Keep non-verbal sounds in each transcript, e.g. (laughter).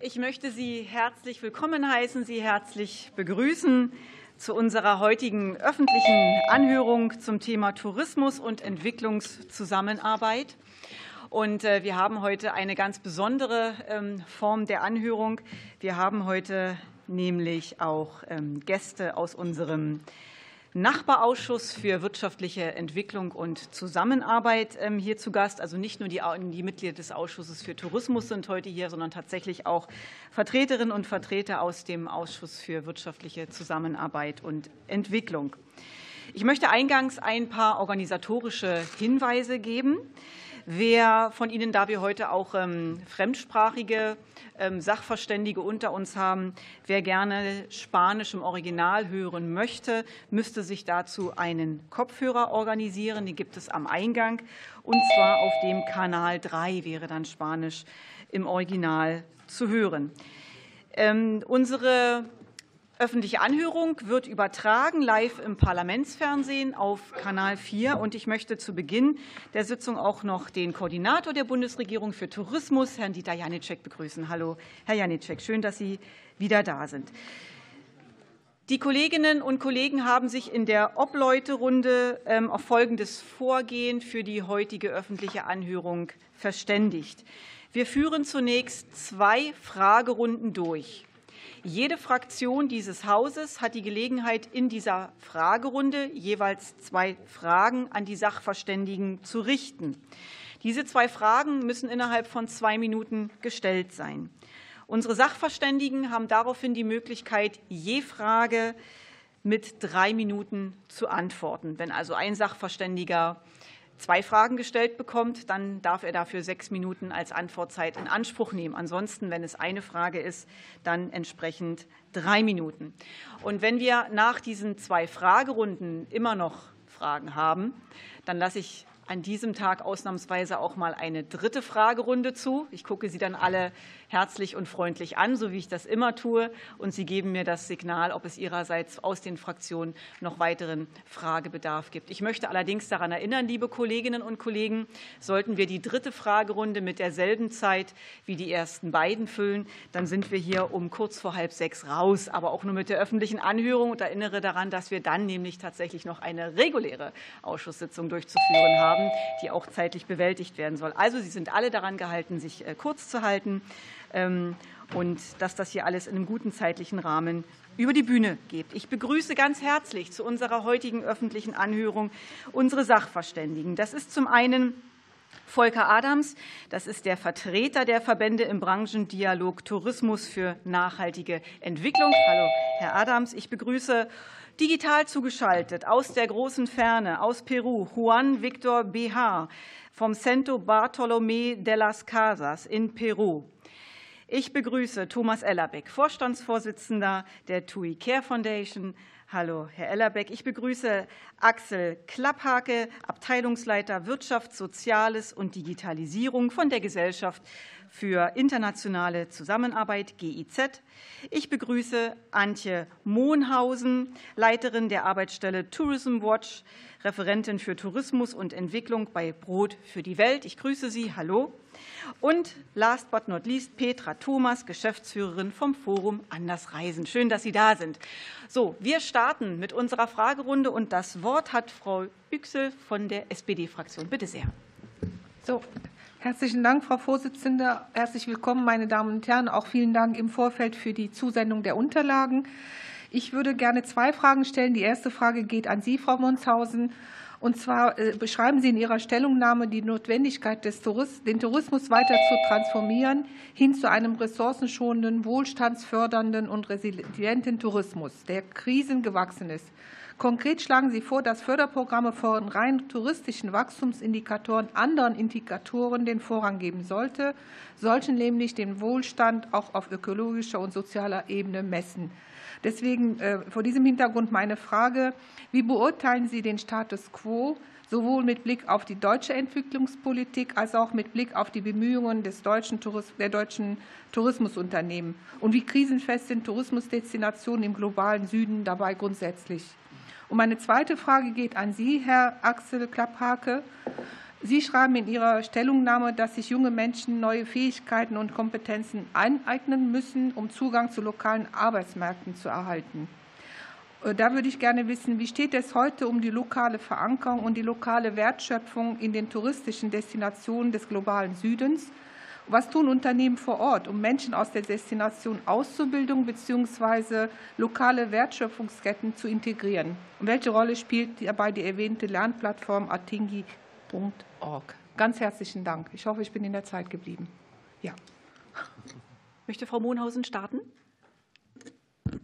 Ich möchte Sie herzlich willkommen heißen, Sie herzlich begrüßen zu unserer heutigen öffentlichen Anhörung zum Thema Tourismus und Entwicklungszusammenarbeit. Und äh, wir haben heute eine ganz besondere ähm, Form der Anhörung. Wir haben heute nämlich auch ähm, Gäste aus unserem Nachbarausschuss für wirtschaftliche Entwicklung und Zusammenarbeit ähm, hier zu Gast. Also nicht nur die, die, Mitglieder des Ausschusses für Tourismus sind heute hier, sondern tatsächlich auch Vertreterinnen und Vertreter aus dem Ausschuss für wirtschaftliche Zusammenarbeit und Entwicklung. Ich möchte eingangs ein paar organisatorische Hinweise geben. Wer von Ihnen, da wir heute auch ähm, fremdsprachige ähm, Sachverständige unter uns haben, wer gerne Spanisch im Original hören möchte, müsste sich dazu einen Kopfhörer organisieren. Den gibt es am Eingang. Und zwar auf dem Kanal 3 wäre dann Spanisch im Original zu hören. Ähm, unsere öffentliche Anhörung wird übertragen live im Parlamentsfernsehen auf Kanal 4. Und ich möchte zu Beginn der Sitzung auch noch den Koordinator der Bundesregierung für Tourismus, Herrn Dieter Janicek, begrüßen. Hallo, Herr Janicek, schön, dass Sie wieder da sind. Die Kolleginnen und Kollegen haben sich in der Obleuterunde ähm, auf folgendes Vorgehen für die heutige öffentliche Anhörung verständigt. Wir führen zunächst zwei Fragerunden durch. Jede Fraktion dieses Hauses hat die Gelegenheit, in dieser Fragerunde jeweils zwei Fragen an die Sachverständigen zu richten. Diese zwei Fragen müssen innerhalb von zwei Minuten gestellt sein. Unsere Sachverständigen haben daraufhin die Möglichkeit, je Frage mit drei Minuten zu antworten. Wenn also ein Sachverständiger zwei Fragen gestellt bekommt, dann darf er dafür sechs Minuten als Antwortzeit in Anspruch nehmen. Ansonsten, wenn es eine Frage ist, dann entsprechend drei Minuten. Und wenn wir nach diesen zwei Fragerunden immer noch Fragen haben, dann lasse ich an diesem Tag ausnahmsweise auch mal eine dritte Fragerunde zu. Ich gucke Sie dann alle herzlich und freundlich an, so wie ich das immer tue. Und Sie geben mir das Signal, ob es Ihrerseits aus den Fraktionen noch weiteren Fragebedarf gibt. Ich möchte allerdings daran erinnern, liebe Kolleginnen und Kollegen, sollten wir die dritte Fragerunde mit derselben Zeit wie die ersten beiden füllen, dann sind wir hier um kurz vor halb sechs raus, aber auch nur mit der öffentlichen Anhörung und erinnere daran, dass wir dann nämlich tatsächlich noch eine reguläre Ausschusssitzung durchzuführen haben, die auch zeitlich bewältigt werden soll. Also Sie sind alle daran gehalten, sich äh, kurz zu halten. Ähm, und dass das hier alles in einem guten zeitlichen Rahmen über die Bühne geht. Ich begrüße ganz herzlich zu unserer heutigen öffentlichen Anhörung unsere Sachverständigen. Das ist zum einen Volker Adams, das ist der Vertreter der Verbände im Branchendialog Tourismus für nachhaltige Entwicklung. Hallo, Herr Adams. Ich begrüße digital zugeschaltet aus der großen Ferne, aus Peru, Juan Victor Bejar vom Centro Bartolomé de las Casas in Peru. Ich begrüße Thomas Ellerbeck, Vorstandsvorsitzender der TUI Care Foundation. Hallo, Herr Ellerbeck. Ich begrüße Axel Klapphake, Abteilungsleiter Wirtschaft, Soziales und Digitalisierung von der Gesellschaft für internationale Zusammenarbeit GIZ. Ich begrüße Antje Mohnhausen, Leiterin der Arbeitsstelle Tourism Watch, Referentin für Tourismus und Entwicklung bei Brot für die Welt. Ich grüße Sie. Hallo. Und last but not least Petra Thomas, Geschäftsführerin vom Forum Anders Reisen. Schön, dass Sie da sind. So, wir starten mit unserer Fragerunde und das Wort hat Frau Yüksel von der SPD-Fraktion. Bitte sehr. So, Herzlichen Dank, Frau Vorsitzende. Herzlich willkommen, meine Damen und Herren. Auch vielen Dank im Vorfeld für die Zusendung der Unterlagen. Ich würde gerne zwei Fragen stellen. Die erste Frage geht an Sie, Frau Monshausen. Und zwar äh, beschreiben Sie in Ihrer Stellungnahme die Notwendigkeit, des Tourismus, den Tourismus weiter zu transformieren, hin zu einem ressourcenschonenden, wohlstandsfördernden und resilienten Tourismus, der krisengewachsen ist. Konkret schlagen Sie vor, dass Förderprogramme von rein touristischen Wachstumsindikatoren anderen Indikatoren den Vorrang geben sollte, solchen nämlich den Wohlstand auch auf ökologischer und sozialer Ebene messen. Deswegen äh, vor diesem Hintergrund meine Frage, wie beurteilen Sie den Status quo sowohl mit Blick auf die deutsche Entwicklungspolitik als auch mit Blick auf die Bemühungen des deutschen der deutschen Tourismusunternehmen? Und wie krisenfest sind Tourismusdestinationen im globalen Süden dabei grundsätzlich? Und meine zweite Frage geht an Sie, Herr Axel Klapphake. Sie schreiben in Ihrer Stellungnahme, dass sich junge Menschen neue Fähigkeiten und Kompetenzen aneignen müssen, um Zugang zu lokalen Arbeitsmärkten zu erhalten. Äh, da würde ich gerne wissen, wie steht es heute um die lokale Verankerung und die lokale Wertschöpfung in den touristischen Destinationen des globalen Südens? Was tun Unternehmen vor Ort, um Menschen aus der Destination Auszubildung bzw. lokale Wertschöpfungsketten zu integrieren? Und welche Rolle spielt dabei die erwähnte Lernplattform atingi.org? Ganz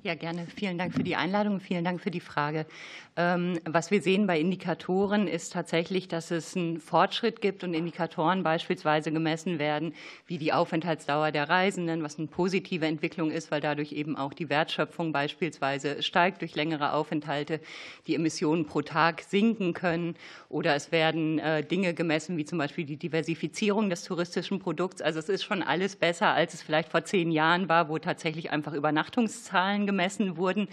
Ja. Gerne. Vielen Dank für die Einladung vielen Dank für die Frage. Ähm, was wir sehen bei Indikatoren ist tatsächlich, dass es einen Fortschritt gibt und Indikatoren beispielsweise gemessen werden, wie die Aufenthaltsdauer der Reisenden, was eine positive Entwicklung ist, weil dadurch eben auch die Wertschöpfung beispielsweise steigt durch längere Aufenthalte, die Emissionen pro Tag sinken können oder es werden äh, Dinge gemessen, wie zum Beispiel die Diversifizierung des touristischen Produkts. Also es ist schon alles besser, als es vielleicht vor zehn Jahren war, wo tatsächlich einfach Übernachtungszahlen gemessen wurden.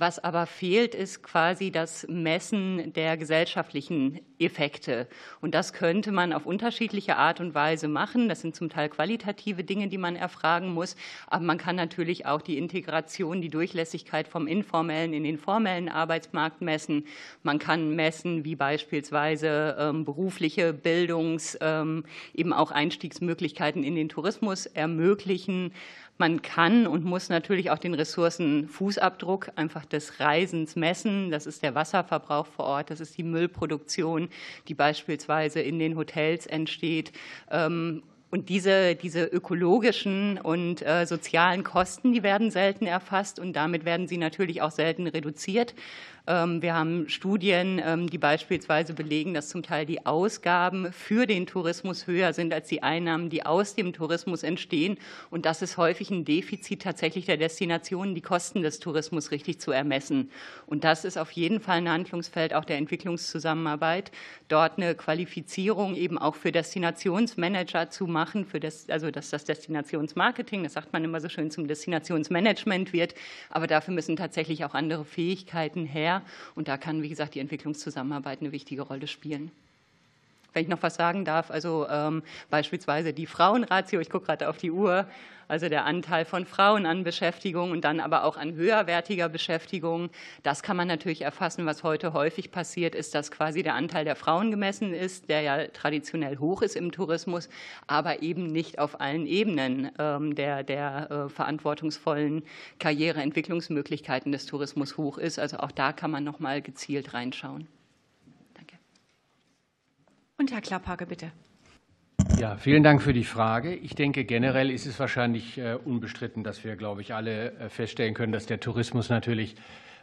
Was aber fehlt, ist quasi das Messen der gesellschaftlichen Effekte. Und das könnte man auf unterschiedliche Art und Weise machen. Das sind zum Teil qualitative Dinge, die man erfragen muss. Aber man kann natürlich auch die Integration, die Durchlässigkeit vom informellen in den formellen Arbeitsmarkt messen. Man kann messen, wie beispielsweise ähm, berufliche Bildungs, ähm, eben auch Einstiegsmöglichkeiten in den Tourismus ermöglichen. Man kann und muss natürlich auch den Ressourcenfußabdruck einfach des Reisens messen. Das ist der Wasserverbrauch vor Ort, das ist die Müllproduktion, die beispielsweise in den Hotels entsteht. Und diese, diese ökologischen und äh, sozialen Kosten, die werden selten erfasst und damit werden sie natürlich auch selten reduziert. Ähm, wir haben Studien, ähm, die beispielsweise belegen, dass zum Teil die Ausgaben für den Tourismus höher sind als die Einnahmen, die aus dem Tourismus entstehen. Und das ist häufig ein Defizit tatsächlich der Destinationen, die Kosten des Tourismus richtig zu ermessen. Und das ist auf jeden Fall ein Handlungsfeld auch der Entwicklungszusammenarbeit, dort eine Qualifizierung eben auch für Destinationsmanager zu machen, für das, also dass das Destinationsmarketing, das sagt man immer so schön, zum Destinationsmanagement wird. Aber dafür müssen tatsächlich auch andere Fähigkeiten her. Und da kann, wie gesagt, die Entwicklungszusammenarbeit eine wichtige Rolle spielen. Wenn ich noch was sagen darf, also ähm, beispielsweise die Frauenratio, ich gucke gerade auf die Uhr, also der Anteil von Frauen an Beschäftigung und dann aber auch an höherwertiger Beschäftigung. Das kann man natürlich erfassen. Was heute häufig passiert, ist, dass quasi der Anteil der Frauen gemessen ist, der ja traditionell hoch ist im Tourismus, aber eben nicht auf allen Ebenen ähm, der, der äh, verantwortungsvollen Karriereentwicklungsmöglichkeiten des Tourismus hoch ist. Also auch da kann man noch mal gezielt reinschauen. Und Herr Klapphage, bitte. Ja, vielen Dank für die Frage. Ich denke, generell ist es wahrscheinlich äh, unbestritten, dass wir, glaube ich, alle äh, feststellen können, dass der Tourismus natürlich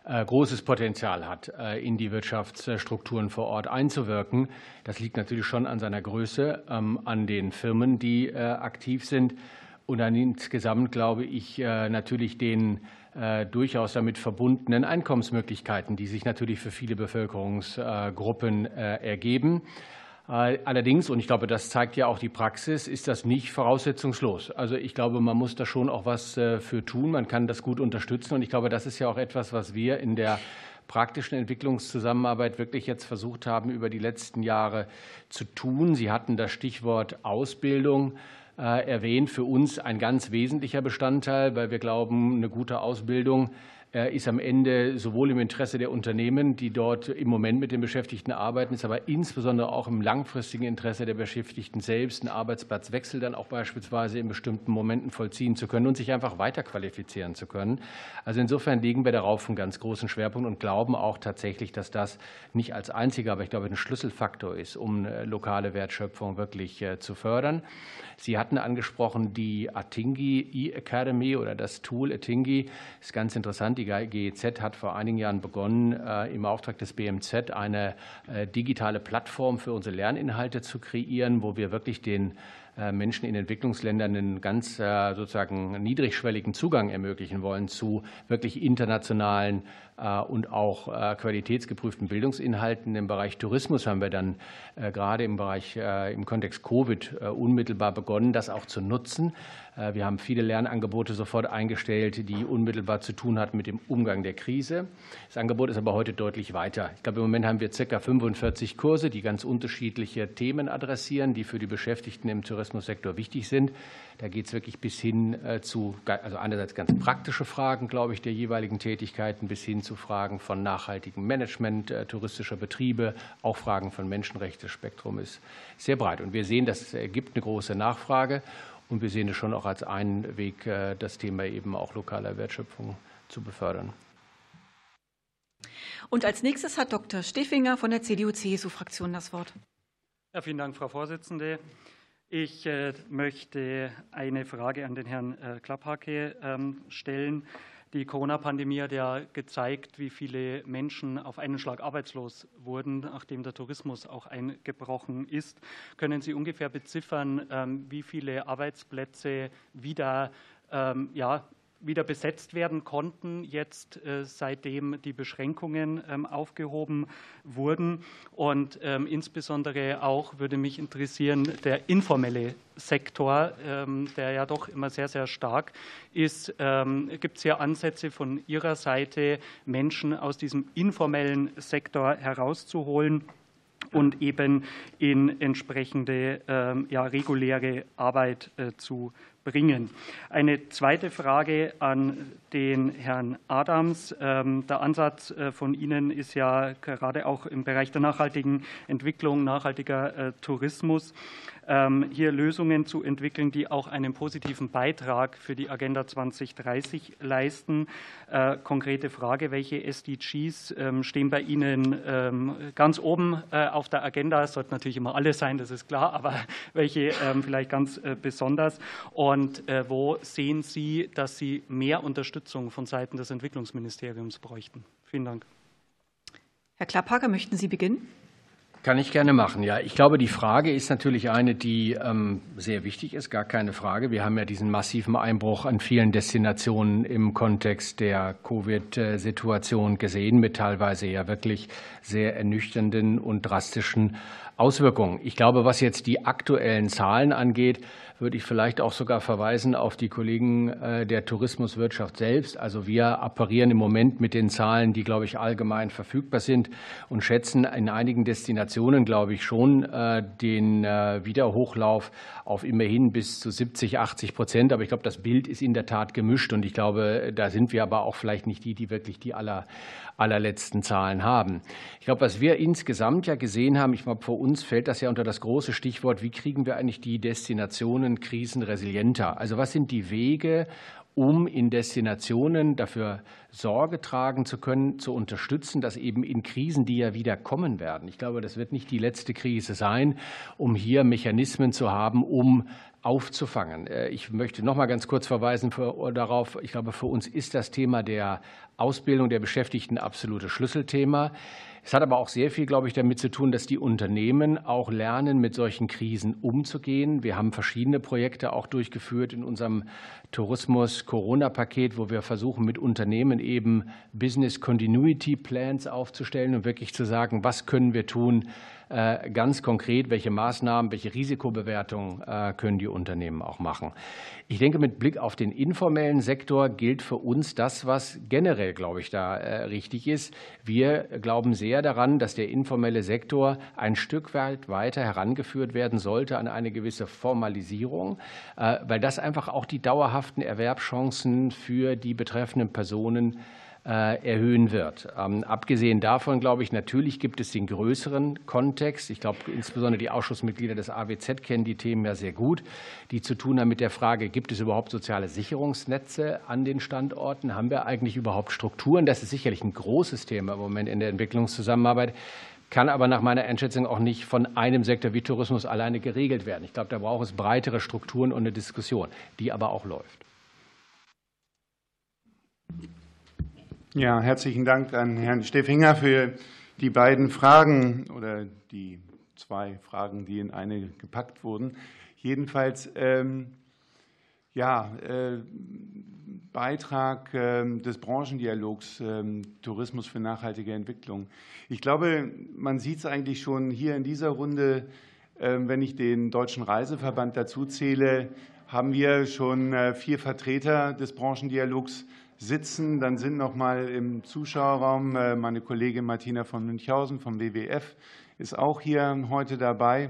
äh, großes Potenzial hat, in die Wirtschaftsstrukturen vor Ort einzuwirken. Das liegt natürlich schon an seiner Größe, ähm, an den Firmen, die aktiv sind und an insgesamt, glaube ich, natürlich den durchaus damit verbundenen Einkommensmöglichkeiten, die sich natürlich für viele Bevölkerungsgruppen ergeben. Äh, allerdings, und ich glaube, das zeigt ja auch die Praxis, ist das nicht voraussetzungslos. Also ich glaube, man muss da schon auch was äh, für tun. Man kann das gut unterstützen. Und ich glaube, das ist ja auch etwas, was wir in der praktischen Entwicklungszusammenarbeit wirklich jetzt versucht haben, über die letzten Jahre zu tun. Sie hatten das Stichwort Ausbildung äh, erwähnt. Für uns ein ganz wesentlicher Bestandteil, weil wir glauben, eine gute Ausbildung ist am Ende sowohl im Interesse der Unternehmen, die dort im Moment mit den Beschäftigten arbeiten, ist aber insbesondere auch im langfristigen Interesse der Beschäftigten selbst, einen Arbeitsplatzwechsel dann auch beispielsweise in bestimmten Momenten vollziehen zu können und sich einfach weiterqualifizieren zu können. Also insofern legen wir darauf einen ganz großen Schwerpunkt und glauben auch tatsächlich, dass das nicht als einziger, aber ich glaube, ein Schlüsselfaktor ist, um lokale Wertschöpfung wirklich äh, zu fördern. Sie hatten angesprochen die Atingi E-Academy oder das Tool Atingi. Das ist ganz interessant. Die GEZ hat vor einigen Jahren begonnen, äh, im Auftrag des BMZ eine äh, digitale Plattform für unsere Lerninhalte zu kreieren, wo wir wirklich den äh, Menschen in Entwicklungsländern einen ganz sozusagen niedrigschwelligen Zugang ermöglichen wollen zu wirklich internationalen und auch qualitätsgeprüften Bildungsinhalten. Im Bereich Tourismus haben wir dann gerade im Bereich im Kontext Covid unmittelbar begonnen, das auch zu nutzen. Äh, wir haben viele Lernangebote sofort eingestellt, die unmittelbar zu tun hatten mit dem Umgang der Krise. Das Angebot ist aber heute deutlich weiter. Ich glaube, im Moment haben wir ca. 45 Kurse, die ganz unterschiedliche Themen adressieren, die für die Beschäftigten im Tourismussektor wichtig sind. Da geht es wirklich bis hin äh, zu, also einerseits ganz praktische Fragen, glaube ich, der jeweiligen Tätigkeiten, bis hin zu Fragen von nachhaltigem Management äh, touristischer Betriebe, auch Fragen von Menschenrechten. Das Spektrum ist sehr breit. Und wir sehen, dass es gibt eine große Nachfrage. Und wir sehen es schon auch als einen Weg, äh, das Thema eben auch lokaler Wertschöpfung zu befördern. Und als nächstes hat Dr. Steffinger von der CDU-CSU-Fraktion das Wort. Ja, vielen Dank, Frau Vorsitzende. Ich äh, möchte eine Frage an den Herrn äh, Klapphake ähm, stellen. Die Corona-Pandemie hat ja gezeigt, wie viele Menschen auf einen Schlag arbeitslos wurden, nachdem der Tourismus auch eingebrochen ist. Können Sie ungefähr beziffern, ähm, wie viele Arbeitsplätze wieder ähm, ja, wieder besetzt werden konnten, jetzt äh, seitdem die Beschränkungen ähm, aufgehoben wurden. Und ähm, insbesondere auch würde mich interessieren, der informelle Sektor, ähm, der ja doch immer sehr, sehr stark ist. Gibt es hier Ansätze von Ihrer Seite, Menschen aus diesem informellen Sektor herauszuholen? und eben in entsprechende ja, reguläre Arbeit äh, zu bringen. Eine zweite Frage an den Herrn Adams. Ähm, der Ansatz äh, von Ihnen ist ja gerade auch im Bereich der nachhaltigen Entwicklung, nachhaltiger äh, Tourismus. Ähm, hier Lösungen zu entwickeln, die auch einen positiven Beitrag für die Agenda 2030 leisten. Äh, konkrete Frage, welche SDGs ähm, stehen bei Ihnen ähm, ganz oben äh, auf der Agenda? Es sollten natürlich immer alle sein, das ist klar, aber (laughs) welche vielleicht ganz äh, besonders? Und wo sehen Sie, dass Sie mehr Unterstützung von Seiten des Entwicklungsministeriums bräuchten? Vielen Dank. Herr Klapphager, möchten Sie beginnen? Kann ich gerne machen. Ja, ich glaube, die Frage ist natürlich eine, die ähm, sehr wichtig ist, gar keine Frage. Wir haben ja diesen massiven Einbruch an vielen Destinationen im Kontext der Covid-Situation gesehen, mit teilweise ja wirklich sehr ernüchternden und drastischen Auswirkungen. Ich glaube, was jetzt die aktuellen Zahlen angeht, würde ich vielleicht auch sogar verweisen auf die Kollegen äh, der Tourismuswirtschaft selbst. Also wir apparieren im Moment mit den Zahlen, die, glaube ich, allgemein verfügbar sind und schätzen in einigen Destinationen, glaube ich, schon äh, den äh, Wiederhochlauf auf immerhin bis zu 70, 80 Prozent. Aber ich glaube, das Bild ist in der Tat gemischt und ich glaube, da sind wir aber auch vielleicht nicht die, die wirklich die aller allerletzten Zahlen haben. Ich glaube, was wir insgesamt ja gesehen haben, ich glaube, für uns fällt das ja unter das große Stichwort, wie kriegen wir eigentlich die Destinationen krisenresilienter? Also was sind die Wege, um in Destinationen dafür Sorge tragen zu können, zu unterstützen, dass eben in Krisen, die ja wieder kommen werden, ich glaube, das wird nicht die letzte Krise sein, um hier Mechanismen zu haben, um aufzufangen. Äh, ich möchte noch mal ganz kurz verweisen für, darauf, ich glaube, für uns ist das Thema der Ausbildung der Beschäftigten absolutes Schlüsselthema. Es hat aber auch sehr viel, glaube ich, damit zu tun, dass die Unternehmen auch lernen, mit solchen Krisen umzugehen. Wir haben verschiedene Projekte auch durchgeführt in unserem Tourismus-Corona-Paket, wo wir versuchen, mit Unternehmen eben Business Continuity Plans aufzustellen und wirklich zu sagen, was können wir tun, äh, ganz konkret, welche Maßnahmen, welche Risikobewertungen äh, können die Unternehmen auch machen. Ich denke, mit Blick auf den informellen Sektor gilt für uns das, was generell, glaube ich, da äh, richtig ist. Wir glauben sehr daran, dass der informelle Sektor ein Stück weit weiter herangeführt werden sollte an eine gewisse Formalisierung, weil das einfach auch die dauerhaften Erwerbschancen für die betreffenden Personen äh, erhöhen wird. Ähm, abgesehen davon, glaube ich, natürlich gibt es den größeren Kontext. Ich glaube, insbesondere die Ausschussmitglieder des AWZ kennen die Themen ja sehr gut, die zu tun haben mit der Frage, gibt es überhaupt soziale Sicherungsnetze an den Standorten? Haben wir eigentlich überhaupt Strukturen? Das ist sicherlich ein großes Thema im Moment in der Entwicklungszusammenarbeit kann aber nach meiner Einschätzung auch nicht von einem Sektor wie Tourismus alleine geregelt werden. Ich glaube, da braucht es breitere Strukturen und eine Diskussion, die aber auch läuft. Ja, herzlichen Dank an Herrn Steffinger für die beiden Fragen oder die zwei Fragen, die in eine gepackt wurden. Jedenfalls, ähm, ja, äh, Beitrag äh, des Branchendialogs äh, Tourismus für nachhaltige Entwicklung. Ich glaube, man sieht es eigentlich schon hier in dieser Runde, ähm, wenn ich den Deutschen Reiseverband dazu zähle, haben wir schon vier Vertreter des Branchendialogs sitzen. Dann sind noch mal im Zuschauerraum meine Kollegin Martina von Münchhausen vom WWF ist auch hier heute dabei.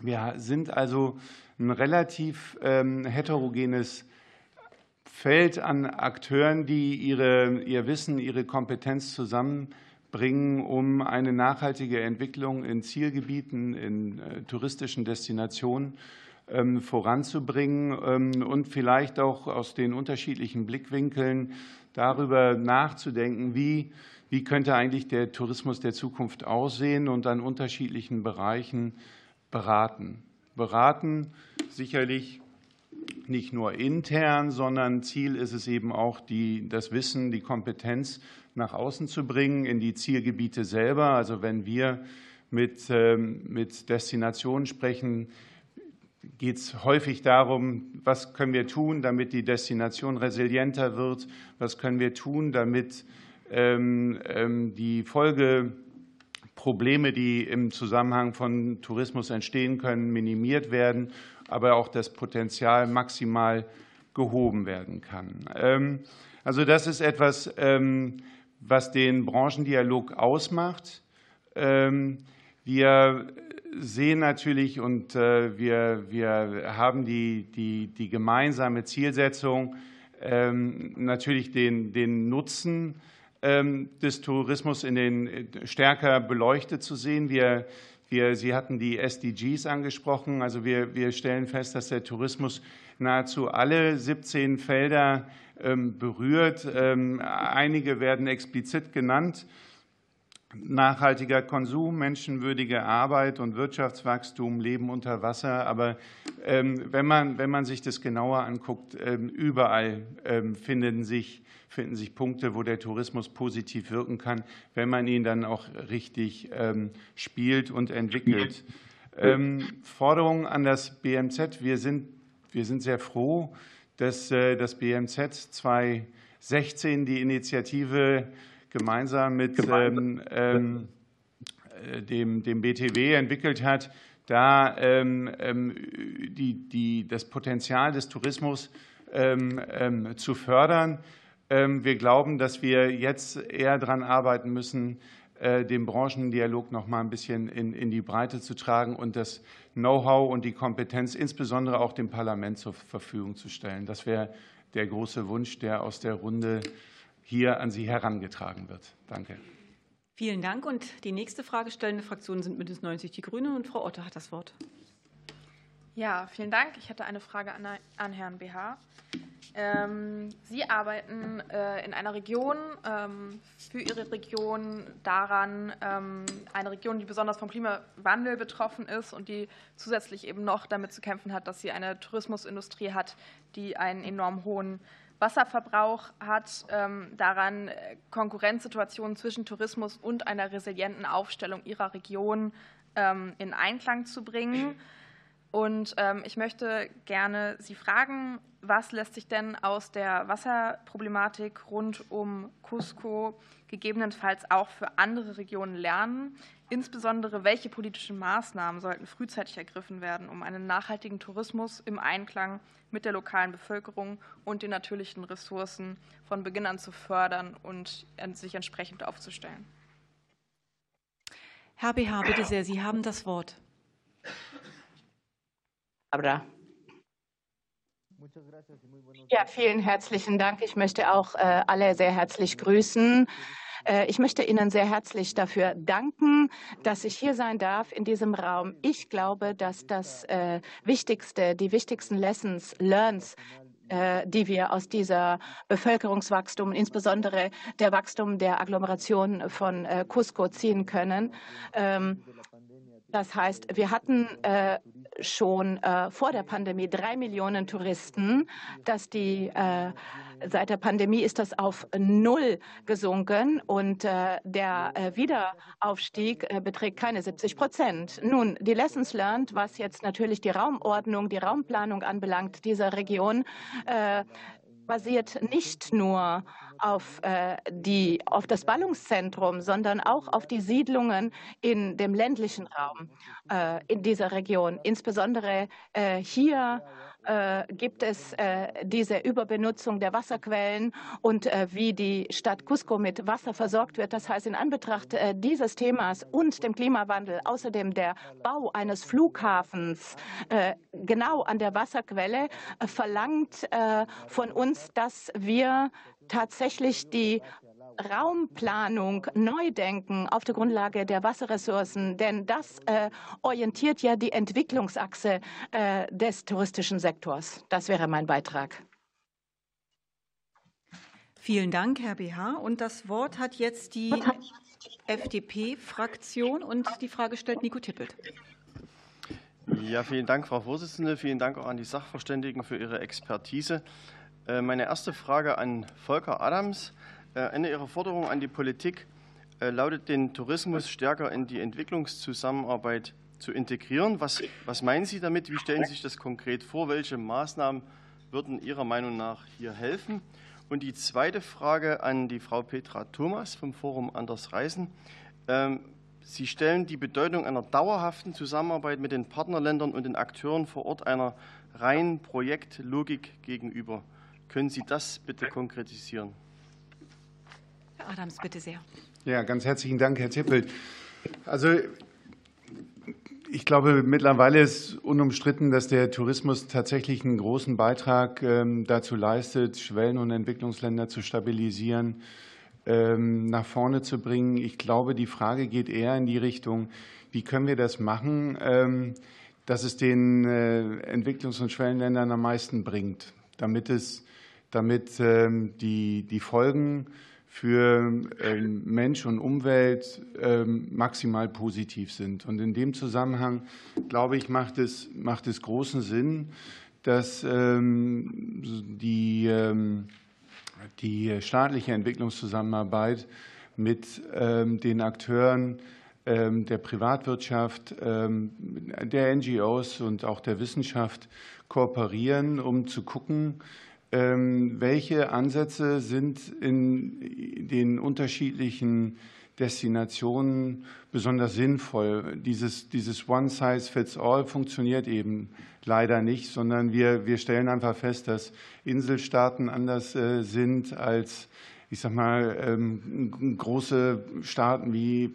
Wir sind also ein relativ ähm, heterogenes Feld an Akteuren, die ihre, ihr Wissen, ihre Kompetenz zusammenbringen, um eine nachhaltige Entwicklung in Zielgebieten, in äh, touristischen Destinationen voranzubringen ähm, und vielleicht auch aus den unterschiedlichen Blickwinkeln darüber nachzudenken, wie wie könnte eigentlich der Tourismus der Zukunft aussehen und an unterschiedlichen Bereichen beraten. Beraten sicherlich nicht nur intern, sondern Ziel ist es eben auch, die, das Wissen, die Kompetenz nach außen zu bringen, in die Zielgebiete selber. Also wenn wir mit, ähm, mit Destinationen sprechen, geht es häufig darum, was können wir tun, damit die Destination resilienter wird, was können wir tun, damit ähm, ähm, die Folgeprobleme, die im Zusammenhang von Tourismus entstehen können, minimiert werden, aber auch das Potenzial maximal gehoben werden kann. Ähm, also das ist etwas, was den Branchendialog ausmacht. Wir sehen natürlich und äh, wir, wir haben die, die, die gemeinsame Zielsetzung, natürlich den, den Nutzen ähm, des Tourismus in den stärker beleuchtet zu sehen. Wir, wir, Sie hatten die SDGs angesprochen. Also wir, wir stellen fest, dass der Tourismus nahezu alle 17 Felder ähm, berührt. Ähm, einige werden explizit genannt. Nachhaltiger Konsum, menschenwürdige Arbeit und Wirtschaftswachstum, Leben unter Wasser. Aber wenn, man, wenn man sich das genauer anguckt, überall finden sich finden sich Punkte, wo der Tourismus positiv wirken kann, wenn man ihn dann auch richtig ähm, spielt und entwickelt. Ähm, Forderungen an das BMZ. Wir sind, wir sind sehr froh, dass äh, das BMZ 2016 die Initiative gemeinsam mit ähm, äh, dem, dem BTW entwickelt hat, da die, die, das Potenzial des Tourismus zu fördern. Ähm, wir glauben, dass wir jetzt eher daran arbeiten müssen, äh, den Branchendialog noch mal ein bisschen in, in die Breite zu tragen und das Know-how und die Kompetenz insbesondere auch dem Parlament zur Verfügung zu stellen. Das wäre der große Wunsch, der aus der Runde hier an Sie herangetragen wird. Danke. Vielen Dank. Und die nächste fragestellende Fraktion sind Bündnis 90 Die Grüne und Frau Otte hat das Wort. Ja, vielen Dank. Ich hätte eine Frage an, an Herrn BH. Ähm, Sie arbeiten äh, in einer Region ähm, für Ihre Region daran, ähm, eine Region, die besonders vom Klimawandel betroffen ist und die zusätzlich eben noch damit zu kämpfen hat, dass sie eine Tourismusindustrie hat, die einen enorm hohen Wasserverbrauch hat, daran äh, Konkurrenzsituationen zwischen Tourismus und einer resilienten Aufstellung ihrer Region in Einklang zu bringen. Und ähm, ich möchte gerne Sie fragen, was lässt sich denn aus der Wasserproblematik rund um Cusco gegebenenfalls auch für andere Regionen lernen? Insbesondere, welche politischen Maßnahmen sollten frühzeitig ergriffen werden, um einen nachhaltigen Tourismus im Einklang mit der lokalen Bevölkerung und den natürlichen Ressourcen von Beginn an zu fördern und sich entsprechend aufzustellen? Herr BH, bitte sehr, Sie haben das Wort. Abra. Ja, vielen herzlichen Dank. Ich möchte auch äh, alle sehr herzlich grüßen. Äh, ich möchte Ihnen sehr herzlich dafür danken, dass ich hier sein darf in diesem Raum. Ich glaube, dass das äh, Wichtigste, die wichtigsten Lessons, Learns, äh, die wir aus dieser Bevölkerungswachstum, insbesondere der Wachstum der Agglomeration von äh, Cusco ziehen können. Ähm, das heißt, wir hatten äh, schon äh, vor der Pandemie drei Millionen Touristen. Dass die, äh, seit der Pandemie ist das auf null gesunken und äh, der äh, Wiederaufstieg äh, beträgt keine 70 Prozent. Nun, die Lessons learned, was jetzt natürlich die Raumordnung, die Raumplanung anbelangt, dieser Region, äh, basiert nicht nur auf, äh, die, auf das Ballungszentrum, sondern auch auf die Siedlungen in dem ländlichen Raum äh, in dieser Region. Insbesondere äh, hier äh, gibt es äh, diese Überbenutzung der Wasserquellen und äh, wie die Stadt Cusco mit Wasser versorgt wird. Das heißt, in Anbetracht äh, dieses Themas und dem Klimawandel, außerdem der Bau eines Flughafens äh, genau an der Wasserquelle, verlangt von uns, dass wir tatsächlich die Raumplanung neu denken auf der Grundlage der Wasserressourcen, denn das äh, orientiert ja die Entwicklungsachse äh, des touristischen Sektors. Das wäre mein Beitrag. Vielen Dank, Herr BH. Und das Wort hat jetzt die FDP-Fraktion und die Frage stellt Nico Tippelt. Ja, vielen Dank, Frau Vorsitzende. Vielen Dank auch an die Sachverständigen für ihre Expertise. Äh, meine erste Frage an Volker Adams. Äh, eine Ihrer Forderungen an die Politik äh, lautet, den Tourismus stärker in die Entwicklungszusammenarbeit zu integrieren. Was, was meinen Sie damit? Wie stellen Sie sich das konkret vor? Welche Maßnahmen würden Ihrer Meinung nach hier helfen? Und die zweite Frage an die Frau Petra Thomas vom Forum Anders Reisen. Ähm, Sie stellen die Bedeutung einer dauerhaften Zusammenarbeit mit den Partnerländern und den Akteuren vor Ort einer reinen Projektlogik gegenüber. Können Sie das bitte konkretisieren? Adams, bitte sehr. Ja, ganz herzlichen Dank, Herr Zippelt. Also ich glaube, mittlerweile ist unumstritten, dass der Tourismus tatsächlich einen großen Beitrag ähm, dazu leistet, Schwellen- und Entwicklungsländer zu stabilisieren, ähm, nach vorne zu bringen. Ich glaube, die Frage geht eher in die Richtung, wie können wir das machen, ähm, dass es den äh, Entwicklungs- und Schwellenländern am meisten bringt, damit es, damit die, die Folgen für ähm, Mensch und Umwelt ähm, maximal positiv sind. Und in dem Zusammenhang, glaube ich, macht es, macht es großen Sinn, dass ähm, die, die staatliche Entwicklungszusammenarbeit mit den Akteuren der Privatwirtschaft, der NGOs und auch der Wissenschaft kooperieren, um zu gucken, welche Ansätze sind in den unterschiedlichen Destinationen besonders sinnvoll? Dieses, dieses One-Size-Fits-All funktioniert eben leider nicht, sondern wir, wir stellen einfach fest, dass Inselstaaten anders äh, sind als, ich sag mal, ähm, große Staaten wie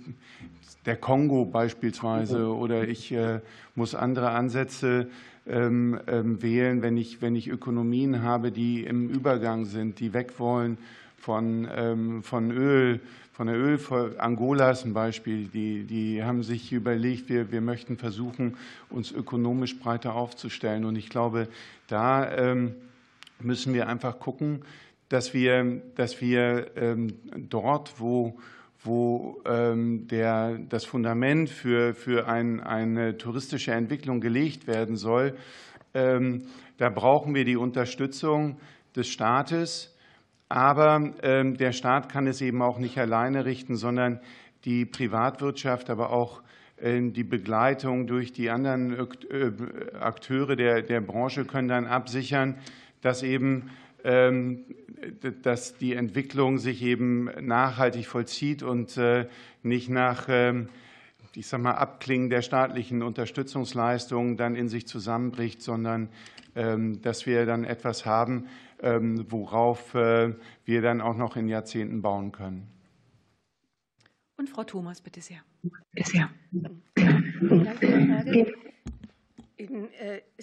der Kongo beispielsweise oder ich äh, muss andere Ansätze ähm, ähm, wählen, wenn ich, wenn ich Ökonomien habe, die im Übergang sind, die weg wollen von, ähm, von Öl, von der Öl, Angola ist ein Beispiel, die, die haben sich überlegt, wir, wir möchten versuchen, uns ökonomisch breiter aufzustellen. Und ich glaube, da müssen wir einfach gucken, dass wir, dass wir dort, wo, wo ähm, der, das Fundament für, für ein, eine touristische Entwicklung gelegt werden soll. Ähm, da brauchen wir die Unterstützung des Staates. Aber ähm, der Staat kann es eben auch nicht alleine richten, sondern die Privatwirtschaft, aber auch die Begleitung durch die anderen äh, Akteure der, der Branche können dann absichern, dass eben dass die Entwicklung sich eben nachhaltig vollzieht und äh, nicht nach ähm, ich sag mal, Abklingen der staatlichen Unterstützungsleistungen dann in sich zusammenbricht, sondern ähm, dass wir dann etwas haben, worauf äh, wir dann auch noch in Jahrzehnten bauen können. Und Frau Thomas, bitte sehr. Bitte sehr. Vielen Dank für die Frage.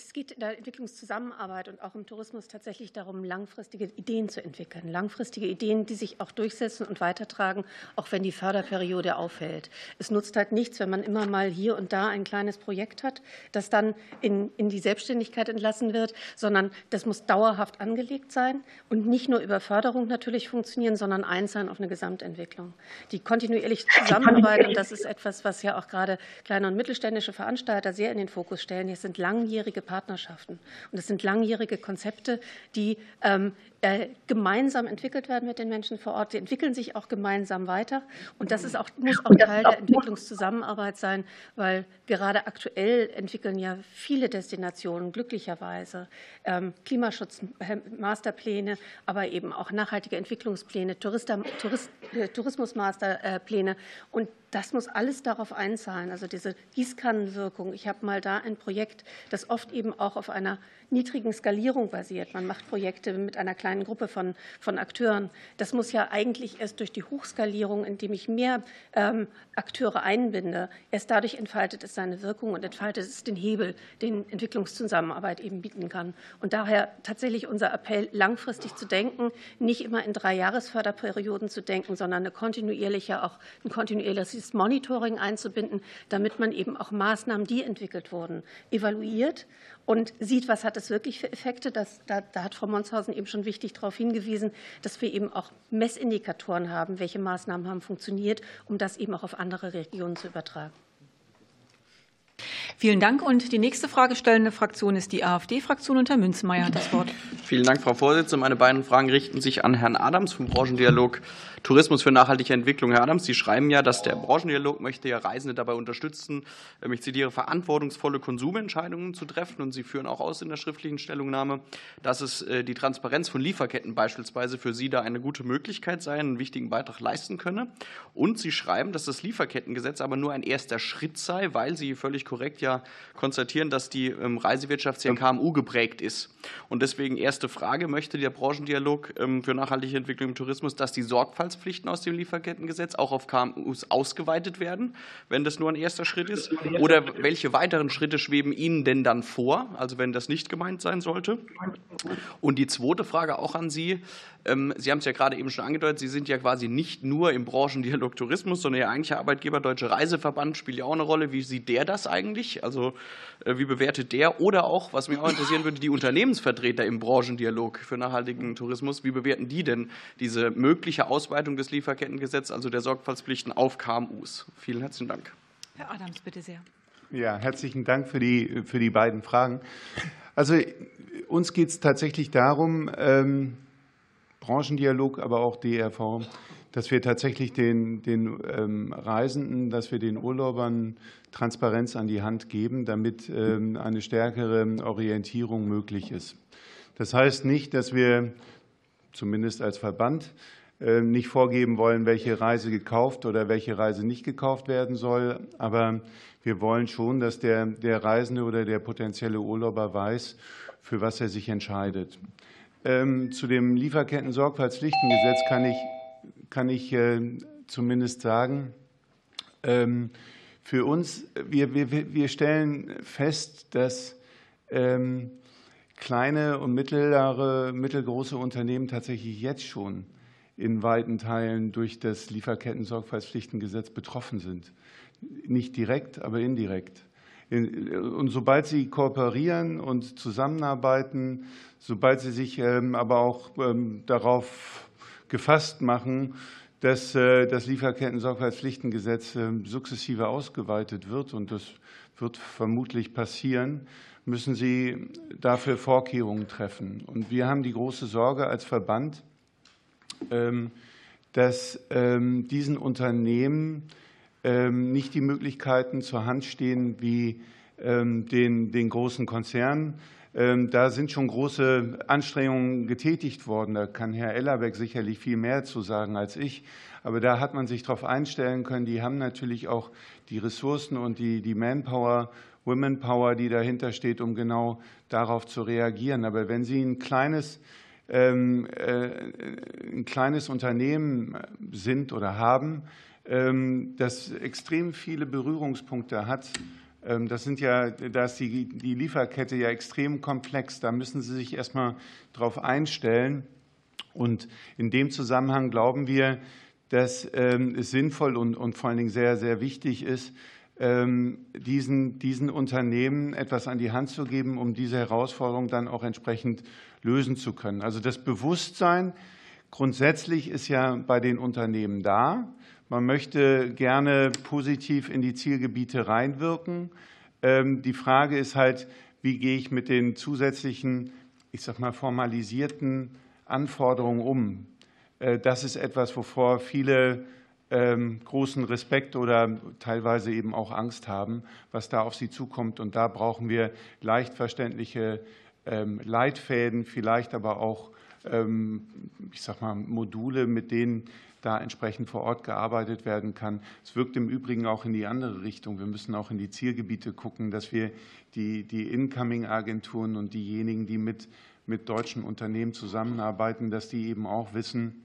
Es geht in der Entwicklungszusammenarbeit und auch im Tourismus tatsächlich darum, langfristige Ideen zu entwickeln. Langfristige Ideen, die sich auch durchsetzen und weitertragen, auch wenn die Förderperiode aufhält. Es nutzt halt nichts, wenn man immer mal hier und da ein kleines Projekt hat, das dann in, in die Selbstständigkeit entlassen wird, sondern das muss dauerhaft angelegt sein und nicht nur über Förderung natürlich funktionieren, sondern eins sein auf eine Gesamtentwicklung. Die kontinuierliche Zusammenarbeit, und das ist etwas, was ja auch gerade kleine und mittelständische Veranstalter sehr in den Fokus stellen, hier sind langjährige Partnerschaften. Und es sind langjährige Konzepte, die ähm, äh, gemeinsam entwickelt werden mit den Menschen vor Ort. Sie entwickeln sich auch gemeinsam weiter. Und das ist auch, muss auch Teil der Entwicklungszusammenarbeit sein, weil gerade aktuell entwickeln ja viele Destinationen glücklicherweise ähm, Klimaschutzmasterpläne, aber eben auch nachhaltige Entwicklungspläne, äh, Tourismusmasterpläne. Und das muss alles darauf einzahlen, also diese Gießkannenwirkung. Ich habe mal da ein Projekt, das oft eben auch auf einer niedrigen Skalierung basiert. Man macht Projekte mit einer kleinen Gruppe von, von Akteuren. Das muss ja eigentlich erst durch die Hochskalierung, indem ich mehr ähm, Akteure einbinde, erst dadurch entfaltet es seine Wirkung und entfaltet es den Hebel, den Entwicklungszusammenarbeit eben bieten kann. Und daher tatsächlich unser Appell, langfristig zu denken, nicht immer in drei Jahresförderperioden zu denken, sondern eine kontinuierliche, auch ein kontinuierliches Monitoring einzubinden, damit man eben auch Maßnahmen, die entwickelt wurden, evaluiert und sieht, was hat es wirklich für Effekte. Das, da, da hat Frau Monshausen eben schon wichtig darauf hingewiesen, dass wir eben auch Messindikatoren haben, welche Maßnahmen haben funktioniert, um das eben auch auf andere Regionen zu übertragen. Vielen Dank. Und die nächste fragestellende Fraktion ist die AfD-Fraktion. Und Herr Münzenmeier hat das Wort. Vielen Dank, Frau Vorsitzende. Meine beiden Fragen richten sich an Herrn Adams vom Branchendialog Tourismus für nachhaltige Entwicklung. Herr Adams, Sie schreiben ja, dass der Branchendialog möchte ja Reisende dabei unterstützen, ähm, ich zitiere, verantwortungsvolle Konsumentscheidungen zu treffen. Und Sie führen auch aus in der schriftlichen Stellungnahme, dass es äh, die Transparenz von Lieferketten beispielsweise für Sie da eine gute Möglichkeit sei, einen wichtigen Beitrag leisten könne. Und Sie schreiben, dass das Lieferkettengesetz aber nur ein erster Schritt sei, weil Sie völlig korrekt ja konstatieren, dass die ähm, Reisewirtschaft sehr KMU geprägt ist. Und deswegen erste Frage, möchte der Branchendialog ähm, für nachhaltige Entwicklung im Tourismus, dass die Sorgfaltspflichten aus dem Lieferkettengesetz auch auf KMUs ausgeweitet werden, wenn das nur ein erster Schritt ist? Oder welche weiteren Schritte schweben Ihnen denn dann vor, also wenn das nicht gemeint sein sollte? Und die zweite Frage auch an Sie. Ähm, Sie haben es ja gerade eben schon angedeutet, Sie sind ja quasi nicht nur im Branchendialog Tourismus, sondern Ihr eigentlicher Arbeitgeber, Deutsche Reiseverband, spielt ja auch eine Rolle. Wie sieht der das eigentlich? Also äh, wie bewertet der? Oder auch, was mich auch interessieren würde, die Unternehmensvertreter im Branchendialog für nachhaltigen Tourismus, wie bewerten die denn diese mögliche Ausweitung des Lieferkettengesetzes, also der Sorgfaltspflichten auf KMUs? Vielen herzlichen Dank. Herr Adams, bitte sehr. Ja, herzlichen Dank für die, für die beiden Fragen. Also uns geht es tatsächlich darum, ähm, Branchendialog, aber auch DRV, dass wir tatsächlich den, den ähm, Reisenden, dass wir den Urlaubern Transparenz an die Hand geben, damit ähm, eine stärkere Orientierung möglich ist. Das heißt nicht, dass wir zumindest als Verband ähm, nicht vorgeben wollen, welche Reise gekauft oder welche Reise nicht gekauft werden soll. Aber wir wollen schon, dass der, der Reisende oder der potenzielle Urlauber weiß, für was er sich entscheidet. Ähm, zu dem Lieferketten-Sorgfaltspflichtengesetz kann ich, kann ich äh, zumindest sagen, ähm, für uns, wir, wir, wir stellen fest, dass ähm, kleine und mittlere, mittelgroße Unternehmen tatsächlich jetzt schon in weiten Teilen durch das Lieferketten-Sorgfaltspflichtengesetz betroffen sind. Nicht direkt, aber indirekt. Und sobald sie kooperieren und zusammenarbeiten, sobald sie sich ähm, aber auch ähm, darauf gefasst machen, dass äh, das Lieferketten-Sorgfaltspflichtengesetz ähm, sukzessive ausgeweitet wird, und das wird vermutlich passieren, müssen sie dafür Vorkehrungen treffen. Und wir haben die große Sorge als Verband, dass diesen Unternehmen nicht die Möglichkeiten zur Hand stehen wie den, den großen Konzernen, ähm, da sind schon große Anstrengungen getätigt worden. Da kann Herr Ellerbeck sicherlich viel mehr zu sagen als ich. Aber da hat man sich darauf einstellen können. Die haben natürlich auch die Ressourcen und die, die Manpower, Womenpower, die dahinter steht, um genau darauf zu reagieren. Aber wenn Sie ein kleines, ähm, äh, ein kleines Unternehmen sind oder haben, ähm, das extrem viele Berührungspunkte hat, ähm, das sind ja, da ist die, die Lieferkette ja extrem komplex. Da müssen Sie sich erstmal darauf einstellen. Und in dem Zusammenhang glauben wir, dass ähm, es sinnvoll und, und vor allen Dingen sehr, sehr wichtig ist, ähm, diesen, diesen Unternehmen etwas an die Hand zu geben, um diese Herausforderung dann auch entsprechend lösen zu können. Also das Bewusstsein grundsätzlich ist ja bei den Unternehmen da. Man möchte gerne positiv in die Zielgebiete reinwirken. Ähm, die Frage ist halt, wie gehe ich mit den zusätzlichen, ich sag mal, formalisierten Anforderungen um? Äh, das ist etwas, wovor viele ähm, großen Respekt oder teilweise eben auch Angst haben, was da auf sie zukommt. Und da brauchen wir leicht verständliche ähm, Leitfäden, vielleicht aber auch ich sag mal, Module, mit denen da entsprechend vor Ort gearbeitet werden kann. Es wirkt im Übrigen auch in die andere Richtung. Wir müssen auch in die Zielgebiete gucken, dass wir die, die Incoming-Agenturen und diejenigen, die mit, mit deutschen Unternehmen zusammenarbeiten, dass die eben auch wissen,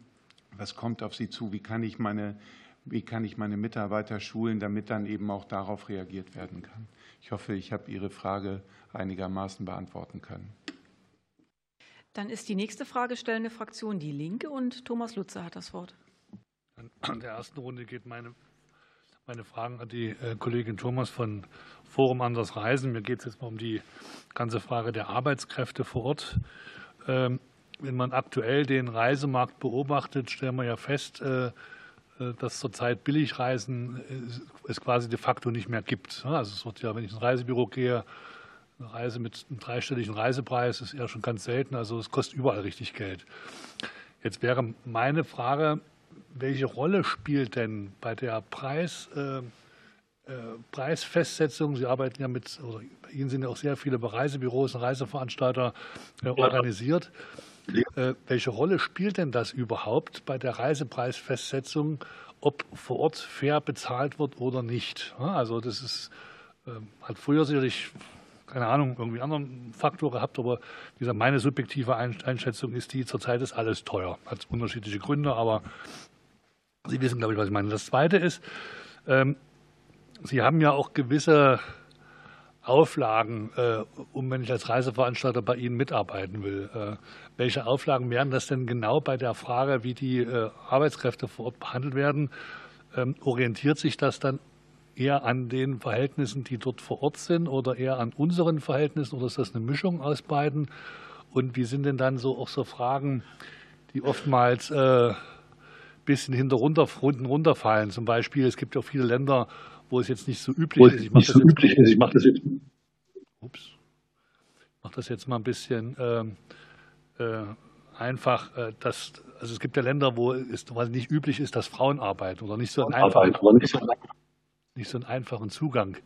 was kommt auf sie zu, wie kann ich meine, wie kann ich meine Mitarbeiter schulen, damit dann eben auch darauf reagiert werden kann. Ich hoffe, ich habe Ihre Frage einigermaßen beantworten können. Dann ist die nächste fragestellende Fraktion die Linke und Thomas Lutze hat das Wort. In der ersten Runde geht meine, meine Fragen an die äh, Kollegin Thomas von Forum Anders Reisen. Mir geht es jetzt mal um die ganze Frage der Arbeitskräfte vor Ort. Ähm, wenn man aktuell den Reisemarkt beobachtet, stellen wir ja fest, äh, äh, dass zurzeit Billigreisen es quasi de facto nicht mehr gibt. Also es wird ja, wenn ich ins Reisebüro gehe, eine Reise mit einem dreistelligen Reisepreis ist eher schon ganz selten. Also es kostet überall richtig Geld. Jetzt wäre meine Frage, welche Rolle spielt denn bei der Preis, äh, äh, Preisfestsetzung, Sie arbeiten ja mit, oder bei Ihnen sind ja auch sehr viele Reisebüros und Reiseveranstalter äh, organisiert. Äh, welche Rolle spielt denn das überhaupt bei der Reisepreisfestsetzung, ob vor Ort fair bezahlt wird oder nicht? Also das ist, ähm, hat früher sicherlich keine Ahnung, irgendwie anderen Faktor gehabt, aber wie meine subjektive Einschätzung ist die, zurzeit ist alles teuer. Hat unterschiedliche Gründe, aber Sie wissen, glaube ich, was ich meine. Das Zweite ist, ähm, Sie haben ja auch gewisse Auflagen, äh, um wenn ich als Reiseveranstalter bei Ihnen mitarbeiten will. Äh, welche Auflagen wären das denn genau bei der Frage, wie die äh, Arbeitskräfte vor Ort behandelt werden? Ähm, orientiert sich das dann eher an den Verhältnissen, die dort vor Ort sind, oder eher an unseren Verhältnissen, oder ist das eine Mischung aus beiden? Und wie sind denn dann so auch so Fragen, die oftmals äh, bisschen hinter runter, unten runterfallen. Zum Beispiel, es gibt ja viele Länder, wo es jetzt nicht so üblich ist. Ich mache das, so üblich ist. Ich mache das jetzt. Ups. Ich mache das jetzt mal ein bisschen ähm, äh, einfach. Äh, dass, also es gibt ja Länder, wo es nicht üblich ist, dass Frauen arbeiten oder nicht so einen, einfachen, nicht so, nicht so einen einfachen Zugang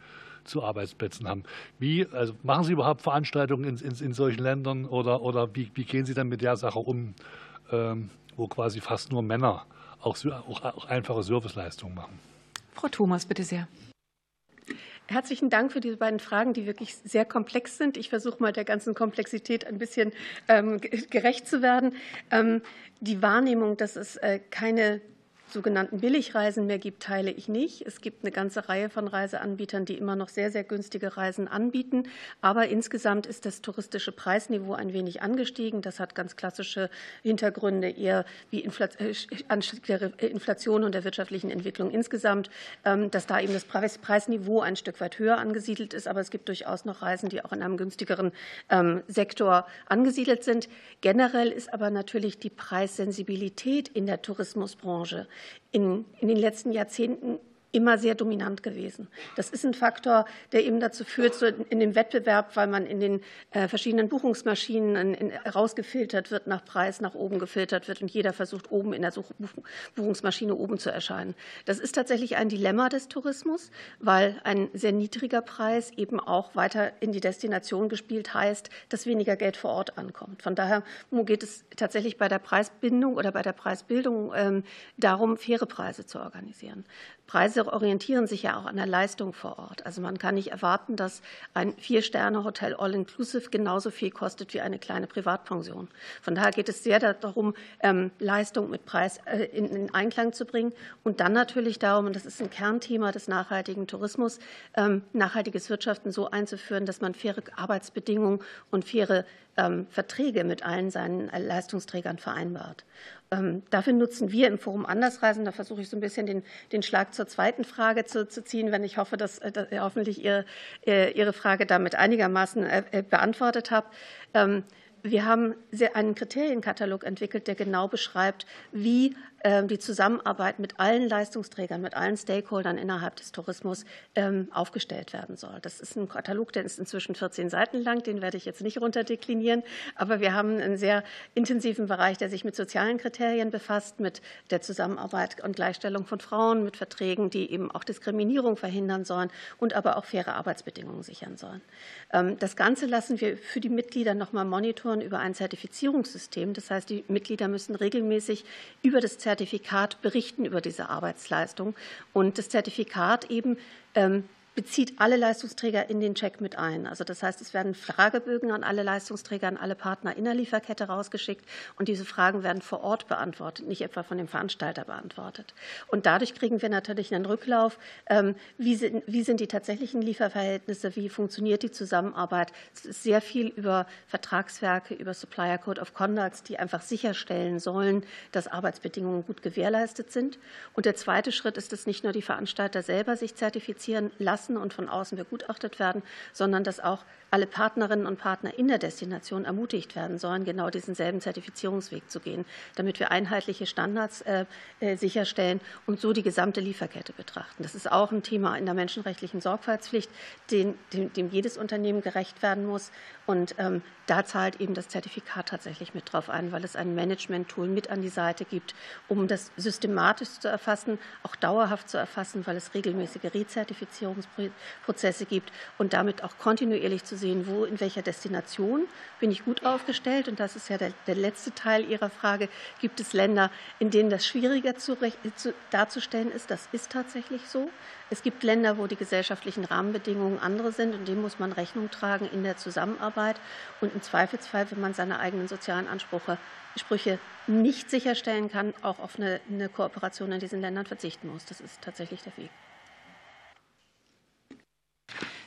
zu Arbeitsplätzen haben. Wie, also machen Sie überhaupt Veranstaltungen in, in, in solchen Ländern oder, oder wie, wie, gehen Sie dann mit der Sache um, ähm, wo quasi fast nur Männer auch, auch, auch einfache Serviceleistungen machen. Frau Thomas, bitte sehr. Herzlichen Dank für diese beiden Fragen, die wirklich sehr komplex sind. Ich versuche mal der ganzen Komplexität ein bisschen ähm, gerecht zu werden. Ähm, die Wahrnehmung, dass es äh, keine sogenannten Billigreisen mehr gibt, teile ich nicht. Es gibt eine ganze Reihe von Reiseanbietern, die immer noch sehr, sehr günstige Reisen anbieten. Aber insgesamt ist das touristische Preisniveau ein wenig angestiegen. Das hat ganz klassische Hintergründe, eher wie äh, Anstieg der Inflation und der wirtschaftlichen Entwicklung insgesamt, ähm, dass da eben das Preisniveau ein Stück weit höher angesiedelt ist. Aber es gibt durchaus noch Reisen, die auch in einem günstigeren ähm, Sektor angesiedelt sind. Generell ist aber natürlich die Preissensibilität in der Tourismusbranche in, in den letzten Jahrzehnten immer sehr dominant gewesen. Das ist ein Faktor, der eben dazu führt, so in dem Wettbewerb, weil man in den äh, verschiedenen Buchungsmaschinen rausgefiltert wird, nach Preis nach oben gefiltert wird und jeder versucht, oben in der Buchungsmaschine oben zu erscheinen. Das ist tatsächlich ein Dilemma des Tourismus, weil ein sehr niedriger Preis eben auch weiter in die Destination gespielt heißt, dass weniger Geld vor Ort ankommt. Von daher geht es tatsächlich bei der Preisbindung oder bei der Preisbildung ähm, darum, faire Preise zu organisieren. Preise orientieren sich ja auch an der Leistung vor Ort. Also man kann nicht erwarten, dass ein Vier-Sterne-Hotel All-Inclusive genauso viel kostet wie eine kleine Privatpension. Von daher geht es sehr darum, ähm, Leistung mit Preis äh, in Einklang zu bringen und dann natürlich darum, und das ist ein Kernthema des nachhaltigen Tourismus, ähm, nachhaltiges Wirtschaften so einzuführen, dass man faire Arbeitsbedingungen und faire ähm, Verträge mit allen seinen Leistungsträgern vereinbart. Ähm, dafür nutzen wir im Forum Andersreisen, da versuche ich so ein bisschen den, den Schlag zur zweiten Frage zu, zu ziehen, wenn ich hoffe, dass, dass hoffentlich Ihre, äh, Ihre Frage damit einigermaßen äh, äh, beantwortet habe. Ähm, wir haben einen Kriterienkatalog entwickelt, der genau beschreibt, wie die Zusammenarbeit mit allen Leistungsträgern, mit allen Stakeholdern innerhalb des Tourismus ähm, aufgestellt werden soll. Das ist ein Katalog, der ist inzwischen 14 Seiten lang, den werde ich jetzt nicht runterdeklinieren, aber wir haben einen sehr intensiven Bereich, der sich mit sozialen Kriterien befasst, mit der Zusammenarbeit und Gleichstellung von Frauen, mit Verträgen, die eben auch Diskriminierung verhindern sollen und aber auch faire Arbeitsbedingungen sichern sollen. Ähm, das Ganze lassen wir für die Mitglieder noch mal monitoren über ein Zertifizierungssystem. Das heißt, die Mitglieder müssen regelmäßig über das Zertifikat berichten über diese Arbeitsleistung und das Zertifikat eben ähm, bezieht alle Leistungsträger in den Check mit ein. Also das heißt, es werden Fragebögen an alle Leistungsträger, an alle Partner in der Lieferkette rausgeschickt und diese Fragen werden vor Ort beantwortet, nicht etwa von dem Veranstalter beantwortet. Und dadurch kriegen wir natürlich einen Rücklauf. Ähm, wie sind, die tatsächlichen Lieferverhältnisse? Wie funktioniert die Zusammenarbeit? Es ist sehr viel über Vertragswerke, über Supplier Code of Conducts, die einfach sicherstellen sollen, dass Arbeitsbedingungen gut gewährleistet sind. Und der zweite Schritt ist, dass nicht nur die Veranstalter selber sich zertifizieren lassen, lassen und von außen begutachtet werden, sondern dass auch alle Partnerinnen und Partner in der Destination ermutigt werden sollen, genau diesen selben Zertifizierungsweg zu gehen, damit wir einheitliche Standards äh, äh, sicherstellen und so die gesamte Lieferkette betrachten. Das ist auch ein Thema in der menschenrechtlichen Sorgfaltspflicht, dem jedes Unternehmen gerecht werden muss. Und ähm, da zahlt eben das Zertifikat tatsächlich mit drauf ein, weil es ein Management-Tool mit an die Seite gibt, um das systematisch zu erfassen, auch dauerhaft zu erfassen, weil es regelmäßige Rezertifizierungsprozesse gibt und damit auch kontinuierlich zu sehen, wo, in welcher Destination bin ich gut aufgestellt. Und das ist ja der, der letzte Teil Ihrer Frage. Gibt es Länder, in denen das schwieriger zu, zu, darzustellen ist? Das ist tatsächlich so. Es gibt Länder, wo die gesellschaftlichen Rahmenbedingungen andere sind und dem muss man Rechnung tragen in der Zusammenarbeit. Und im Zweifelsfall, wenn man seine eigenen sozialen Ansprüche Sprüche nicht sicherstellen kann, auch auf eine, eine Kooperation in diesen Ländern verzichten muss. Das ist tatsächlich der Weg.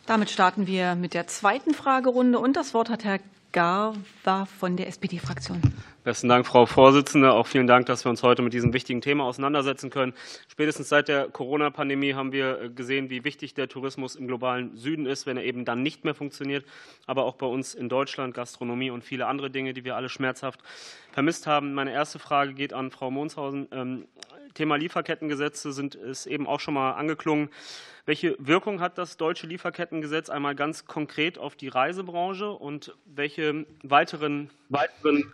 Damit starten wir mit der zweiten Fragerunde und das Wort hat Herr Garwa von der SPD-Fraktion. Besten Dank, Frau Vorsitzende. Auch vielen Dank, dass wir uns heute mit diesem wichtigen Thema auseinandersetzen können. Spätestens seit der Corona-Pandemie haben wir äh, gesehen, wie wichtig der Tourismus im globalen Süden ist, wenn er eben dann nicht mehr funktioniert. Aber auch bei uns in Deutschland, Gastronomie und viele andere Dinge, die wir alle schmerzhaft vermisst haben. Meine erste Frage geht an Frau Monshausen. Ähm, Thema Lieferkettengesetze sind es eben auch schon mal angeklungen. Welche Wirkung hat das deutsche Lieferkettengesetz einmal ganz konkret auf die Reisebranche und welche weiteren, weiteren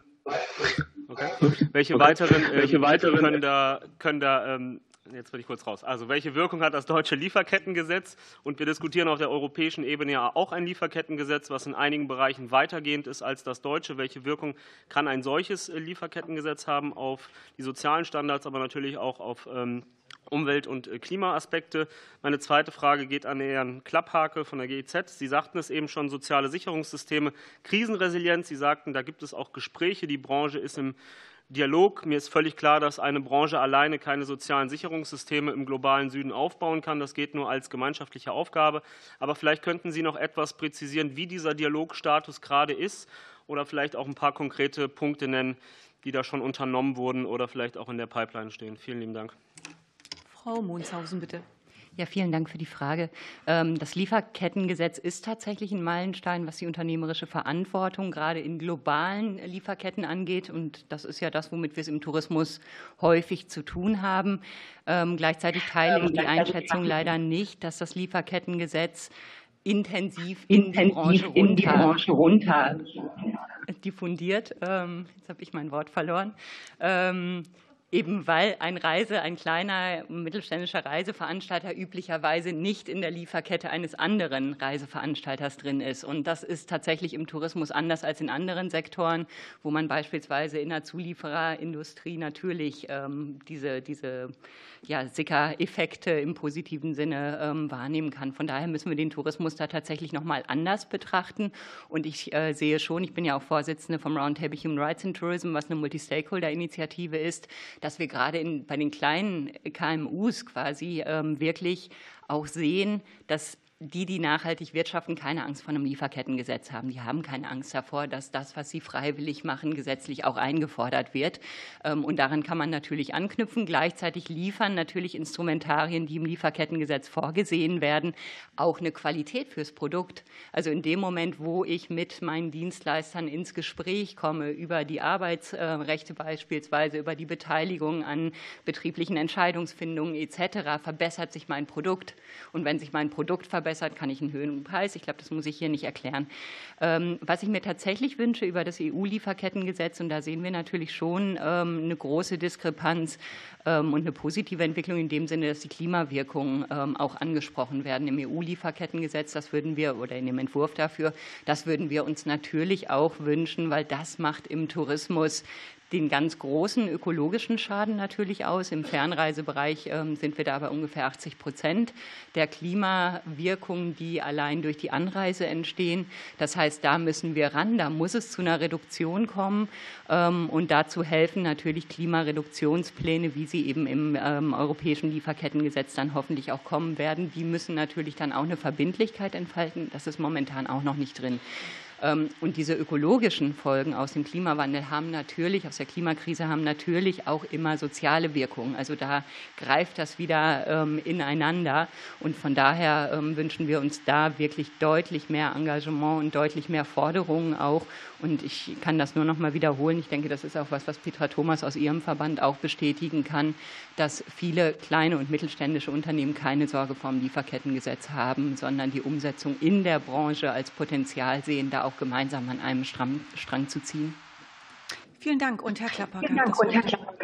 Okay. Welche okay. weiteren, welche weiteren können da, können da ähm, jetzt bin ich kurz raus. Also, welche Wirkung hat das deutsche Lieferkettengesetz? Und wir diskutieren auf der europäischen Ebene ja auch ein Lieferkettengesetz, was in einigen Bereichen weitergehend ist als das deutsche. Welche Wirkung kann ein solches äh, Lieferkettengesetz haben auf die sozialen Standards, aber natürlich auch auf ähm, Umwelt- und äh, Klimaaspekte. Meine zweite Frage geht an Herrn Klapphake von der GIZ. Sie sagten es eben schon, soziale Sicherungssysteme, Krisenresilienz. Sie sagten, da gibt es auch Gespräche. Die Branche ist im Dialog. Mir ist völlig klar, dass eine Branche alleine keine sozialen Sicherungssysteme im globalen Süden aufbauen kann. Das geht nur als gemeinschaftliche Aufgabe. Aber vielleicht könnten Sie noch etwas präzisieren, wie dieser Dialogstatus gerade ist oder vielleicht auch ein paar konkrete Punkte nennen, die da schon unternommen wurden oder vielleicht auch in der Pipeline stehen. Vielen lieben Dank. Frau Monshausen, bitte. Ja, vielen Dank für die Frage. Ähm, das Lieferkettengesetz ist tatsächlich ein Meilenstein, was die unternehmerische Verantwortung gerade in globalen Lieferketten angeht. Und das ist ja das, womit wir es im Tourismus häufig zu tun haben. Ähm, gleichzeitig teile ich die Einschätzung leider nicht, dass das Lieferkettengesetz intensiv in, die, Branche runter, in die Branche runter diffundiert. Ähm, jetzt habe ich mein Wort verloren eben weil ein Reise, ein kleiner mittelständischer Reiseveranstalter üblicherweise nicht in der Lieferkette eines anderen Reiseveranstalters drin ist. Und das ist tatsächlich im Tourismus anders als in anderen Sektoren, wo man beispielsweise in der Zuliefererindustrie natürlich ähm, diese, diese ja, Sicker-Effekte im positiven Sinne ähm, wahrnehmen kann. Von daher müssen wir den Tourismus da tatsächlich noch mal anders betrachten. Und ich äh, sehe schon, ich bin ja auch Vorsitzende vom Roundtable Human Rights in Tourism, was eine Multi-Stakeholder-Initiative ist, dass wir gerade in, bei den kleinen KMUs quasi ähm, wirklich auch sehen, dass die, die nachhaltig wirtschaften, keine Angst vor einem Lieferkettengesetz haben. Die haben keine Angst davor, dass das, was sie freiwillig machen, gesetzlich auch eingefordert wird. Ähm, und daran kann man natürlich anknüpfen. Gleichzeitig liefern natürlich Instrumentarien, die im Lieferkettengesetz vorgesehen werden, auch eine Qualität fürs Produkt. Also in dem Moment, wo ich mit meinen Dienstleistern ins Gespräch komme über die Arbeitsrechte beispielsweise, über die Beteiligung an betrieblichen Entscheidungsfindungen etc., verbessert sich mein Produkt. Und wenn sich mein Produkt verbessert, verbessert, kann ich einen höheren Preis. Ich glaube, das muss ich hier nicht erklären. Ähm, was ich mir tatsächlich wünsche über das EU-Lieferkettengesetz, und da sehen wir natürlich schon ähm, eine große Diskrepanz ähm, und eine positive Entwicklung in dem Sinne, dass die Klimawirkungen auch angesprochen werden im EU-Lieferkettengesetz. Das würden wir oder in dem Entwurf dafür, das würden wir uns natürlich auch wünschen, weil das macht im Tourismus den ganz großen ökologischen Schaden natürlich aus. Im Fernreisebereich ähm, sind wir da bei ungefähr 80 Prozent der Klimawirkungen, die allein durch die Anreise entstehen. Das heißt, da müssen wir ran, da muss es zu einer Reduktion kommen ähm, und dazu helfen natürlich Klimareduktionspläne, wie sie eben im ähm, europäischen Lieferkettengesetz dann hoffentlich auch kommen werden. Die müssen natürlich dann auch eine Verbindlichkeit entfalten. Das ist momentan auch noch nicht drin. Ähm, und diese ökologischen Folgen aus dem Klimawandel haben natürlich, aus der Klimakrise haben natürlich auch immer soziale Wirkungen. Also da greift das wieder ähm, ineinander. Und von daher ähm, wünschen wir uns da wirklich deutlich mehr Engagement und deutlich mehr Forderungen auch. Und ich kann das nur noch mal wiederholen. Ich denke, das ist auch was, was Petra Thomas aus ihrem Verband auch bestätigen kann, dass viele kleine und mittelständische Unternehmen keine Sorge vor dem Lieferkettengesetz haben, sondern die Umsetzung in der Branche als Potenzial sehen, da auch gemeinsam an einem Strang, Strang zu ziehen. Vielen Dank. Und Herr Klapper. Vielen Dank. Und Herr Klapper.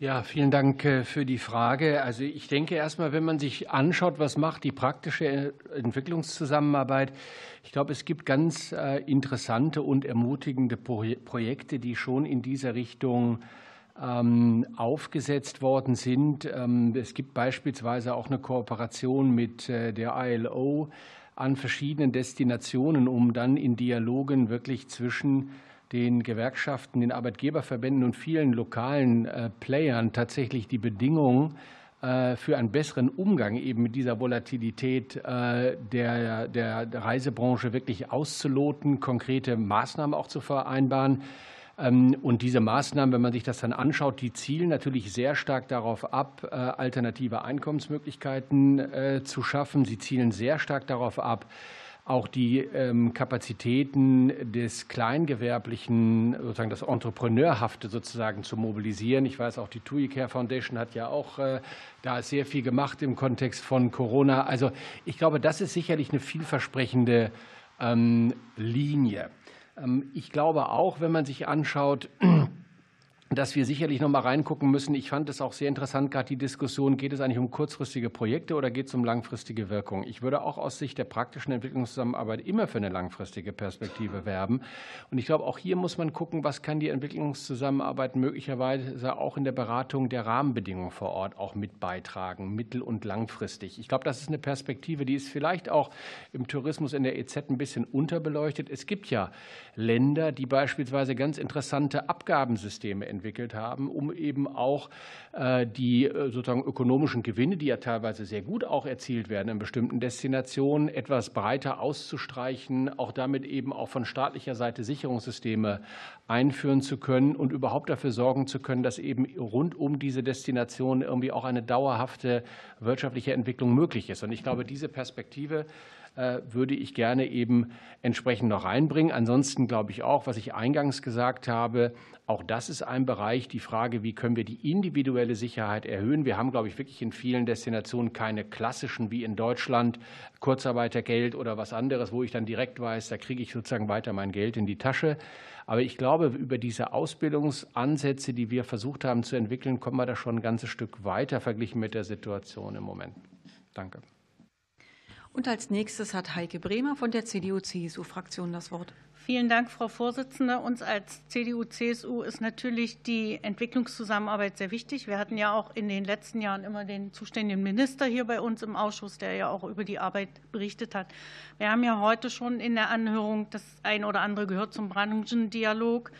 Ja, vielen Dank äh, für die Frage. Also ich denke erstmal, wenn man sich anschaut, was macht die praktische Entwicklungszusammenarbeit, ich glaube, es gibt ganz äh, interessante und ermutigende Projekte, die schon in dieser Richtung ähm, aufgesetzt worden sind. Ähm, es gibt beispielsweise auch eine Kooperation mit äh, der ILO an verschiedenen Destinationen, um dann in Dialogen wirklich zwischen den Gewerkschaften, den Arbeitgeberverbänden und vielen lokalen äh, Playern tatsächlich die Bedingungen äh, für einen besseren Umgang eben mit dieser Volatilität äh, der, der Reisebranche wirklich auszuloten, konkrete Maßnahmen auch zu vereinbaren. Ähm, und diese Maßnahmen, wenn man sich das dann anschaut, die zielen natürlich sehr stark darauf ab, äh, alternative Einkommensmöglichkeiten äh, zu schaffen. Sie zielen sehr stark darauf ab, auch die ähm, Kapazitäten des Kleingewerblichen, sozusagen das Entrepreneurhafte sozusagen zu mobilisieren. Ich weiß auch, die TUI Care Foundation hat ja auch äh, da sehr viel gemacht im Kontext von Corona. Also ich glaube, das ist sicherlich eine vielversprechende ähm, Linie. Ähm, ich glaube auch, wenn man sich anschaut, dass wir sicherlich noch mal reingucken müssen. Ich fand es auch sehr interessant, gerade die Diskussion, geht es eigentlich um kurzfristige Projekte oder geht es um langfristige Wirkung? Ich würde auch aus Sicht der praktischen Entwicklungszusammenarbeit immer für eine langfristige Perspektive werben. Und ich glaube, auch hier muss man gucken, was kann die Entwicklungszusammenarbeit möglicherweise auch in der Beratung der Rahmenbedingungen vor Ort auch mit beitragen, mittel- und langfristig. Ich glaube, das ist eine Perspektive, die ist vielleicht auch im Tourismus in der EZ ein bisschen unterbeleuchtet. Es gibt ja Länder, die beispielsweise ganz interessante Abgabensysteme entwickeln entwickelt haben, um eben auch äh, die äh, sozusagen ökonomischen Gewinne, die ja teilweise sehr gut auch erzielt werden in bestimmten Destinationen, etwas breiter auszustreichen, auch damit eben auch von staatlicher Seite Sicherungssysteme einführen zu können und überhaupt dafür sorgen zu können, dass eben rund um diese Destination irgendwie auch eine dauerhafte wirtschaftliche Entwicklung möglich ist. Und ich glaube, diese Perspektive äh, würde ich gerne eben entsprechend noch reinbringen. Ansonsten glaube ich auch, was ich eingangs gesagt habe, auch das ist ein Bereich, die Frage, wie können wir die individuelle Sicherheit erhöhen. Wir haben, glaube ich, wirklich in vielen Destinationen keine klassischen wie in Deutschland Kurzarbeitergeld oder was anderes, wo ich dann direkt weiß, da kriege ich sozusagen weiter mein Geld in die Tasche. Aber ich glaube, über diese Ausbildungsansätze, die wir versucht haben zu entwickeln, kommen wir da schon ein ganzes Stück weiter verglichen mit der Situation im Moment. Danke. Und als nächstes hat Heike Bremer von der CDU-CSU-Fraktion das Wort. Vielen Dank, Frau Vorsitzende. Uns als CDU-CSU ist natürlich die Entwicklungszusammenarbeit sehr wichtig. Wir hatten ja auch in den letzten Jahren immer den zuständigen Minister hier bei uns im Ausschuss, der ja auch über die Arbeit berichtet hat. Wir haben ja heute schon in der Anhörung das ein oder andere gehört zum Branchendialog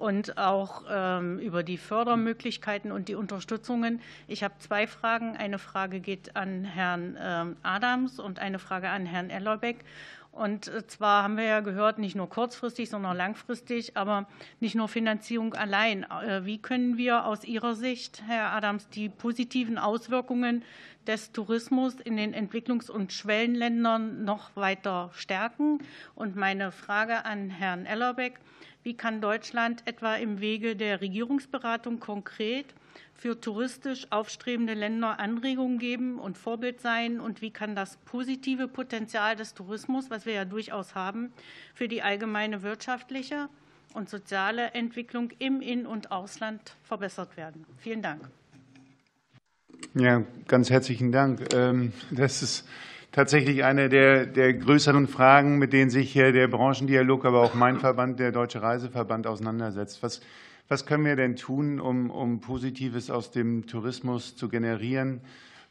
und auch ähm, über die Fördermöglichkeiten und die Unterstützungen. Ich habe zwei Fragen. Eine Frage geht an Herrn ähm, Adams und eine Frage an Herrn Ellerbeck. Und äh, zwar haben wir ja gehört, nicht nur kurzfristig, sondern langfristig, aber nicht nur Finanzierung allein. Äh, wie können wir aus Ihrer Sicht, Herr Adams, die positiven Auswirkungen des Tourismus in den Entwicklungs- und Schwellenländern noch weiter stärken? Und meine Frage an Herrn Ellerbeck. Wie kann Deutschland etwa im Wege der Regierungsberatung konkret für touristisch aufstrebende Länder Anregungen geben und Vorbild sein? Und wie kann das positive Potenzial des Tourismus, was wir ja durchaus haben, für die allgemeine wirtschaftliche und soziale Entwicklung im In- und Ausland verbessert werden? Vielen Dank. Ja, ganz herzlichen Dank. Ähm, das ist tatsächlich eine der, der größeren Fragen, mit denen sich der Branchendialog, aber auch mein Verband, der Deutsche Reiseverband, auseinandersetzt. Was, was können wir denn tun, um, um Positives aus dem Tourismus zu generieren,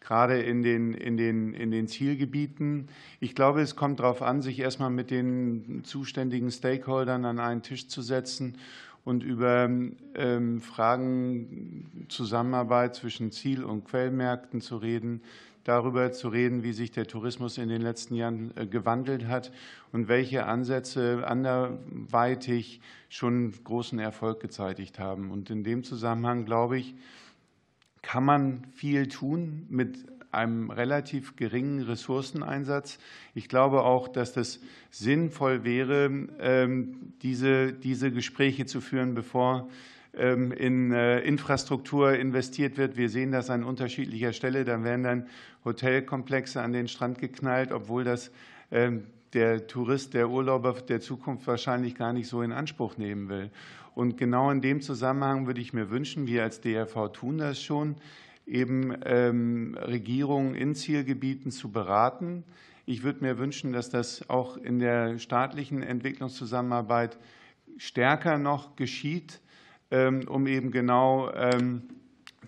gerade in den, in, den, in den Zielgebieten? Ich glaube, es kommt darauf an, sich erstmal mit den zuständigen Stakeholdern an einen Tisch zu setzen und über ähm, Fragen Zusammenarbeit zwischen Ziel- und Quellmärkten zu reden, darüber zu reden, wie sich der Tourismus in den letzten Jahren äh, gewandelt hat und welche Ansätze anderweitig schon großen Erfolg gezeitigt haben. Und in dem Zusammenhang, glaube ich, kann man viel tun mit einem relativ geringen Ressourceneinsatz. Ich glaube auch, dass das sinnvoll wäre, ähm, diese, diese Gespräche zu führen, bevor ähm, in äh, Infrastruktur investiert wird. Wir sehen das an unterschiedlicher Stelle. Da werden dann Hotelkomplexe an den Strand geknallt, obwohl das ähm, der Tourist, der Urlauber der Zukunft wahrscheinlich gar nicht so in Anspruch nehmen will. Und genau in dem Zusammenhang würde ich mir wünschen, wir als DRV tun das schon, eben ähm, Regierungen in Zielgebieten zu beraten. Ich würde mir wünschen, dass das auch in der staatlichen Entwicklungszusammenarbeit stärker noch geschieht, ähm, um eben genau ähm,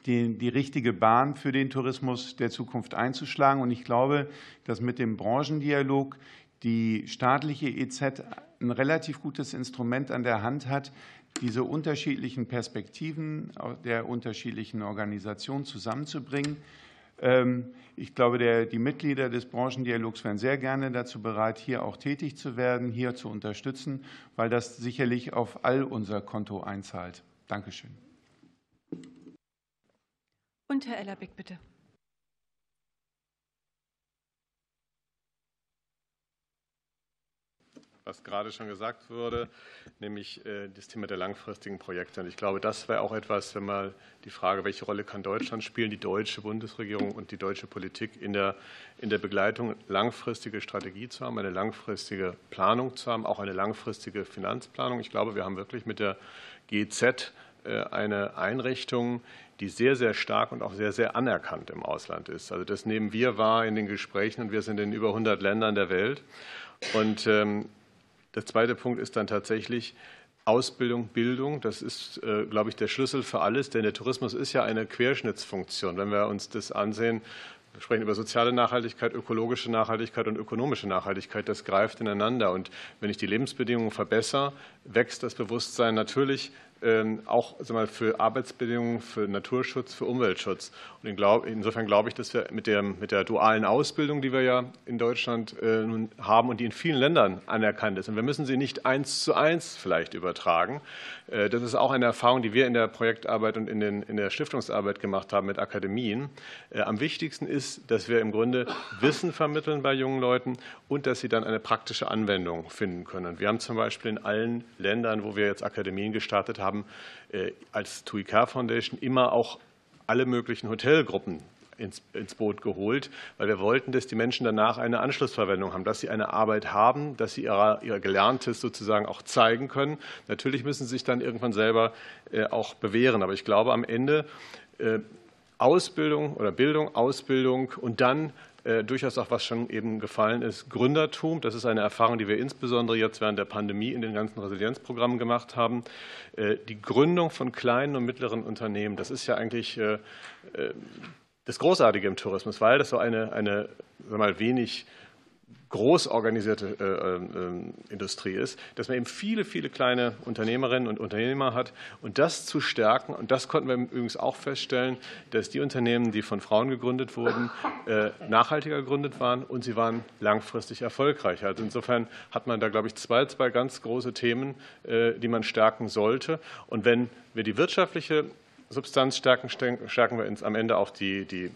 die, die richtige Bahn für den Tourismus der Zukunft einzuschlagen. Und ich glaube, dass mit dem Branchendialog die staatliche EZ ein relativ gutes Instrument an der Hand hat, diese unterschiedlichen Perspektiven der unterschiedlichen Organisationen zusammenzubringen. Ähm, ich glaube, der, die Mitglieder des Branchendialogs wären sehr gerne dazu bereit, hier auch tätig zu werden, hier zu unterstützen, weil das sicherlich auf all unser Konto einzahlt. Dankeschön. Und Herr Ellerbeck, bitte. Was gerade schon gesagt wurde, nämlich äh, das Thema der langfristigen Projekte. Und ich glaube, das wäre auch etwas, wenn man die Frage, welche Rolle kann Deutschland spielen, die deutsche Bundesregierung und die deutsche Politik in der, in der Begleitung, langfristige Strategie zu haben, eine langfristige Planung zu haben, auch eine langfristige Finanzplanung. Ich glaube, wir haben wirklich mit der GZ äh, eine Einrichtung, die sehr, sehr stark und auch sehr, sehr anerkannt im Ausland ist. Also das nehmen wir wahr in den Gesprächen und wir sind in über 100 Ländern der Welt. Und ähm, der zweite Punkt ist dann tatsächlich Ausbildung, Bildung. Das ist, äh, glaube ich, der Schlüssel für alles, denn der Tourismus ist ja eine Querschnittsfunktion. Wenn wir uns das ansehen, wir sprechen über soziale Nachhaltigkeit, ökologische Nachhaltigkeit und ökonomische Nachhaltigkeit. Das greift ineinander. Und wenn ich die Lebensbedingungen verbessere, wächst das Bewusstsein natürlich auch mal, für Arbeitsbedingungen, für Naturschutz, für Umweltschutz. Und insofern glaube ich, dass wir mit der, mit der dualen Ausbildung, die wir ja in Deutschland äh, nun haben und die in vielen Ländern anerkannt ist, und wir müssen sie nicht eins zu eins vielleicht übertragen. Äh, das ist auch eine Erfahrung, die wir in der Projektarbeit und in, den, in der Stiftungsarbeit gemacht haben mit Akademien. Äh, am wichtigsten ist, dass wir im Grunde Wissen vermitteln bei jungen Leuten und dass sie dann eine praktische Anwendung finden können. Wir haben zum Beispiel in allen Ländern, wo wir jetzt Akademien gestartet haben, äh, als TUI Car Foundation immer auch alle möglichen Hotelgruppen ins, ins, Boot geholt, weil wir wollten, dass die Menschen danach eine Anschlussverwendung haben, dass sie eine Arbeit haben, dass sie ihr, ihr Gelerntes sozusagen auch zeigen können. Natürlich müssen sie sich dann irgendwann selber äh, auch bewähren, aber ich glaube am Ende äh, Ausbildung oder Bildung, Ausbildung und dann äh, durchaus auch, was schon eben gefallen ist, Gründertum. Das ist eine Erfahrung, die wir insbesondere jetzt während der Pandemie in den ganzen Resilienzprogrammen gemacht haben. Die Gründung von kleinen und mittleren Unternehmen, das ist ja eigentlich das Großartige im Tourismus, weil das so eine, eine sag mal, wenig groß organisierte äh, ähm, Industrie ist, dass man eben viele, viele kleine Unternehmerinnen und Unternehmer hat und das zu stärken. Und das konnten wir übrigens auch feststellen, dass die Unternehmen, die von Frauen gegründet wurden, äh, nachhaltiger gegründet waren und sie waren langfristig erfolgreich. Also insofern hat man da, glaube ich, zwei, zwei ganz große Themen, äh, die man stärken sollte. Und wenn wir die wirtschaftliche Substanz stärken, stärken wir uns am Ende auch die, die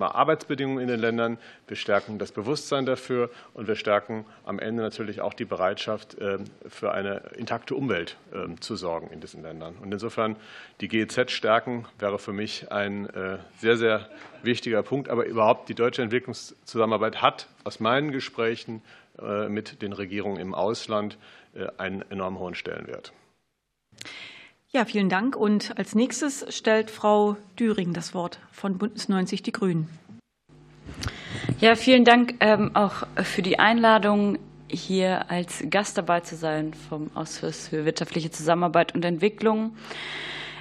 Arbeitsbedingungen in den Ländern, wir stärken das Bewusstsein dafür und wir stärken am Ende natürlich auch die Bereitschaft, ähm, für eine intakte Umwelt ähm, zu sorgen in diesen Ländern. Und insofern die GEZ stärken wäre für mich ein äh, sehr, sehr wichtiger Punkt. Aber überhaupt die deutsche Entwicklungszusammenarbeit hat aus meinen Gesprächen äh, mit den Regierungen im Ausland äh, einen enorm hohen Stellenwert. Ja, vielen Dank. Und als nächstes stellt Frau Düring das Wort von Bündnis 90 Die Grünen. Ja, vielen Dank ähm, auch für die Einladung, hier als Gast dabei zu sein vom Ausschuss für wirtschaftliche Zusammenarbeit und Entwicklung.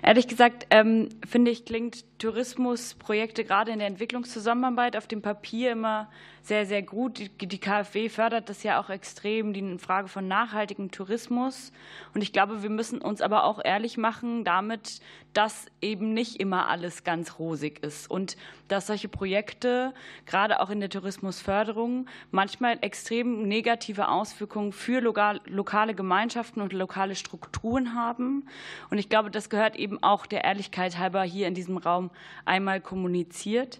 Ehrlich gesagt, ähm, finde ich, klingt Tourismusprojekte gerade in der Entwicklungszusammenarbeit auf dem Papier immer sehr, sehr gut. Die KfW fördert das ja auch extrem, die Frage von nachhaltigem Tourismus. Und ich glaube, wir müssen uns aber auch ehrlich machen damit, dass eben nicht immer alles ganz rosig ist und dass solche Projekte, gerade auch in der Tourismusförderung, manchmal extrem negative Auswirkungen für lokale Gemeinschaften und lokale Strukturen haben. Und ich glaube, das gehört eben auch der Ehrlichkeit halber hier in diesem Raum einmal kommuniziert.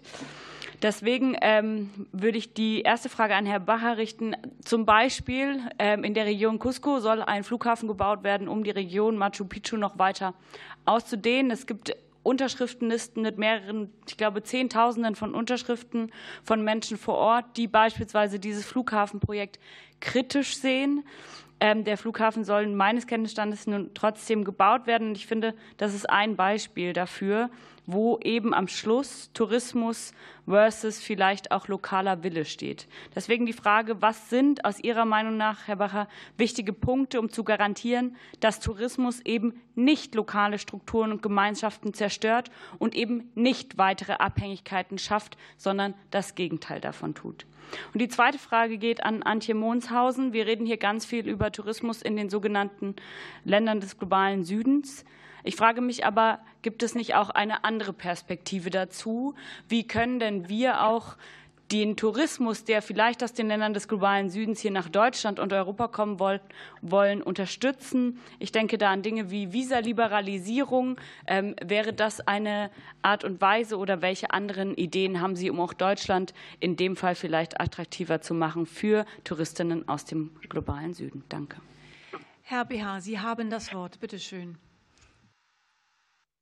Deswegen ähm, würde ich die erste Frage an Herrn Bacher richten. Zum Beispiel ähm, in der Region Cusco soll ein Flughafen gebaut werden, um die Region Machu Picchu noch weiter auszudehnen. Es gibt Unterschriftenlisten mit mehreren, ich glaube, Zehntausenden von Unterschriften von Menschen vor Ort, die beispielsweise dieses Flughafenprojekt kritisch sehen. Ähm, der Flughafen soll meines Kenntnisstandes nun trotzdem gebaut werden. Ich finde, das ist ein Beispiel dafür, wo eben am Schluss Tourismus versus vielleicht auch lokaler Wille steht. Deswegen die Frage, was sind aus Ihrer Meinung nach, Herr Bacher, wichtige Punkte, um zu garantieren, dass Tourismus eben nicht lokale Strukturen und Gemeinschaften zerstört und eben nicht weitere Abhängigkeiten schafft, sondern das Gegenteil davon tut. Und die zweite Frage geht an Antje Monshausen. Wir reden hier ganz viel über Tourismus in den sogenannten Ländern des globalen Südens. Ich frage mich aber, gibt es nicht auch eine andere Perspektive dazu? Wie können denn wir auch den Tourismus, der vielleicht aus den Ländern des globalen Südens hier nach Deutschland und Europa kommen wollen, unterstützen. Ich denke da an Dinge wie Visaliberalisierung. Ähm, wäre das eine Art und Weise oder welche anderen Ideen haben Sie, um auch Deutschland in dem Fall vielleicht attraktiver zu machen für Touristinnen aus dem globalen Süden? Danke. Herr BH, Sie haben das Wort. Bitte schön.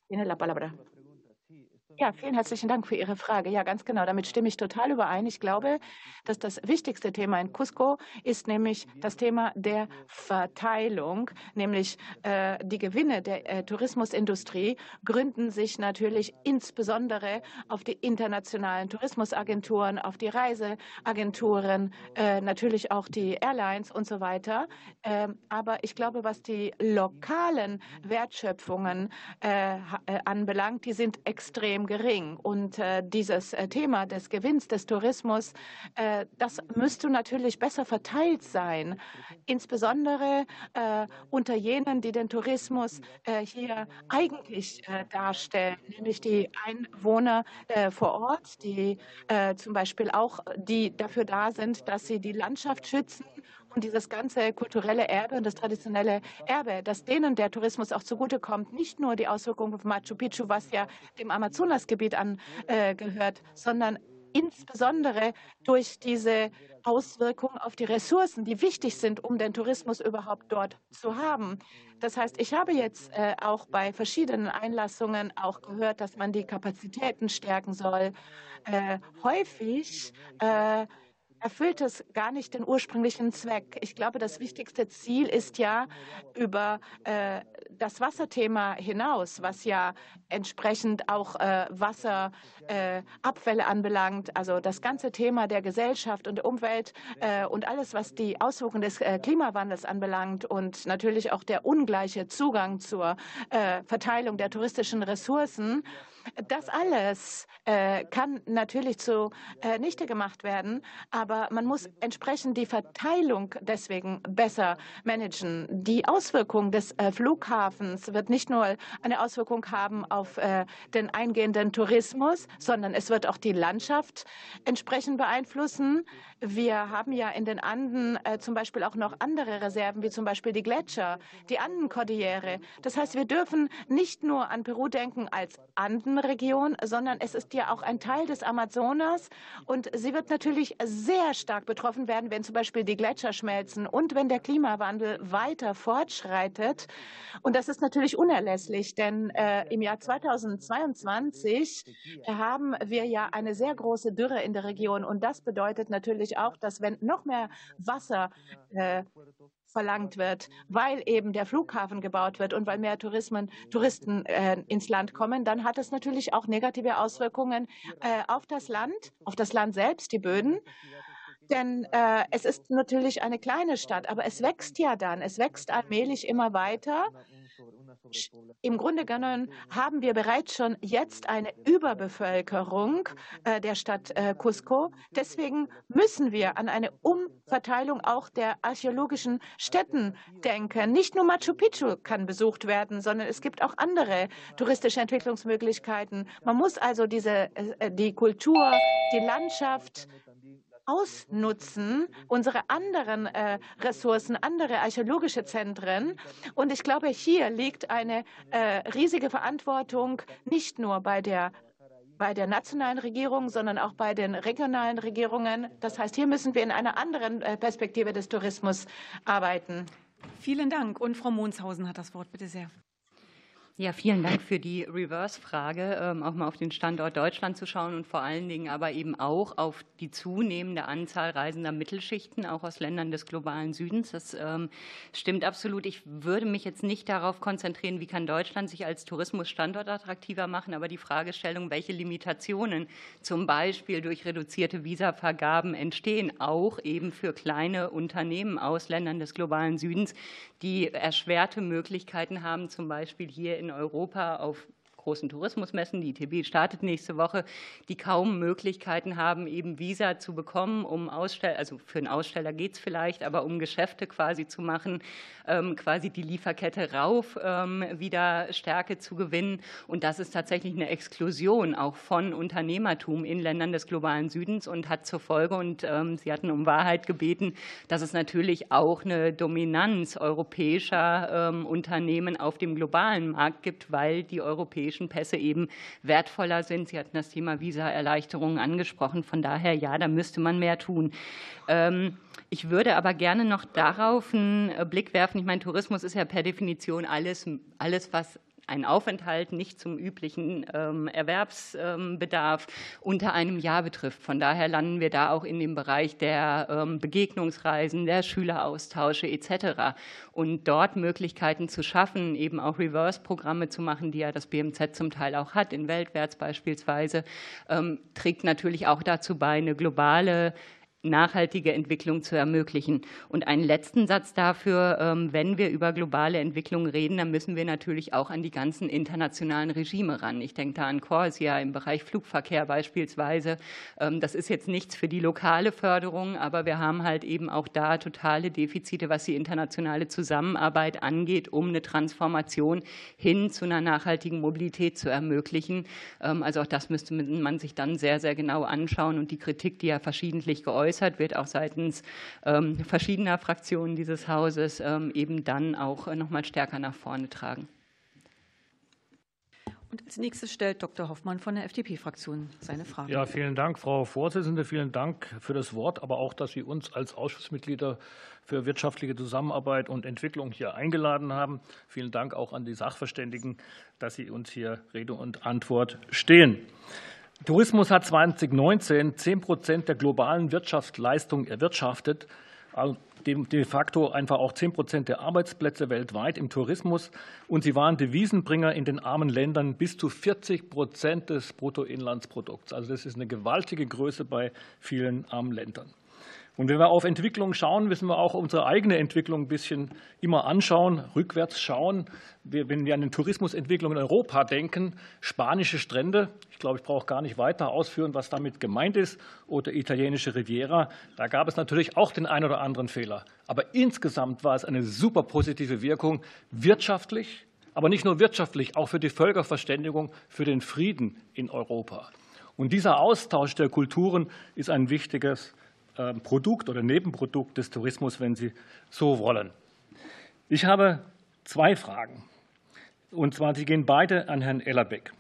Tiene la palabra. Ja, vielen herzlichen Dank für Ihre Frage. Ja, ganz genau. Damit stimme ich total überein. Ich glaube, dass das wichtigste Thema in Cusco ist nämlich das Thema der Verteilung, nämlich äh, die Gewinne der äh, Tourismusindustrie gründen sich natürlich insbesondere auf die internationalen Tourismusagenturen, auf die Reiseagenturen, äh, natürlich auch die Airlines und so weiter. Ähm, aber ich glaube, was die lokalen Wertschöpfungen äh, äh, anbelangt, die sind extrem gering. Und äh, dieses äh, Thema des Gewinns des Tourismus, äh, das müsste natürlich besser verteilt sein, insbesondere äh, unter jenen, die den Tourismus äh, hier eigentlich darstellen, nämlich die Einwohner vor Ort, die zum Beispiel auch die dafür da sind, dass sie die Landschaft schützen und dieses ganze kulturelle Erbe und das traditionelle Erbe, dass denen der Tourismus auch zugutekommt, nicht nur die Auswirkungen von Machu Picchu, was ja dem Amazonasgebiet angehört, sondern insbesondere durch diese Auswirkungen auf die Ressourcen, die wichtig sind, um den Tourismus überhaupt dort zu haben. Das heißt, ich habe jetzt äh, auch bei verschiedenen Einlassungen auch gehört, dass man die Kapazitäten stärken soll. Äh, häufig äh, erfüllt es gar nicht den ursprünglichen Zweck. Ich glaube, das wichtigste Ziel ist ja über äh, das Wasserthema hinaus, was ja entsprechend auch äh, Wasserabfälle äh, anbelangt, also das ganze Thema der Gesellschaft und der Umwelt äh, und alles, was die Auswirkungen des äh, Klimawandels anbelangt und natürlich auch der ungleiche Zugang zur äh, Verteilung der touristischen Ressourcen. Das alles äh, kann natürlich zunichte gemacht werden, aber man muss entsprechend die Verteilung deswegen besser managen. Die Auswirkung des äh, Flughafens wird nicht nur eine Auswirkung haben auf äh, den eingehenden Tourismus, sondern es wird auch die Landschaft entsprechend beeinflussen. Wir haben ja in den Anden äh, zum Beispiel auch noch andere Reserven, wie zum Beispiel die Gletscher, die Andenkordillere. Das heißt, wir dürfen nicht nur an Peru denken als Andenregion, sondern es ist ja auch ein Teil des Amazonas und sie wird natürlich sehr stark betroffen werden, wenn zum Beispiel die Gletscher schmelzen und wenn der Klimawandel weiter fortschreitet. Und das ist natürlich unerlässlich, denn äh, im Jahr 2022 haben wir ja eine sehr große Dürre in der Region und das bedeutet natürlich natürlich auch, dass wenn noch mehr Wasser äh, verlangt wird, weil eben der Flughafen gebaut wird und weil mehr Tourismen, Touristen äh, ins Land kommen, dann hat es natürlich auch negative Auswirkungen äh, auf das Land, auf das Land selbst, die Böden. Denn äh, es ist natürlich eine kleine Stadt, aber es wächst ja dann, es wächst allmählich immer weiter. Im Grunde genommen haben wir bereits schon jetzt eine Überbevölkerung äh, der Stadt äh, Cusco. Deswegen müssen wir an eine Umverteilung auch der archäologischen Stätten denken. Nicht nur Machu Picchu kann besucht werden, sondern es gibt auch andere touristische Entwicklungsmöglichkeiten. Man muss also diese, äh, die Kultur, die Landschaft, ausnutzen, unsere anderen äh, Ressourcen, andere archäologische Zentren. Und ich glaube, hier liegt eine äh, riesige Verantwortung nicht nur bei der bei der nationalen Regierung, sondern auch bei den regionalen Regierungen. Das heißt, hier müssen wir in einer anderen äh, Perspektive des Tourismus arbeiten. Vielen Dank. Und Frau Monshausen hat das Wort, bitte sehr. Ja, vielen Dank für die Reverse-Frage, ähm, auch mal auf den Standort Deutschland zu schauen und vor allen Dingen aber eben auch auf die zunehmende Anzahl reisender Mittelschichten, auch aus Ländern des globalen Südens. Das ähm, stimmt absolut. Ich würde mich jetzt nicht darauf konzentrieren, wie kann Deutschland sich als Tourismusstandort attraktiver machen, aber die Fragestellung, welche Limitationen zum Beispiel durch reduzierte Visavergaben entstehen, auch eben für kleine Unternehmen aus Ländern des globalen Südens, die erschwerte Möglichkeiten haben, zum Beispiel hier in Europa auf großen Tourismusmessen, die ITB startet nächste Woche, die kaum Möglichkeiten haben, eben Visa zu bekommen, um Aussteller, also für einen Aussteller geht es vielleicht, aber um Geschäfte quasi zu machen, ähm, quasi die Lieferkette rauf ähm, wieder Stärke zu gewinnen. Und das ist tatsächlich eine Exklusion auch von Unternehmertum in Ländern des globalen Südens und hat zur Folge, und ähm, Sie hatten um Wahrheit gebeten, dass es natürlich auch eine Dominanz europäischer Unternehmen auf dem globalen Markt gibt, weil die europäischen europäischen Pässe eben wertvoller sind. Sie hatten das Thema Visaerleichterungen angesprochen. Von daher, ja, da müsste man mehr tun. Ähm, ich würde aber gerne noch darauf einen Blick werfen. Ich meine, Tourismus ist ja per Definition alles, alles was ein Aufenthalt nicht zum üblichen ähm, Erwerbsbedarf unter einem Jahr betrifft. Von daher landen wir da auch in dem Bereich der ähm, Begegnungsreisen, der Schüleraustausche etc. Und dort Möglichkeiten zu schaffen, eben auch Reverse-Programme zu machen, die ja das BMZ zum Teil auch hat, in Weltwärts beispielsweise, ähm, trägt natürlich auch dazu bei, eine globale nachhaltige Entwicklung zu ermöglichen. Und einen letzten Satz dafür, ähm, wenn wir über globale Entwicklung reden, dann müssen wir natürlich auch an die ganzen internationalen Regime ran. Ich denke da an Corsia im Bereich Flugverkehr beispielsweise. Ähm, das ist jetzt nichts für die lokale Förderung, aber wir haben halt eben auch da totale Defizite, was die internationale Zusammenarbeit angeht, um eine Transformation hin zu einer nachhaltigen Mobilität zu ermöglichen. Ähm, also auch das müsste man sich dann sehr, sehr genau anschauen und die Kritik, die ja verschiedentlich geäußert geäußert wird, auch seitens ähm, verschiedener Fraktionen dieses Hauses, ähm, eben dann auch noch mal stärker nach vorne tragen. Und als nächstes stellt Dr. Hoffmann von der FDP-Fraktion seine Frage. Ja, vielen Dank, Frau Vorsitzende. Vielen Dank für das Wort, aber auch, dass Sie uns als Ausschussmitglieder für wirtschaftliche Zusammenarbeit und Entwicklung hier eingeladen haben. Vielen Dank auch an die Sachverständigen, dass Sie uns hier Rede und Antwort stehen. Tourismus hat 2019 10 Prozent der globalen Wirtschaftsleistung erwirtschaftet, also de facto einfach auch 10 Prozent der Arbeitsplätze weltweit im Tourismus. Und sie waren Devisenbringer in den armen Ländern bis zu 40 Prozent des Bruttoinlandsprodukts. Also das ist eine gewaltige Größe bei vielen armen Ländern. Und wenn wir auf Entwicklung schauen, müssen wir auch unsere eigene Entwicklung ein bisschen immer anschauen, rückwärts schauen. wenn wir an die Tourismusentwicklung in Europa denken, spanische Strände, ich glaube, ich brauche gar nicht weiter ausführen, was damit gemeint ist, oder italienische Riviera, da gab es natürlich auch den einen oder anderen Fehler. Aber insgesamt war es eine super positive Wirkung, wirtschaftlich, aber nicht nur wirtschaftlich, auch für die Völkerverständigung, für den Frieden in Europa. Und dieser Austausch der Kulturen ist ein wichtiges ähm, Produkt oder Nebenprodukt des Tourismus, wenn Sie so wollen. Ich habe zwei Fragen. Und zwar, sie gehen beide an Herrn Ellerbeck.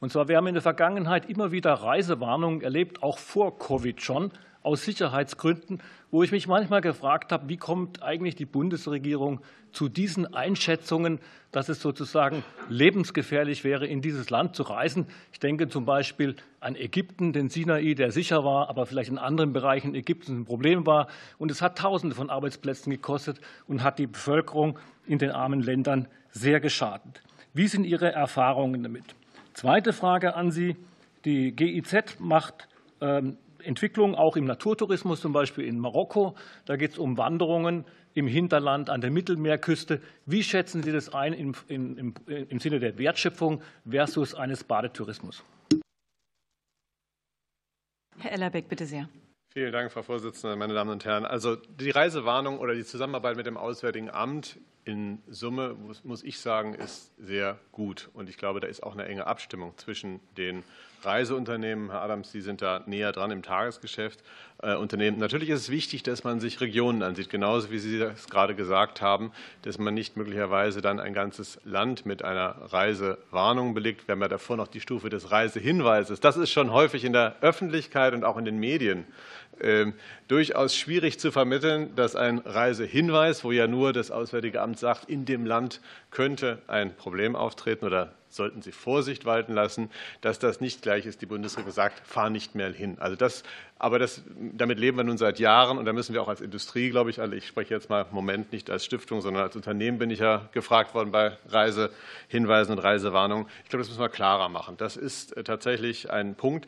Und zwar, wir haben in der Vergangenheit immer wieder Reisewarnungen erlebt, auch vor Covid schon, aus Sicherheitsgründen, wo ich mich manchmal gefragt habe, wie kommt eigentlich die Bundesregierung zu diesen Einschätzungen, dass es sozusagen lebensgefährlich wäre, in dieses Land zu reisen. Ich denke zum Beispiel an Ägypten, den Sinai, der sicher war, aber vielleicht in anderen Bereichen Ägyptens ein Problem war. Und es hat Tausende von Arbeitsplätzen gekostet und hat die Bevölkerung in den armen Ländern sehr geschadet. Wie sind Ihre Erfahrungen damit? Zweite Frage an Sie. Die GIZ macht ähm, Entwicklung auch im Naturtourismus, zum Beispiel in Marokko. Da geht es um Wanderungen im Hinterland an der Mittelmeerküste. Wie schätzen Sie das ein im, im, im Sinne der Wertschöpfung versus eines Badetourismus? Herr Ellerbeck, bitte sehr. Vielen Dank, Frau Vorsitzende, meine Damen und Herren. Also die Reisewarnung oder die Zusammenarbeit mit dem Auswärtigen Amt in Summe, muss ich sagen, ist sehr gut. Und ich glaube, da ist auch eine enge Abstimmung zwischen den Reiseunternehmen. Herr Adams, Sie sind da näher dran im Tagesgeschäft. Äh, Unternehmen. Natürlich ist es wichtig, dass man sich Regionen ansieht, genauso wie Sie das gerade gesagt haben, dass man nicht möglicherweise dann ein ganzes Land mit einer Reisewarnung belegt. Wir haben ja davor noch die Stufe des Reisehinweises. Das ist schon häufig in der Öffentlichkeit und auch in den Medien durchaus schwierig zu vermitteln, dass ein Reisehinweis, wo ja nur das Auswärtige Amt sagt, in dem Land könnte ein Problem auftreten oder sollten Sie Vorsicht walten lassen, dass das nicht gleich ist. Die Bundesregierung sagt, fahr nicht mehr hin. Also das, aber das, damit leben wir nun seit Jahren und da müssen wir auch als Industrie, glaube ich, alle, ich spreche jetzt mal im Moment nicht als Stiftung, sondern als Unternehmen bin ich ja gefragt worden bei Reisehinweisen und Reisewarnungen. Ich glaube, das müssen wir klarer machen. Das ist äh, tatsächlich ein Punkt.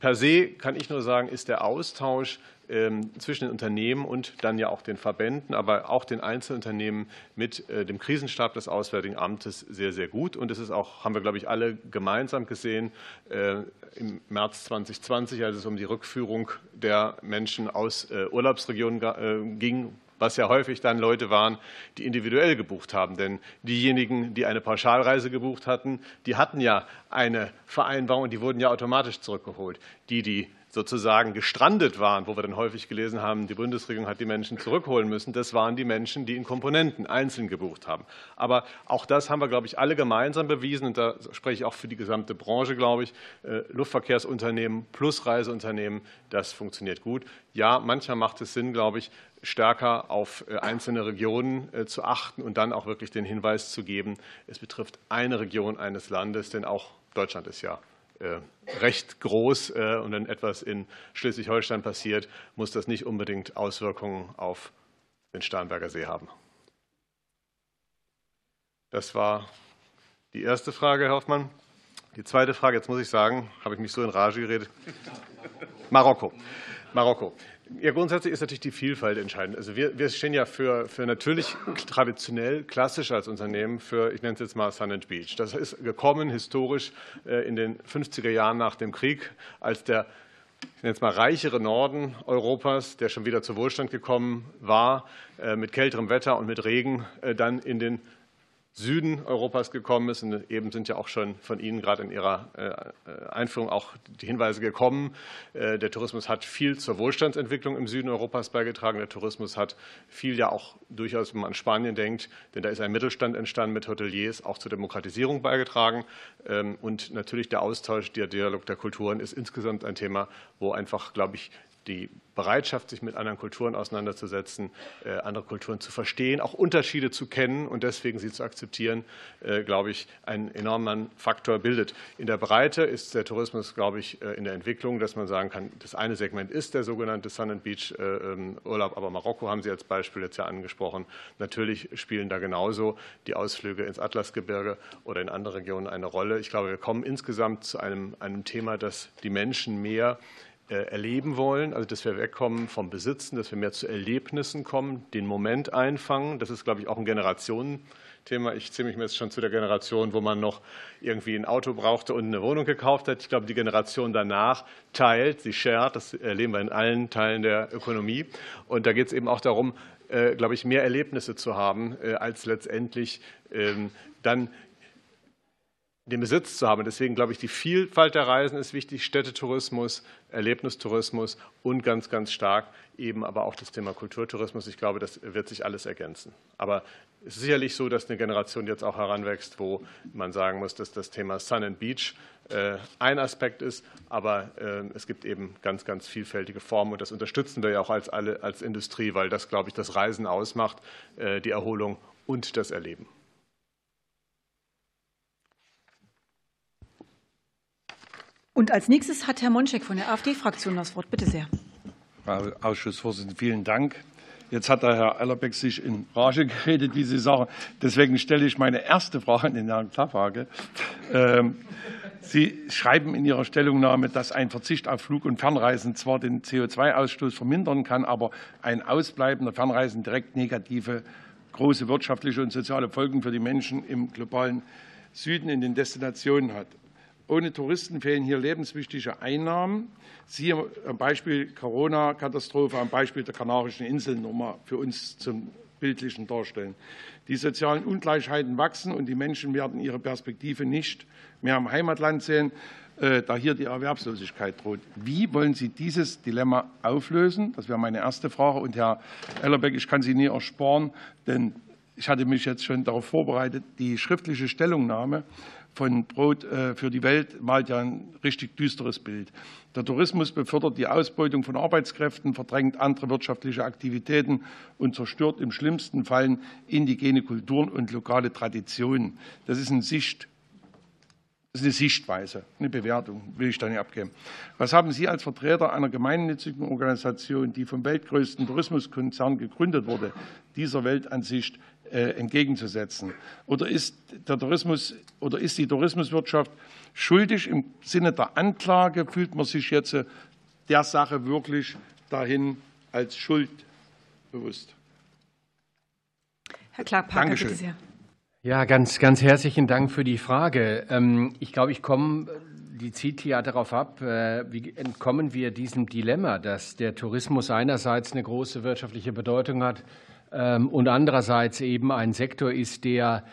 Per se kann ich nur sagen, ist der Austausch ähm, zwischen den Unternehmen und dann ja auch den Verbänden, aber auch den Einzelunternehmen mit äh, dem Krisenstab des Auswärtigen Amtes sehr, sehr gut. Und es ist auch, haben wir, glaube ich, alle gemeinsam gesehen, äh, im März 2020, als es um die Rückführung der Menschen aus äh, Urlaubsregionen ging, was ja häufig dann Leute waren, die individuell gebucht haben. Denn diejenigen, die eine Pauschalreise gebucht hatten, die hatten ja eine Vereinbarung und die wurden ja automatisch zurückgeholt. Die, die sozusagen gestrandet waren, wo wir dann häufig gelesen haben, die Bundesregierung hat die Menschen zurückholen müssen, das waren die Menschen, die in Komponenten einzeln gebucht haben. Aber auch das haben wir, glaube ich, alle gemeinsam bewiesen, und da spreche ich auch für die gesamte Branche, glaube ich, äh, Luftverkehrsunternehmen plus Reiseunternehmen, das funktioniert gut. Ja, manchmal macht es Sinn, glaube ich, stärker auf äh, einzelne Regionen äh, zu achten und dann auch wirklich den Hinweis zu geben, es betrifft eine Region eines Landes, denn auch Deutschland ist ja recht groß und wenn etwas in Schleswig-Holstein passiert, muss das nicht unbedingt Auswirkungen auf den Starnberger See haben. Das war die erste Frage, Herr Hoffmann. Die zweite Frage, jetzt muss ich sagen, habe ich mich so in Rage geredet. Marokko. Marokko. Ja, grundsätzlich ist natürlich die Vielfalt entscheidend. Also wir, wir stehen ja für, für natürlich traditionell, klassisch als Unternehmen für, ich nenne es jetzt mal Sun and Beach. Das ist gekommen historisch äh, in den 50er Jahren nach dem Krieg, als der ich nenne es mal reichere Norden Europas, der schon wieder zu Wohlstand gekommen war, äh, mit kälterem Wetter und mit Regen, äh, dann in den Süden Europas gekommen ist. Und eben sind ja auch schon von Ihnen gerade in Ihrer äh, Einführung auch die Hinweise gekommen. Äh, der Tourismus hat viel zur Wohlstandsentwicklung im Süden Europas beigetragen. Der Tourismus hat viel ja auch durchaus, wenn man an Spanien denkt, denn da ist ein Mittelstand entstanden mit Hoteliers, auch zur Demokratisierung beigetragen. Ähm, und natürlich der Austausch, der Dialog der Kulturen ist insgesamt ein Thema, wo einfach, glaube ich, die Bereitschaft, sich mit anderen Kulturen auseinanderzusetzen, äh, andere Kulturen zu verstehen, auch Unterschiede zu kennen und deswegen sie zu akzeptieren, äh, glaube ich, einen enormen Faktor bildet. In der Breite ist der Tourismus, glaube ich, äh, in der Entwicklung, dass man sagen kann, das eine Segment ist der sogenannte Sun and Beach ähm, Urlaub, aber Marokko haben Sie als Beispiel jetzt ja angesprochen. Natürlich spielen da genauso die Ausflüge ins Atlasgebirge oder in andere Regionen eine Rolle. Ich glaube, wir kommen insgesamt zu einem, einem Thema, das die Menschen mehr erleben wollen, also dass wir wegkommen vom Besitzen, dass wir mehr zu Erlebnissen kommen, den Moment einfangen. Das ist, glaube ich, auch ein Generationenthema. Ich zähle mich jetzt schon zu der Generation, wo man noch irgendwie ein Auto brauchte und eine Wohnung gekauft hat. Ich glaube, die Generation danach teilt, sie shared, das erleben wir in allen Teilen der Ökonomie. Und da geht es eben auch darum, glaube ich, mehr Erlebnisse zu haben, als letztendlich ähm, dann den Besitz zu haben. Deswegen glaube ich, die Vielfalt der Reisen ist wichtig, Städtetourismus, Erlebnistourismus und ganz, ganz stark eben aber auch das Thema Kulturtourismus. Ich glaube, das wird sich alles ergänzen. Aber es ist sicherlich so, dass eine Generation jetzt auch heranwächst, wo man sagen muss, dass das Thema Sun and Beach äh, ein Aspekt ist, aber äh, es gibt eben ganz, ganz vielfältige Formen und das unterstützen wir ja auch als, alle, als Industrie, weil das, glaube ich, das Reisen ausmacht, äh, die Erholung und das Erleben. Und als nächstes hat Herr Monschek von der AfD-Fraktion das Wort. Bitte sehr. Frau Ausschussvorsitzende, vielen Dank. Jetzt hat der Herr Ellerbeck sich in Rage geredet, diese Sache. Deswegen stelle ich meine erste Frage an den Herrn Klaffhage. Ähm, Sie schreiben in Ihrer Stellungnahme, dass ein Verzicht auf Flug- und Fernreisen zwar den CO2-Ausstoß vermindern kann, aber ein Ausbleiben der Fernreisen direkt negative große wirtschaftliche und soziale Folgen für die Menschen im globalen Süden in den Destinationen hat. Ohne Touristen fehlen hier lebenswichtige Einnahmen. Siehe am Beispiel Corona-Katastrophe, am Beispiel der Kanarischen Inseln nochmal für uns zum bildlichen Darstellen. Die sozialen Ungleichheiten wachsen und die Menschen werden ihre Perspektive nicht mehr am Heimatland sehen, äh, da hier die Erwerbslosigkeit droht. Wie wollen Sie dieses Dilemma auflösen? Das wäre meine erste Frage. Und Herr Ellerbeck, ich kann Sie nie ersparen, denn ich hatte mich jetzt schon darauf vorbereitet, die schriftliche Stellungnahme von Brot äh, für die Welt malt ja ein richtig düsteres Bild. Der Tourismus befördert die Ausbeutung von Arbeitskräften, verdrängt andere wirtschaftliche Aktivitäten und zerstört im schlimmsten Fall indigene Kulturen und lokale Traditionen. Das ist eine Sicht, das ist eine Sichtweise, eine Bewertung, will ich da nicht abgeben. Was haben Sie als Vertreter einer gemeinnützigen Organisation, die vom weltgrößten Tourismuskonzern gegründet wurde, dieser Weltansicht entgegenzusetzen? Oder ist, der Tourismus, oder ist die Tourismuswirtschaft schuldig im Sinne der Anklage? Fühlt man sich jetzt äh, der Sache wirklich dahin als Schuld bewusst? Herr Clark-Parker, bitte sehr. Ja, ganz, ganz herzlichen Dank für die Frage. Ähm, ich glaube, ich komme, die zieht ja darauf ab, äh, wie entkommen wir diesem Dilemma, dass der Tourismus einerseits eine große wirtschaftliche Bedeutung hat, und andererseits eben ein Sektor ist, der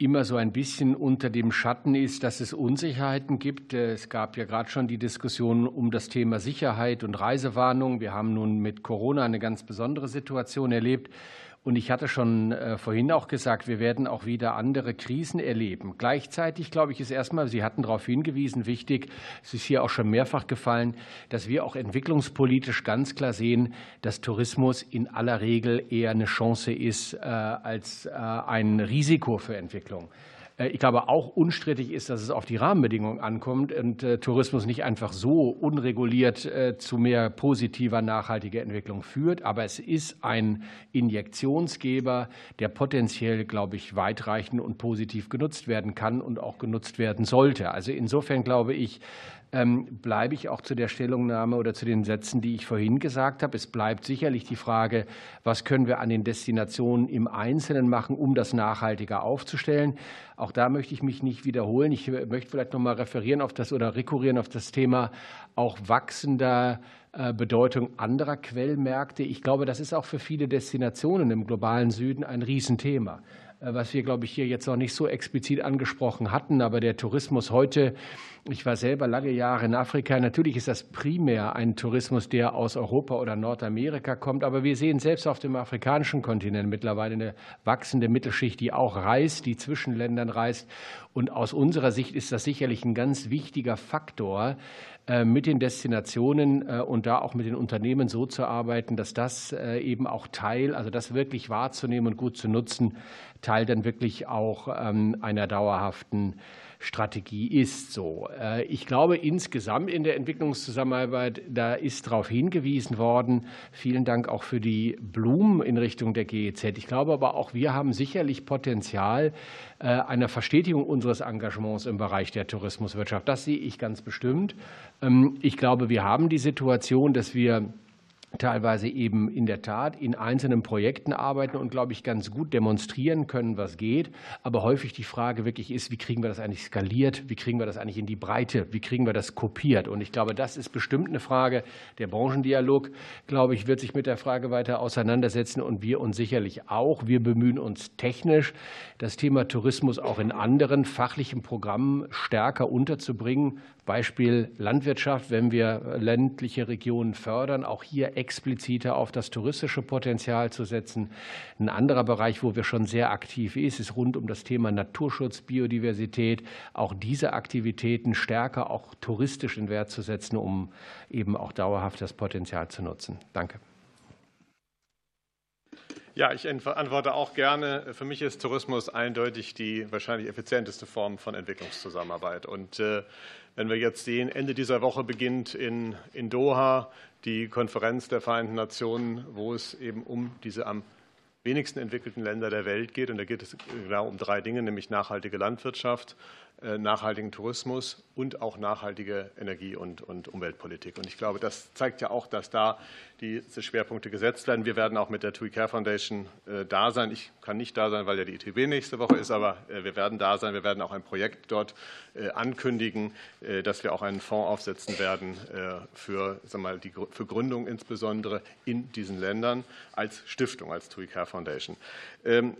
immer so ein bisschen unter dem Schatten ist, dass es Unsicherheiten gibt. Es gab ja gerade schon die Diskussion um das Thema Sicherheit und Reisewarnung. Wir haben nun mit Corona eine ganz besondere Situation erlebt. Und ich hatte schon äh, vorhin auch gesagt, wir werden auch wieder andere Krisen erleben. Gleichzeitig, glaube ich, ist erstmal, Sie hatten darauf hingewiesen, wichtig, es ist hier auch schon mehrfach gefallen, dass wir auch entwicklungspolitisch ganz klar sehen, dass Tourismus in aller Regel eher eine Chance ist äh, als äh, ein Risiko für Entwicklung. Äh, ich glaube, auch unstrittig ist, dass es auf die Rahmenbedingungen ankommt und äh, Tourismus nicht einfach so unreguliert äh, zu mehr positiver, nachhaltiger Entwicklung führt. Aber es ist ein Injektionsgeber, der potenziell, glaube ich, weitreichend und positiv genutzt werden kann und auch genutzt werden sollte. Also insofern glaube ich, bleibe ich auch zu der Stellungnahme oder zu den Sätzen, die ich vorhin gesagt habe. Es bleibt sicherlich die Frage, was können wir an den Destinationen im Einzelnen machen, um das nachhaltiger aufzustellen. Auch da möchte ich mich nicht wiederholen. Ich möchte vielleicht noch mal referieren auf das oder rekurrieren auf das Thema auch wachsender äh, Bedeutung anderer Quellmärkte. Ich glaube, das ist auch für viele Destinationen im globalen Süden ein Riesenthema. Äh, was wir, glaube ich, hier jetzt noch nicht so explizit angesprochen hatten. Aber der Tourismus heute, ich war selber lange Jahre in Afrika, natürlich ist das primär ein Tourismus, der aus Europa oder Nordamerika kommt. Aber wir sehen selbst auf dem afrikanischen Kontinent mittlerweile eine wachsende Mittelschicht, die auch reist, die zwischen Ländern reist. Und aus unserer Sicht ist das sicherlich ein ganz wichtiger Faktor, mit den Destinationen äh, und da auch mit den Unternehmen so zu arbeiten, dass das eben auch Teil, also das wirklich wahrzunehmen und gut zu nutzen, Teil dann wirklich auch ähm, einer dauerhaften Strategie ist. So, ich glaube insgesamt in der Entwicklungszusammenarbeit, da ist darauf hingewiesen worden. Vielen Dank auch für die Blumen in Richtung der GEZ. Ich glaube aber auch, wir haben sicherlich Potenzial einer Verstetigung unseres Engagements im Bereich der Tourismuswirtschaft. Das sehe ich ganz bestimmt. Ähm, ich glaube, wir haben die Situation, dass wir teilweise eben in der Tat in einzelnen Projekten arbeiten und, glaube ich, ganz gut demonstrieren können, was geht. Aber häufig die Frage wirklich ist, wie kriegen wir das eigentlich skaliert? Wie kriegen wir das eigentlich in die Breite? Wie kriegen wir das kopiert? Und ich glaube, das ist bestimmt eine Frage. Der Branchendialog, glaube ich, wird sich mit der Frage weiter auseinandersetzen und wir uns sicherlich auch. Wir bemühen uns technisch, das Thema Tourismus auch in anderen fachlichen Programmen stärker unterzubringen. Beispiel Landwirtschaft, wenn wir ländliche Regionen fördern, auch hier expliziter auf das touristische Potenzial zu setzen. Ein anderer Bereich, wo wir schon sehr aktiv ist, ist rund um das Thema Naturschutz, Biodiversität. Auch diese Aktivitäten stärker auch touristisch in Wert zu setzen, um eben auch dauerhaft das Potenzial zu nutzen. Danke. Ja, ich antworte auch gerne. Für mich ist Tourismus eindeutig die wahrscheinlich effizienteste Form von Entwicklungszusammenarbeit. Und äh, wenn wir jetzt sehen, Ende dieser Woche beginnt in, in Doha die Konferenz der Vereinten Nationen, wo es eben um diese am wenigsten entwickelten Länder der Welt geht. Und da geht es genau um drei Dinge, nämlich nachhaltige Landwirtschaft, nachhaltigen Tourismus und auch nachhaltige Energie- und, und, Umweltpolitik. Und ich glaube, das zeigt ja auch, dass da diese Schwerpunkte gesetzt werden. Wir werden auch mit der TUI Care Foundation äh, da sein. Ich kann nicht da sein, weil ja die ITB nächste Woche ist, aber äh, wir werden da sein. Wir werden auch ein Projekt dort ankündigen, dass wir auch einen Fonds aufsetzen werden für, sagen mal, die, für Gründung insbesondere in diesen Ländern als Stiftung, als TUI Care Foundation. Ähm,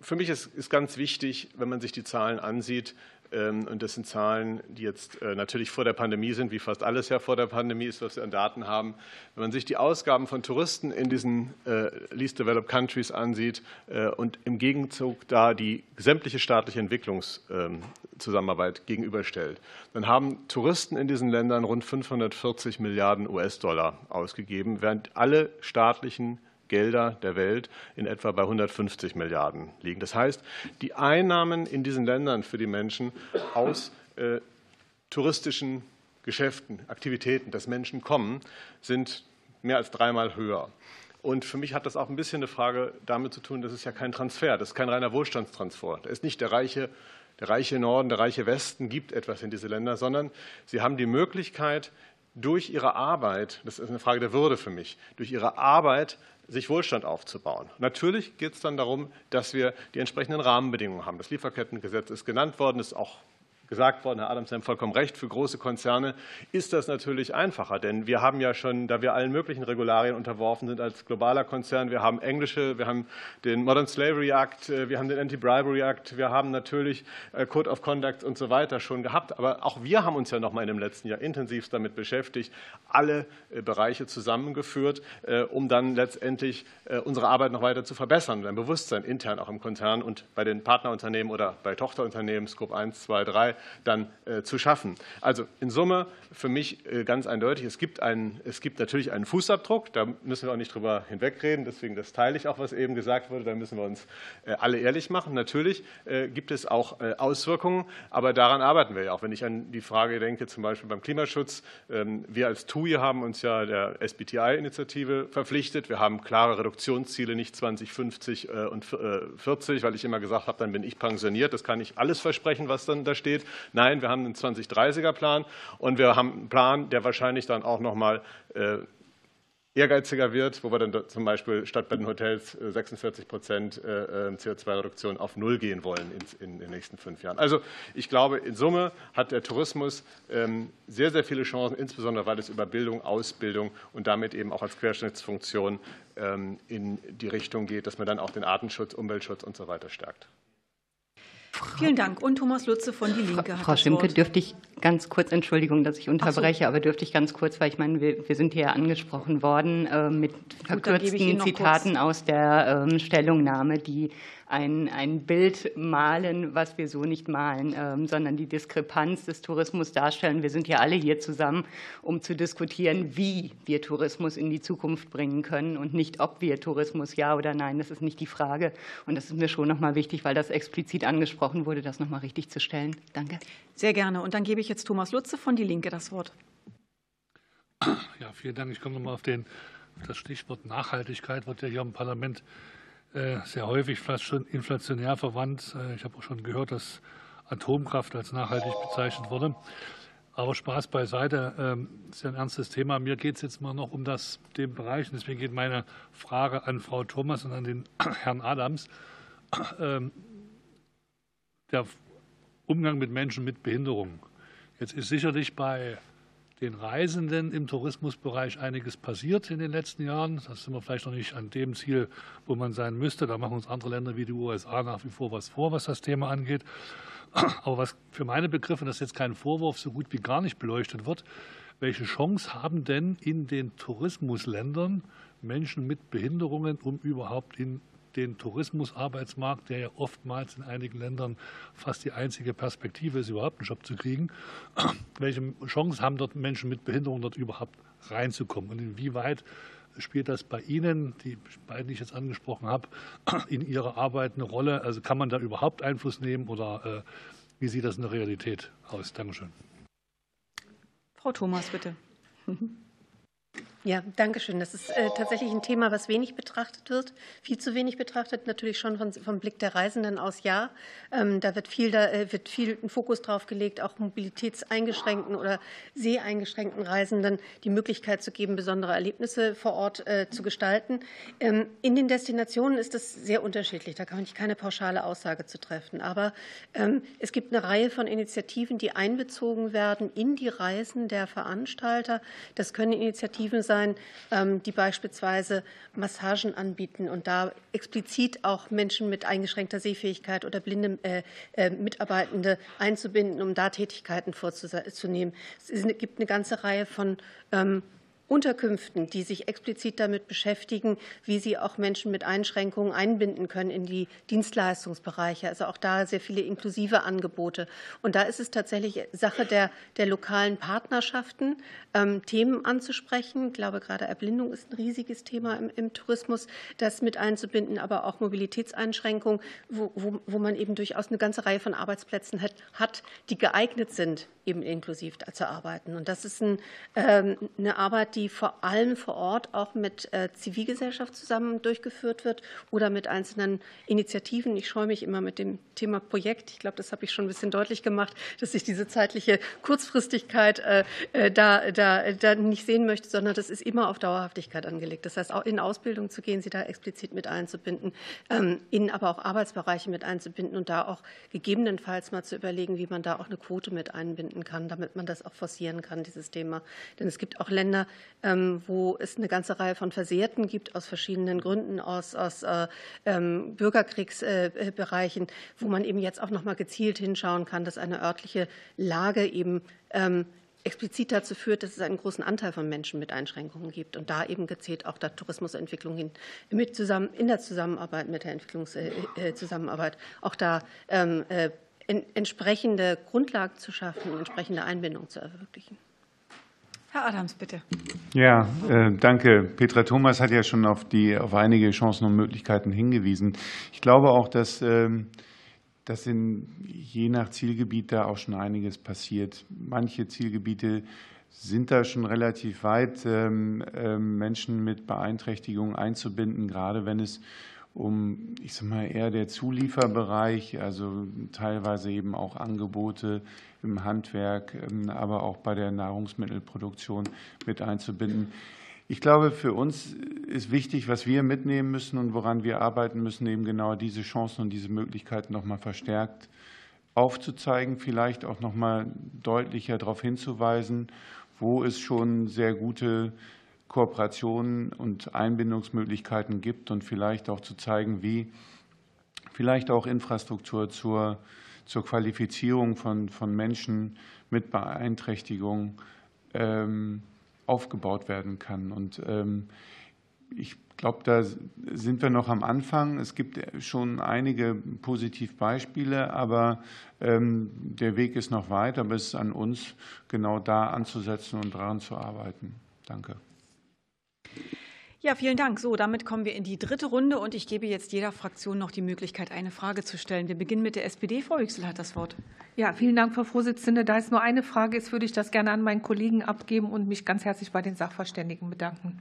für mich ist, ist ganz wichtig, wenn man sich die Zahlen ansieht, und das sind Zahlen, die jetzt äh, natürlich vor der Pandemie sind, wie fast alles ja vor der Pandemie ist, was wir an Daten haben. Wenn man sich die Ausgaben von Touristen in diesen äh, Least Developed Countries ansieht äh, und im Gegenzug da die sämtliche staatliche Entwicklungszusammenarbeit gegenüberstellt, dann haben Touristen in diesen Ländern rund 540 Milliarden US-Dollar ausgegeben, während alle staatlichen Gelder der Welt in etwa bei 150 Milliarden liegen. Das heißt, die Einnahmen in diesen Ländern für die Menschen aus äh, touristischen Geschäften, Aktivitäten, dass Menschen kommen, sind mehr als dreimal höher. Und für mich hat das auch ein bisschen eine Frage damit zu tun, das ist ja kein Transfer, das ist kein reiner Wohlstandstransfer. Da ist nicht der reiche, der reiche Norden, der reiche Westen gibt etwas in diese Länder, sondern sie haben die Möglichkeit, durch ihre Arbeit, das ist eine Frage der Würde für mich, durch ihre Arbeit sich Wohlstand aufzubauen. Natürlich geht es dann darum, dass wir die entsprechenden Rahmenbedingungen haben. Das Lieferkettengesetz ist genannt worden, ist auch gesagt worden, Herr Adams, Sie haben vollkommen recht, für große Konzerne ist das natürlich einfacher, denn wir haben ja schon, da wir allen möglichen Regularien unterworfen sind als globaler Konzern, wir haben englische, wir haben den Modern Slavery Act, äh, wir haben den Anti-Bribery Act, wir haben natürlich äh, Code of Conduct und so weiter schon gehabt, aber auch wir haben uns ja noch mal in dem letzten Jahr intensiv damit beschäftigt, alle äh, Bereiche zusammengeführt, um dann letztendlich unsere Arbeit noch weiter zu verbessern, ein Bewusstsein intern auch im Konzern und bei den Partnerunternehmen oder bei Tochterunternehmen Scope 1, 2, 3 dann äh, zu schaffen. Also in Summe für mich äh, ganz eindeutig, es gibt, einen, es gibt natürlich einen Fußabdruck, da müssen wir auch nicht drüber hinwegreden, deswegen das teile ich auch, was eben gesagt wurde, da müssen wir uns äh, alle ehrlich machen. Natürlich gibt es auch Auswirkungen, aber daran arbeiten wir ja auch. Wenn ich an die Frage denke, zum Beispiel beim Klimaschutz, ähm, wir als TUI haben uns ja der SBTI-Initiative verpflichtet. Wir haben klare Reduktionsziele, nicht 2050 und 40, weil ich immer gesagt habe, dann bin ich pensioniert. Das kann ich alles versprechen, was dann da steht. Nein, wir haben einen 2030er-Plan und wir haben einen Plan, der wahrscheinlich dann auch noch mal äh, ehrgeiziger wird, wo wir dann zum Beispiel statt bei den Hotels 46 äh, Prozent äh, CO2-Reduktion auf Null gehen wollen in den nächsten fünf Jahren. Also ich glaube, in Summe hat der Tourismus ähm, sehr, sehr viele Chancen, insbesondere weil es über Bildung, Ausbildung und damit eben auch als Querschnittsfunktion ähm, in die Richtung geht, dass man dann auch den Artenschutz, Umweltschutz und so weiter stärkt. Vielen Dank. Und Thomas Lutze von Die Linke. Frau Schimke, dürfte ich ganz kurz, Entschuldigung, dass ich unterbreche, so. aber dürfte ich ganz kurz, weil ich meine, wir, wir sind hier angesprochen worden äh, mit verkürzten Zitaten aus der ähm, Stellungnahme, die ein, ein Bild malen, was wir so nicht malen, ähm, sondern die Diskrepanz des Tourismus darstellen. Wir sind ja alle hier zusammen, um zu diskutieren, wie wir Tourismus in die Zukunft bringen können und nicht, ob wir Tourismus ja oder nein. Das ist nicht die Frage. Und das ist mir schon nochmal wichtig, weil das explizit angesprochen wurde, das nochmal richtig zu stellen. Danke. Sehr gerne. Und dann gebe ich jetzt Thomas Lutze von Die Linke das Wort. Ja, vielen Dank. Ich komme nochmal auf, den, auf das Stichwort Nachhaltigkeit, wird ja hier im Parlament sehr häufig fast schon inflationär verwandt. Äh, ich habe auch schon gehört, dass Atomkraft als nachhaltig bezeichnet wurde. Aber Spaß beiseite, ähm, ist ja ein ernstes Thema. Mir geht es jetzt mal noch um das, den Bereich. Deswegen geht meine Frage an Frau Thomas und an den (clears throat) Herrn Adams. (clears throat) Ähm, der Umgang mit Menschen mit Behinderung. Jetzt ist sicherlich bei den Reisenden im Tourismusbereich einiges passiert in den letzten Jahren. Das sind wir vielleicht noch nicht an dem Ziel, wo man sein müsste. Da machen uns andere Länder wie die USA nach wie vor was vor, was das Thema angeht. Aber was für meine Begriffe, das ist jetzt kein Vorwurf, so gut wie gar nicht beleuchtet wird, welche Chance haben denn in den Tourismusländern Menschen mit Behinderungen, um überhaupt in den Tourismusarbeitsmarkt, der ja oftmals in einigen Ländern fast die einzige Perspektive ist, überhaupt einen Job zu kriegen. (clears throat) Welche Chance haben dort Menschen mit Behinderung dort überhaupt reinzukommen? Und inwieweit spielt das bei Ihnen, die beiden, die ich jetzt angesprochen habe, (clears throat) in Ihrer Arbeit eine Rolle? Also kann man da überhaupt Einfluss nehmen oder äh, wie sieht das in der Realität aus? Dankeschön. Frau Thomas, bitte. (laughs) Ja, danke schön. Das ist äh, tatsächlich ein Thema, was wenig betrachtet wird, viel zu wenig betrachtet, natürlich schon von, vom Blick der Reisenden aus, ja. Ähm, da wird viel, da äh, wird viel ein Fokus drauf gelegt, auch mobilitätseingeschränkten oder seheingeschränkten Reisenden die Möglichkeit zu geben, besondere Erlebnisse vor Ort äh, zu gestalten. Ähm, in den Destinationen ist das sehr unterschiedlich. Da kann ich keine pauschale Aussage zu treffen. Aber ähm, es gibt eine Reihe von Initiativen, die einbezogen werden in die Reisen der Veranstalter. Das können Initiativen sein, ähm, die beispielsweise Massagen anbieten und da explizit auch Menschen mit eingeschränkter Sehfähigkeit oder blinde äh, äh, Mitarbeitende einzubinden, um da Tätigkeiten vorzunehmen. Es gibt eine ganze Reihe von ähm, Unterkünften, die sich explizit damit beschäftigen, wie sie auch Menschen mit Einschränkungen einbinden können in die Dienstleistungsbereiche. Also auch da sehr viele inklusive Angebote. Und da ist es tatsächlich Sache der, der lokalen Partnerschaften, ähm, Themen anzusprechen. Ich glaube, gerade Erblindung ist ein riesiges Thema im, im Tourismus, das mit einzubinden, aber auch Mobilitätseinschränkungen, wo, wo, wo man eben durchaus eine ganze Reihe von Arbeitsplätzen hat, hat die geeignet sind, eben inklusiv zu arbeiten. Und das ist ein, ähm, eine Arbeit, die vor allem vor Ort auch mit äh, Zivilgesellschaft zusammen durchgeführt wird oder mit einzelnen Initiativen. Ich scheue mich immer mit dem Thema Projekt. Ich glaube, das habe ich schon ein bisschen deutlich gemacht, dass ich diese zeitliche Kurzfristigkeit äh, äh, da, da, da nicht sehen möchte, sondern das ist immer auf Dauerhaftigkeit angelegt. Das heißt, auch in Ausbildung zu gehen, sie da explizit mit einzubinden, ähm, in aber auch Arbeitsbereiche mit einzubinden und da auch gegebenenfalls mal zu überlegen, wie man da auch eine Quote mit einbinden kann, damit man das auch forcieren kann, dieses Thema. Denn es gibt auch Länder, wo es eine ganze Reihe von Versehrten gibt aus verschiedenen Gründen, aus, aus äh, ähm, Bürgerkriegsbereichen, wo man eben jetzt auch noch mal gezielt hinschauen kann, dass eine örtliche Lage eben ähm, explizit dazu führt, dass es einen großen Anteil von Menschen mit Einschränkungen gibt und da eben gezielt auch der Tourismusentwicklung hin, mit zusammen, in der Zusammenarbeit mit der Entwicklungszusammenarbeit auch da ähm, äh, entsprechende Grundlagen zu schaffen, entsprechende Einbindung zu ermöglichen. Herr Adams, bitte. Ja, äh, danke. Petra Thomas hat ja schon auf, die, auf einige Chancen und Möglichkeiten hingewiesen. Ich glaube auch, dass, ähm, dass in, je nach Zielgebiet da auch schon einiges passiert. Manche Zielgebiete sind da schon relativ weit, ähm, ähm, Menschen mit Beeinträchtigungen einzubinden, gerade wenn es um, ich sag mal, eher der Zulieferbereich, also teilweise eben auch Angebote im Handwerk, ähm, aber auch bei der Nahrungsmittelproduktion mit einzubinden. Ich glaube, für uns ist wichtig, was wir mitnehmen müssen und woran wir arbeiten müssen, eben genau diese Chancen und diese Möglichkeiten noch mal verstärkt aufzuzeigen, vielleicht auch noch mal deutlicher darauf hinzuweisen, wo es schon sehr gute Kooperationen und Einbindungsmöglichkeiten gibt und vielleicht auch zu zeigen, wie vielleicht auch Infrastruktur zur zur Qualifizierung von, von Menschen mit Beeinträchtigung ähm, aufgebaut werden kann. Und ähm, ich glaube, da sind wir noch am Anfang. Es gibt schon einige Positivbeispiele, aber ähm, der Weg ist noch weit. Aber es ist an uns, genau da anzusetzen und daran zu arbeiten. Danke. Ja, vielen Dank. So, damit kommen wir in die dritte Runde und ich gebe jetzt jeder Fraktion noch die Möglichkeit, eine Frage zu stellen. Wir beginnen mit der SPD. Frau Yüksel hat das Wort. Ja, vielen Dank, Frau Vorsitzende. Da es nur eine Frage ist, würde ich das gerne an meinen Kollegen abgeben und mich ganz herzlich bei den Sachverständigen bedanken.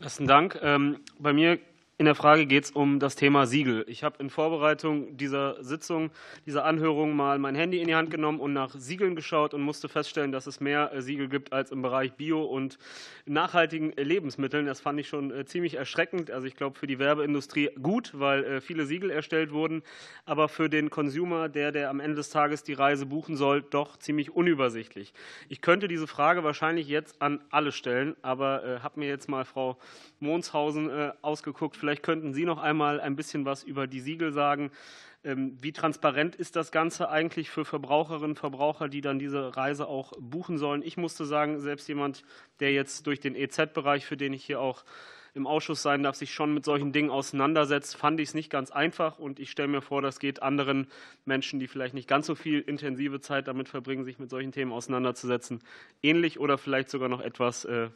Besten Dank. Ähm, bei mir in der Frage geht es um das Thema Siegel. Ich habe in Vorbereitung dieser Sitzung, dieser Anhörung mal mein Handy in die Hand genommen und nach Siegeln geschaut und musste feststellen, dass es mehr äh, Siegel gibt als im Bereich Bio und nachhaltigen Lebensmitteln. Das fand ich schon äh, ziemlich erschreckend. Also ich glaube für die Werbeindustrie gut, weil äh, viele Siegel erstellt wurden, aber für den Consumer, der, der am Ende des Tages die Reise buchen soll, doch ziemlich unübersichtlich. Ich könnte diese Frage wahrscheinlich jetzt an alle stellen, aber habe mir jetzt mal Frau Monshausen ausgeguckt. Vielleicht Vielleicht könnten Sie noch einmal ein bisschen was über die Siegel sagen. Ähm, wie transparent ist das Ganze eigentlich für Verbraucherinnen und Verbraucher, die dann diese Reise auch buchen sollen? Ich musste sagen, selbst jemand, der jetzt durch den EZ-Bereich, für den ich hier auch im Ausschuss sein darf, sich schon mit solchen Dingen auseinandersetzt, fand ich es nicht ganz einfach. Und ich stelle mir vor, das geht anderen Menschen, die vielleicht nicht ganz so viel intensive Zeit damit verbringen, sich mit solchen Themen auseinanderzusetzen, ähnlich oder vielleicht sogar noch etwas äh,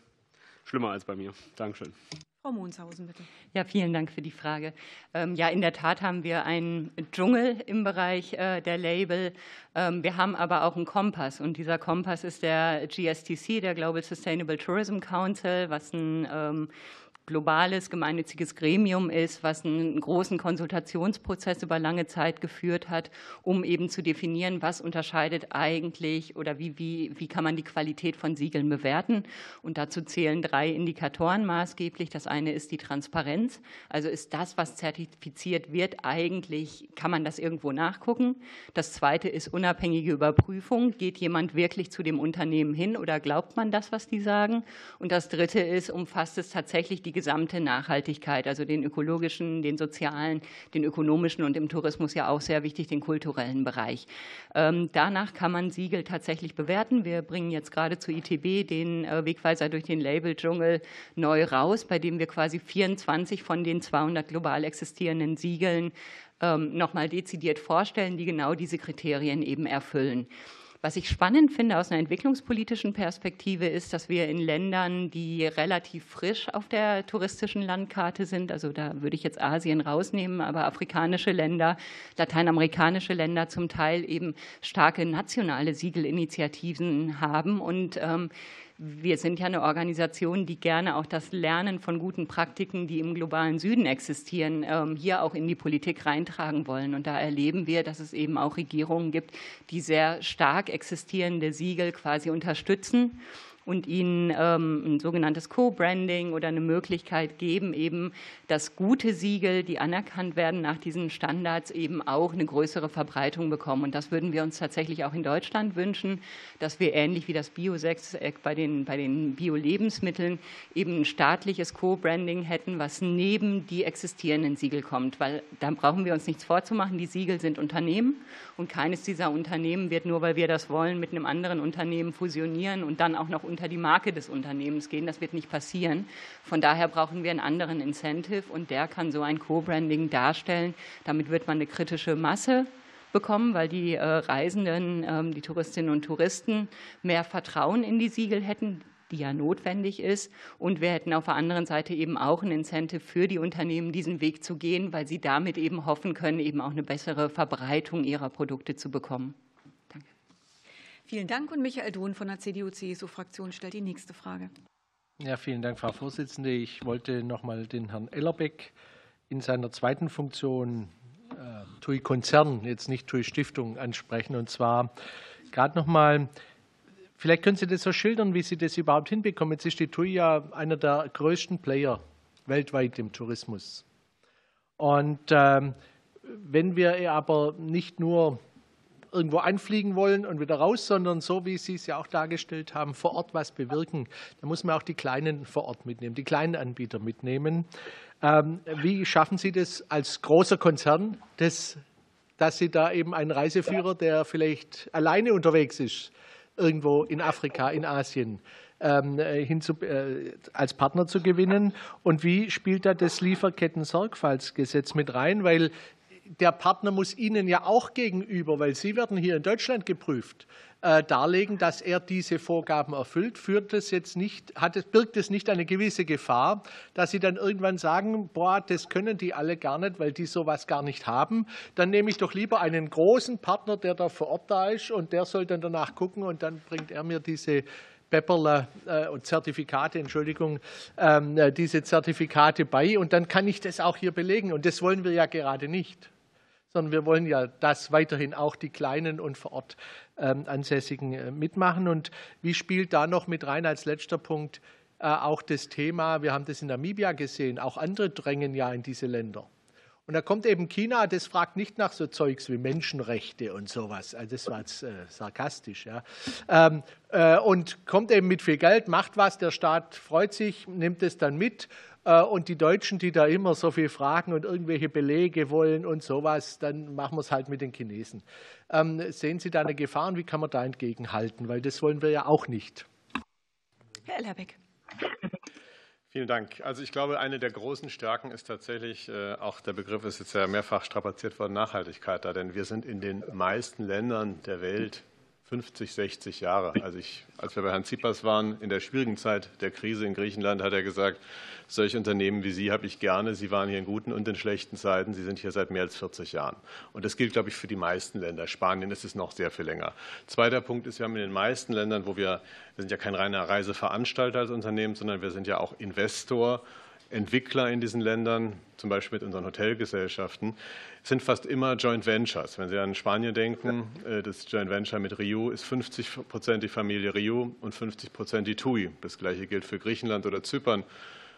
schlimmer als bei mir. Dankeschön. Frau Monshausen, bitte. Ja, vielen Dank für die Frage. Ähm, ja, in der Tat haben wir einen Dschungel im Bereich äh, der Label. Ähm, wir haben aber auch einen Kompass und dieser Kompass ist der GSTC, der Global Sustainable Tourism Council, was ein ähm, globales gemeinnütziges Gremium ist, was einen großen Konsultationsprozess über lange Zeit geführt hat, um eben zu definieren, was unterscheidet eigentlich oder wie, wie, wie kann man die Qualität von Siegeln bewerten. Und dazu zählen drei Indikatoren maßgeblich. Das eine ist die Transparenz. Also ist das, was zertifiziert wird, eigentlich, kann man das irgendwo nachgucken? Das zweite ist unabhängige Überprüfung. Geht jemand wirklich zu dem Unternehmen hin oder glaubt man das, was die sagen? Und das dritte ist, umfasst es tatsächlich die gesamte Nachhaltigkeit, also den ökologischen, den sozialen, den ökonomischen und im Tourismus ja auch sehr wichtig, den kulturellen Bereich. Ähm, danach kann man Siegel tatsächlich bewerten. Wir bringen jetzt gerade zu ITB den äh, Wegweiser durch den Label-Dschungel neu raus, bei dem wir quasi 24 von den 200 global existierenden Siegeln ähm, nochmal dezidiert vorstellen, die genau diese Kriterien eben erfüllen. Was ich spannend finde aus einer entwicklungspolitischen Perspektive ist, dass wir in Ländern, die relativ frisch auf der touristischen Landkarte sind, also da würde ich jetzt Asien rausnehmen, aber afrikanische Länder, lateinamerikanische Länder zum Teil eben starke nationale Siegelinitiativen haben. Und ähm, wir sind ja eine Organisation, die gerne auch das Lernen von guten Praktiken, die im globalen Süden existieren, ähm, hier auch in die Politik reintragen wollen. Und da erleben wir, dass es eben auch Regierungen gibt, die sehr stark existierende Siegel quasi unterstützen und ihnen ähm, ein sogenanntes Co-Branding oder eine Möglichkeit geben, eben, dass gute Siegel, die anerkannt werden nach diesen Standards, eben auch eine größere Verbreitung bekommen. Und das würden wir uns tatsächlich auch in Deutschland wünschen, dass wir ähnlich wie das Bio-Sechseck bei den, bei den Bio-Lebensmitteln eben ein staatliches Co-Branding hätten, was neben die existierenden Siegel kommt. Weil da brauchen wir uns nichts vorzumachen. Die Siegel sind Unternehmen und keines dieser Unternehmen wird nur, weil wir das wollen, mit einem anderen Unternehmen fusionieren und dann auch noch unter die Marke des Unternehmens gehen. Das wird nicht passieren. Von daher brauchen wir einen anderen Incentive und der kann so ein Co-Branding darstellen. Damit wird man eine kritische Masse bekommen, weil die äh, Reisenden, ähm, die Touristinnen und Touristen mehr Vertrauen in die Siegel hätten die ja notwendig ist. Und wir hätten auf der anderen Seite eben auch ein Incentive für die Unternehmen, diesen Weg zu gehen, weil sie damit eben hoffen können, eben auch eine bessere Verbreitung ihrer Produkte zu bekommen. Vielen Dank. Und Michael Dohn von der CDU-CSU-Fraktion stellt die nächste Frage. Ja, vielen Dank, Frau Vorsitzende. Ich wollte noch mal den Herrn Ellerbeck in seiner zweiten Funktion äh, TUI Konzern, jetzt nicht TUI Stiftung, ansprechen. Und zwar gerade noch mal, vielleicht können Sie das so schildern, wie Sie das überhaupt hinbekommen. Jetzt ist die TUI ja einer der größten Player weltweit im Tourismus. Und ähm, wenn wir aber nicht nur irgendwo einfliegen wollen und wieder raus, sondern so, wie Sie es ja auch dargestellt haben, vor Ort was bewirken. Da muss man auch die Kleinen vor Ort mitnehmen, die kleinen Anbieter mitnehmen. Ähm, wie schaffen Sie das als großer Konzern, das dass Sie da eben einen Reiseführer, der vielleicht alleine unterwegs ist, irgendwo in Afrika, in Asien, ähm, hinzu, äh, als Partner zu gewinnen. Und wie spielt da das Lieferketten-Sorgfaltsgesetz mit rein? Weil der Partner muss Ihnen ja auch gegenüber, weil Sie werden hier in Deutschland geprüft, äh, darlegen, dass er diese Vorgaben erfüllt, führt es jetzt nicht, hat es, birgt es nicht eine gewisse Gefahr, dass Sie dann irgendwann sagen, boah, das können die alle gar nicht, weil die sowas gar nicht haben. Dann nehme ich doch lieber einen großen Partner, der da vor Ort da ist und der soll dann danach gucken und dann bringt er mir diese Pepperler äh, und Zertifikate, Entschuldigung, ähm, äh, diese Zertifikate bei und dann kann ich das auch hier belegen und das wollen wir ja gerade nicht sondern wir wollen ja, dass weiterhin auch die Kleinen und vor Ort ähm, Ansässigen äh, mitmachen. Und wie spielt da noch mit rein als letzter Punkt äh, auch das Thema, wir haben das in Namibia gesehen, auch andere drängen ja in diese Länder. Und da kommt eben China, das fragt nicht nach so Zeugs wie Menschenrechte und sowas. Also das war jetzt äh, sarkastisch, ja. Ähm, äh, und kommt eben mit viel Geld, macht was, der Staat freut sich, nimmt es dann mit und die Deutschen, die da immer so viel fragen und irgendwelche Belege wollen und sowas, dann machen wir es halt mit den Chinesen. Ähm, sehen Sie da eine Gefahr und wie kann man da entgegenhalten? Weil das wollen wir ja auch nicht. Herr Ellerbeck. Vielen Dank. Also ich glaube, eine der großen Stärken ist tatsächlich, äh, auch der Begriff ist jetzt ja mehrfach strapaziert worden, Nachhaltigkeit da. Denn wir sind in den meisten Ländern der Welt 50, 60 Jahre. Also ich, als wir bei Herrn Tsipras waren, in der schwierigen Zeit der Krise in Griechenland, hat er gesagt, solche Unternehmen wie Sie habe ich gerne. Sie waren hier in guten und in schlechten Zeiten. Sie sind hier seit mehr als 40 Jahren. Und das gilt, glaube ich, für die meisten Länder. Spanien ist es noch sehr viel länger. Zweiter Punkt ist, wir haben in den meisten Ländern, wo wir, wir sind ja kein reiner Reiseveranstalter als Unternehmen, sondern wir sind ja auch Investor Entwickler in diesen Ländern, zum Beispiel mit unseren Hotelgesellschaften, sind fast immer Joint Ventures. Wenn Sie an Spanien denken, äh, das Joint Venture mit Rio ist 50 Prozent die Familie Rio und 50 Prozent die TUI. Das Gleiche gilt für Griechenland oder Zypern.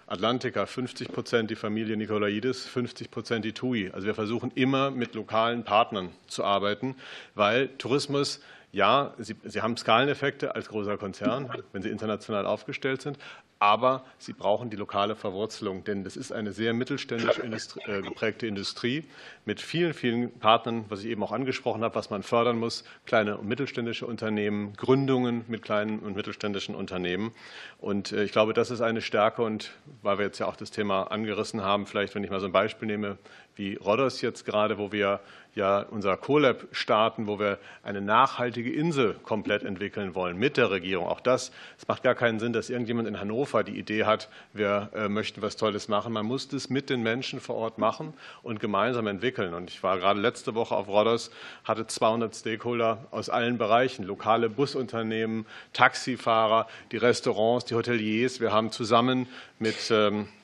Atlantica 50 Prozent die Familie Nikolaidis, 50 Prozent die TUI. Also wir versuchen immer mit lokalen Partnern zu arbeiten, weil Tourismus ja, Sie, Sie, haben Skaleneffekte als großer Konzern, (laughs) wenn Sie international aufgestellt sind, aber sie brauchen die lokale Verwurzelung, denn das ist eine sehr mittelständisch äh, geprägte Industrie mit vielen, vielen Partnern, was ich eben auch angesprochen habe, was man fördern muss, kleine und mittelständische Unternehmen, Gründungen mit kleinen und mittelständischen Unternehmen. Und äh, ich glaube, das ist eine Stärke. Und weil wir jetzt ja auch das Thema angerissen haben, vielleicht, wenn ich mal so ein Beispiel nehme, wie Rodos jetzt gerade, wo wir ja unser CoLab starten, wo wir eine nachhaltige Insel komplett entwickeln wollen mit der Regierung. Auch das, es macht gar keinen Sinn, dass irgendjemand in Hannover die Idee hat, wir äh, möchten was Tolles machen. Man muss das mit den Menschen vor Ort machen und gemeinsam entwickeln. Und ich war gerade letzte Woche auf Rodos, hatte 200 Stakeholder aus allen Bereichen, lokale Busunternehmen, Taxifahrer, die Restaurants, die Hoteliers. Wir haben zusammen mit ähm, äh,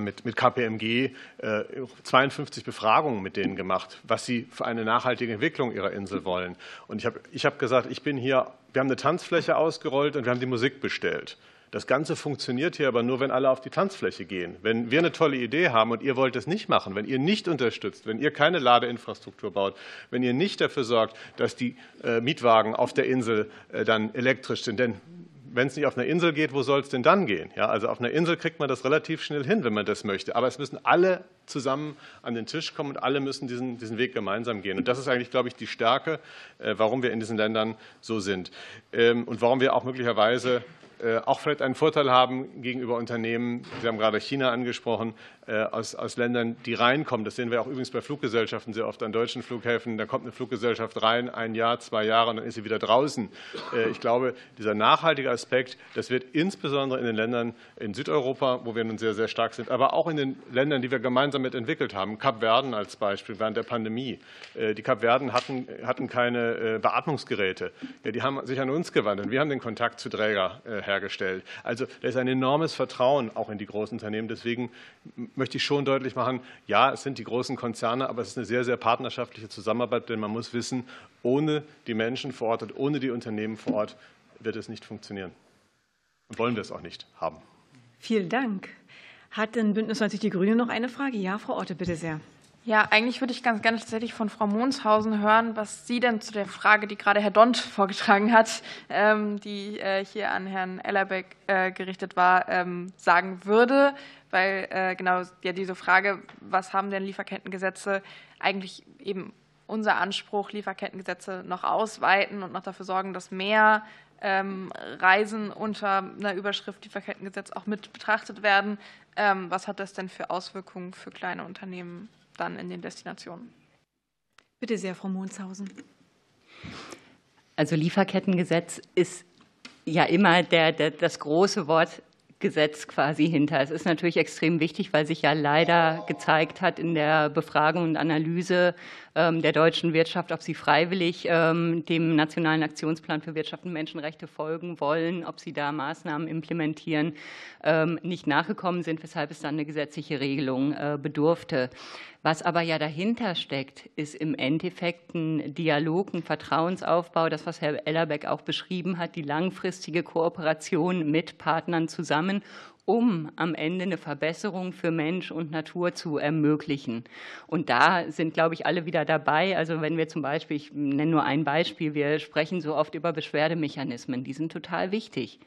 mit, mit KPMG 52 äh, Befragungen mit denen gemacht, was sie für eine nachhaltige Entwicklung ihrer Insel wollen. Und ich habe ich hab gesagt, ich bin hier, wir haben eine Tanzfläche ausgerollt und wir haben die Musik bestellt. Das Ganze funktioniert hier aber nur, wenn alle auf die Tanzfläche gehen. Wenn wir eine tolle Idee haben und ihr wollt es nicht machen, wenn ihr nicht unterstützt, wenn ihr keine Ladeinfrastruktur baut, wenn ihr nicht dafür sorgt, dass die äh, Mietwagen auf der Insel dann elektrisch sind, denn wenn es nicht auf einer Insel geht, wo soll es denn dann gehen? Ja, also auf einer Insel kriegt man das relativ schnell hin, wenn man das möchte. Aber es müssen alle zusammen an den Tisch kommen und alle müssen diesen, diesen Weg gemeinsam gehen. Und das ist eigentlich, glaube ich, die Stärke, äh, warum wir in diesen Ländern so sind ähm, und warum wir auch möglicherweise äh, auch vielleicht einen Vorteil haben gegenüber Unternehmen, Sie haben gerade China angesprochen, aus, aus Ländern, die reinkommen. Das sehen wir auch übrigens bei Fluggesellschaften sehr oft an deutschen Flughäfen. Da kommt eine Fluggesellschaft rein, ein Jahr, zwei Jahre, und dann ist sie wieder draußen. Äh, ich glaube, dieser nachhaltige Aspekt, das wird insbesondere in den Ländern in Südeuropa, wo wir nun sehr, sehr stark sind, aber auch in den Ländern, die wir gemeinsam mit entwickelt haben, Kapverden als Beispiel während der Pandemie. Die Kapverden hatten, hatten keine Beatmungsgeräte. Die haben sich an uns gewandt und wir haben den Kontakt zu Träger hergestellt. Also da ist ein enormes Vertrauen auch in die großen Unternehmen. Deswegen möchte ich schon deutlich machen, ja, es sind die großen Konzerne, aber es ist eine sehr, sehr partnerschaftliche Zusammenarbeit, denn man muss wissen, ohne die Menschen vor Ort und ohne die Unternehmen vor Ort wird es nicht funktionieren. Und wollen wir es auch nicht haben. Vielen Dank. Hat denn Bündnis 90 Die Grüne noch eine Frage? Ja, Frau Orte, bitte sehr. Ja, eigentlich würde ich ganz gerne tatsächlich von Frau Monshausen hören, was sie denn zu der Frage, die gerade Herr Dont (laughs) vorgetragen hat, ähm, die äh, hier an Herrn Ellerbeck äh, gerichtet war, ähm, sagen würde. Weil äh, genau ja diese Frage, was haben denn Lieferkettengesetze eigentlich eben unser Anspruch, Lieferkettengesetze noch ausweiten und noch dafür sorgen, dass mehr ähm, Reisen unter einer Überschrift Lieferkettengesetz auch mit betrachtet werden. Was hat das denn für Auswirkungen für kleine Unternehmen dann in den Destinationen? Bitte sehr, Frau Monshausen. Also Lieferkettengesetz ist ja immer der, der, das große Wort Gesetz quasi hinter. Es ist natürlich extrem wichtig, weil sich ja leider gezeigt hat in der Befragung und Analyse der deutschen Wirtschaft, ob sie freiwillig ähm, dem Nationalen Aktionsplan für Wirtschaft und Menschenrechte folgen wollen, ob sie da Maßnahmen implementieren, ähm, nicht nachgekommen sind, weshalb es dann eine gesetzliche Regelung äh, bedurfte. Was aber ja dahinter steckt, ist im Endeffekt ein Dialog, ein Vertrauensaufbau, das, was Herr Ellerbeck auch beschrieben hat, die langfristige Kooperation mit Partnern zusammen, um am Ende eine Verbesserung für Mensch und Natur zu ermöglichen. Und da sind, glaube ich, alle wieder dabei. Also wenn wir zum Beispiel, ich nenne nur ein Beispiel, wir sprechen so oft über Beschwerdemechanismen, die sind total wichtig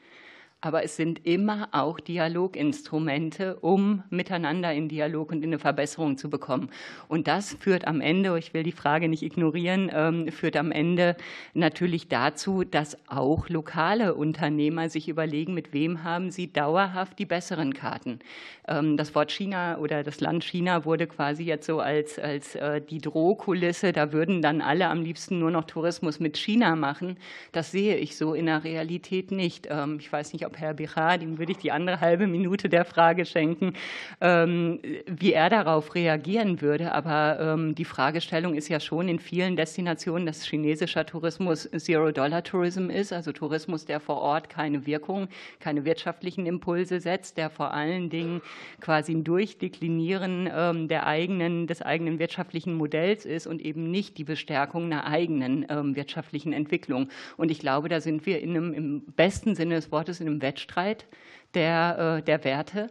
aber es sind immer auch Dialoginstrumente, um miteinander in Dialog und in eine Verbesserung zu bekommen. Und das führt am Ende, ich will die Frage nicht ignorieren, ähm, führt am Ende natürlich dazu, dass auch lokale Unternehmer sich überlegen, mit wem haben sie dauerhaft die besseren Karten. Ähm, das Wort China oder das Land China wurde quasi jetzt so als, als äh, die Drohkulisse, da würden dann alle am liebsten nur noch Tourismus mit China machen. Das sehe ich so in der Realität nicht. Ähm, ich weiß nicht, ob Herr Bichar, dem würde ich die andere halbe Minute der Frage schenken, ähm, wie er darauf reagieren würde. Aber die Fragestellung ist ja schon in vielen Destinationen, dass chinesischer Tourismus Zero-Dollar-Tourism ist, also Tourismus, der vor Ort keine Wirkung, keine wirtschaftlichen Impulse setzt, der vor allen Dingen quasi ein Durchdeklinieren ähm, der eigenen, des eigenen wirtschaftlichen Modells ist und eben nicht die Bestärkung einer eigenen ähm, wirtschaftlichen Entwicklung. Und ich glaube, da sind wir in einem, im besten Sinne des Wortes in einem Wettstreit der, äh, der Werte.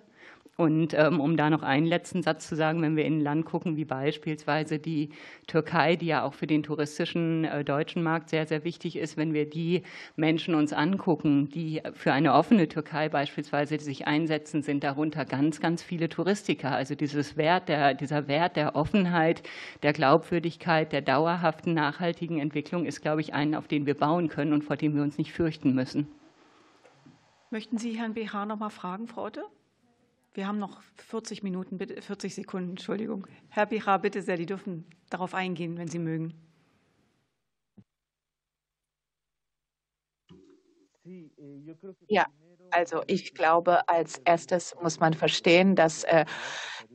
Und ähm, um da noch einen letzten Satz zu sagen, wenn wir in ein Land gucken, wie beispielsweise die Türkei, die ja auch für den touristischen äh, deutschen Markt sehr, sehr wichtig ist, wenn wir die Menschen uns angucken, die für eine offene Türkei beispielsweise sich einsetzen, sind darunter ganz, ganz viele Touristiker. Also dieses Wert der, dieser Wert der Offenheit, der Glaubwürdigkeit, der dauerhaften, nachhaltigen Entwicklung ist, glaube ich, einen, auf den wir bauen können und vor dem wir uns nicht fürchten müssen. Möchten Sie Herrn BH noch mal fragen, Frau Otte? Wir haben noch 40 Minuten, 40 Sekunden, Entschuldigung. Herr Pichar, bitte sehr, die dürfen darauf eingehen, wenn Sie mögen. Ja, also ich glaube, als erstes muss man verstehen, dass äh,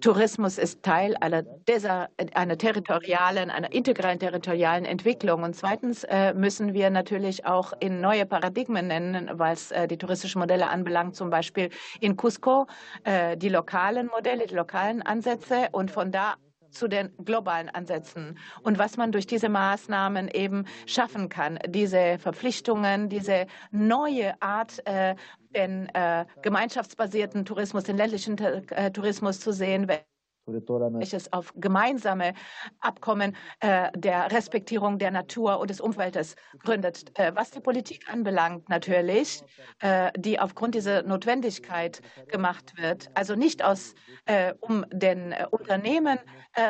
Tourismus ist Teil einer, dieser, einer territorialen, einer integralen territorialen Entwicklung. Und zweitens äh, müssen wir natürlich auch in neue Paradigmen nennen, was äh, die touristischen Modelle anbelangt, zum Beispiel in Cusco äh, die lokalen Modelle, die lokalen Ansätze und von da zu den globalen Ansätzen und was man durch diese Maßnahmen eben schaffen kann, diese Verpflichtungen, diese neue Art, äh, den äh, gemeinschaftsbasierten Tourismus, den ländlichen äh, Tourismus zu sehen, welches auf gemeinsame Abkommen äh, der Respektierung der Natur und des Umfeldes gründet. Äh, was die Politik anbelangt, natürlich, äh, die aufgrund dieser Notwendigkeit gemacht wird, also nicht aus, um den Unternehmen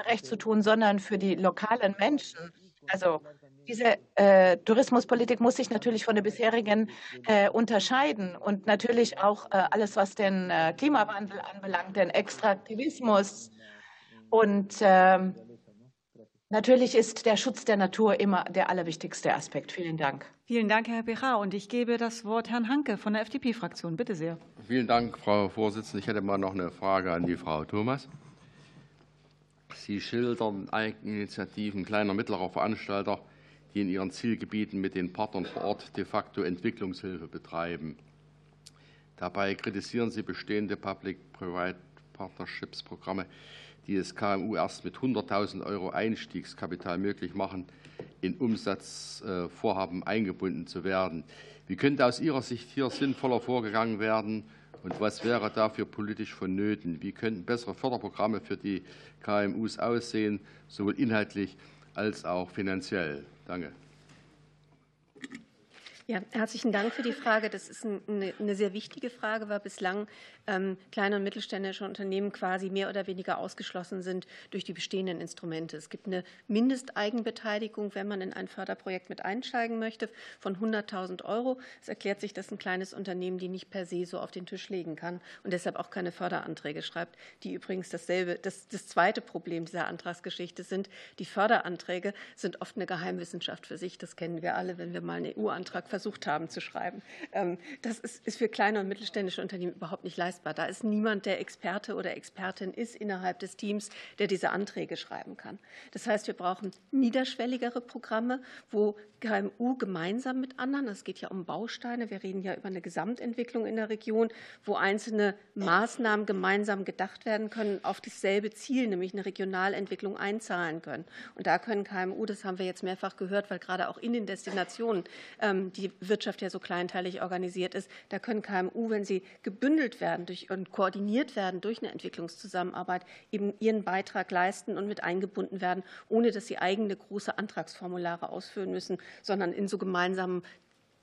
recht zu tun, sondern für die lokalen Menschen. Also diese äh, Tourismuspolitik muss sich natürlich von der bisherigen äh, unterscheiden und natürlich auch äh, alles, was den Klimawandel anbelangt, den Extraktivismus, und ähm, natürlich ist der Schutz der Natur immer der allerwichtigste Aspekt. Vielen Dank. Vielen Dank, Herr Bechar. Und ich gebe das Wort Herrn Hanke von der FDP-Fraktion. Bitte sehr. Vielen Dank, Frau Vorsitzende. Ich hätte mal noch eine Frage an die Frau Thomas. Sie schildern Eigeninitiativen kleiner, mittlerer Veranstalter, die in ihren Zielgebieten mit den Partnern vor Ort de facto Entwicklungshilfe betreiben. Dabei kritisieren Sie bestehende Public-Private Partnerships-Programme die es KMU erst mit 100.000 Euro Einstiegskapital möglich machen, in Umsatzvorhaben eingebunden zu werden. Wie könnte aus Ihrer Sicht hier sinnvoller vorgegangen werden und was wäre dafür politisch vonnöten? Wie könnten bessere Förderprogramme für die KMUs aussehen, sowohl inhaltlich als auch finanziell? Danke. Ja, herzlichen Dank für die Frage. Das ist eine, sehr wichtige Frage, weil bislang ähm, kleine und mittelständische Unternehmen quasi mehr oder weniger ausgeschlossen sind durch die bestehenden Instrumente. Es gibt eine Mindesteigenbeteiligung, wenn man in ein Förderprojekt mit einsteigen möchte, von 100.000 Euro. Es erklärt sich, dass ein kleines Unternehmen die nicht per se so auf den Tisch legen kann und deshalb auch keine Förderanträge schreibt, die übrigens dasselbe, das, das zweite Problem dieser Antragsgeschichte sind. Die Förderanträge sind oft eine Geheimwissenschaft für sich. Das kennen wir alle, wenn wir mal einen EU-Antrag versuchen versucht haben zu schreiben. Ähm, das ist, ist für kleine und mittelständische Unternehmen überhaupt nicht leistbar. Da ist niemand, der Experte oder Expertin ist innerhalb des Teams, der diese Anträge schreiben kann. Das heißt, wir brauchen niederschwelligere Programme, wo KMU gemeinsam mit anderen, es geht ja um Bausteine, wir reden ja über eine Gesamtentwicklung in der Region, wo einzelne Maßnahmen gemeinsam gedacht werden können, auf dasselbe Ziel, nämlich eine Regionalentwicklung einzahlen können. Und da können KMU, das haben wir jetzt mehrfach gehört, weil gerade auch in den Destinationen ähm, die Wirtschaft ja so kleinteilig organisiert ist, da können KMU, wenn sie gebündelt werden und koordiniert werden durch eine Entwicklungszusammenarbeit, eben ihren Beitrag leisten und mit eingebunden werden, ohne dass sie eigene große Antragsformulare ausfüllen müssen, sondern in so gemeinsamen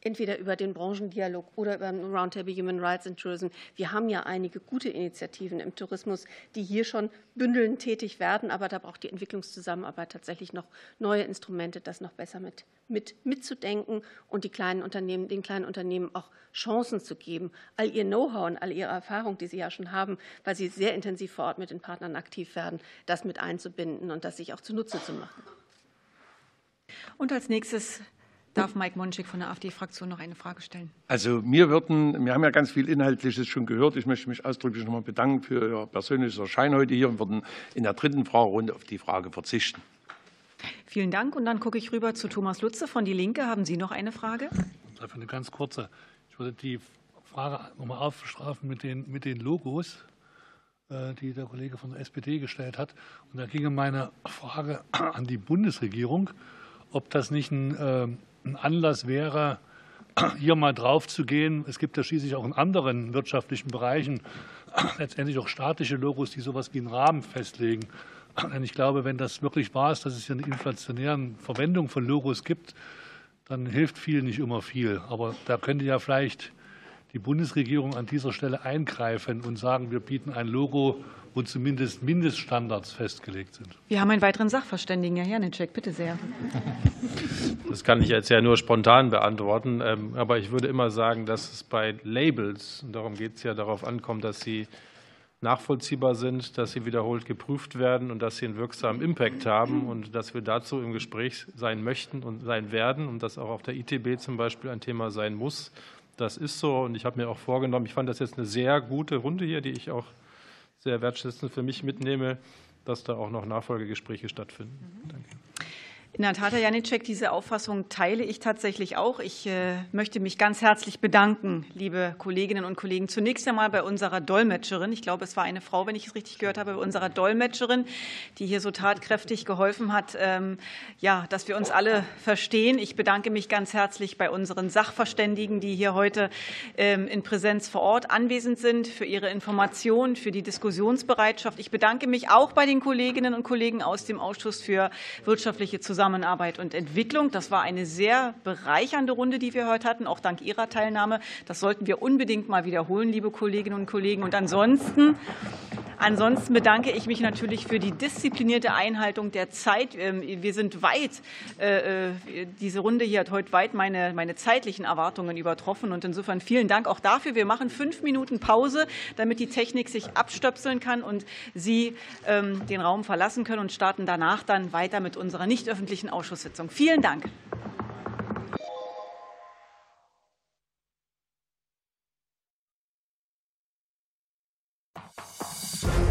entweder über den Branchendialog oder über den Roundtable Human Rights in Tourism. Wir haben ja einige gute Initiativen im Tourismus, die hier schon bündelnd tätig werden, aber da braucht die Entwicklungszusammenarbeit tatsächlich noch neue Instrumente, das noch besser mit, mit, mitzudenken und die kleinen Unternehmen, den kleinen Unternehmen auch Chancen zu geben, all ihr Know-how und all ihre Erfahrung, die sie ja schon haben, weil sie sehr intensiv vor Ort mit den Partnern aktiv werden, das mit einzubinden und das sich auch zunutze zu machen. Und als nächstes darf Mike Monschik von der AfD-Fraktion noch eine Frage stellen. Also wir würden, wir haben ja ganz viel Inhaltliches schon gehört. Ich möchte mich ausdrücklich nochmal bedanken für Ihr persönliches Erscheinen heute hier und würden in der dritten Fragerunde auf die Frage verzichten. Vielen Dank. Und dann gucke ich rüber zu Thomas Lutze von Die Linke. Haben Sie noch eine Frage? Einfach eine ganz kurze. Ich würde die Frage nochmal aufstrafen mit den, mit den Logos, äh, die der Kollege von der SPD gestellt hat. Und da ginge meine Frage an die Bundesregierung, ob das nicht ein ähm, ein Anlass wäre, hier mal drauf zu gehen. Es gibt ja schließlich auch in anderen wirtschaftlichen Bereichen letztendlich auch staatliche Logos, die sowas wie einen Rahmen festlegen. Denn ich glaube, wenn das wirklich wahr ist, dass es hier eine inflationäre Verwendung von Logos gibt, dann hilft viel nicht immer viel. Aber da könnte ja vielleicht die Bundesregierung an dieser Stelle eingreifen und sagen, wir bieten ein Logo, wo zumindest Mindeststandards festgelegt sind. Wir haben einen weiteren Sachverständigen, Herr Janitschek, bitte sehr. Das kann ich jetzt ja nur spontan beantworten, ähm, aber ich würde immer sagen, dass es bei Labels, und darum geht es ja, darauf ankommt, dass sie nachvollziehbar sind, dass sie wiederholt geprüft werden und dass sie einen wirksamen Impact haben und dass wir dazu im Gespräch sein möchten und sein werden und dass auch auf der ITB zum Beispiel ein Thema sein muss. Das ist so und ich habe mir auch vorgenommen, ich fand das jetzt eine sehr gute Runde hier, die ich auch sehr wertschätzend für mich mitnehme, dass da auch noch Nachfolgegespräche stattfinden. Danke. In der Tat, Herr Janicek, diese Auffassung teile ich tatsächlich auch. Ich äh, möchte mich ganz herzlich bedanken, liebe Kolleginnen und Kollegen. Zunächst einmal bei unserer Dolmetscherin. Ich glaube, es war eine Frau, wenn ich es richtig gehört habe, bei unserer Dolmetscherin, die hier so tatkräftig geholfen hat, ähm, ja, dass wir uns alle verstehen. Ich bedanke mich ganz herzlich bei unseren Sachverständigen, die hier heute ähm, in Präsenz vor Ort anwesend sind, für ihre Informationen, für die Diskussionsbereitschaft. Ich bedanke mich auch bei den Kolleginnen und Kollegen aus dem Ausschuss für wirtschaftliche Zusammenarbeit Zusammenarbeit und Entwicklung. Das war eine sehr bereichernde Runde, die wir heute hatten, auch dank Ihrer Teilnahme. Das sollten wir unbedingt mal wiederholen, liebe Kolleginnen und Kollegen. Und ansonsten Ansonsten bedanke ich mich natürlich für die disziplinierte Einhaltung der Zeit. Ähm, wir sind weit, äh, äh, diese Runde hier hat heute weit meine, meine zeitlichen Erwartungen übertroffen. Und insofern vielen Dank auch dafür. Wir machen fünf Minuten Pause, damit die Technik sich abstöpseln kann und Sie ähm, den Raum verlassen können und starten danach dann weiter mit unserer nicht öffentlichen Ausschusssitzung. Vielen Dank.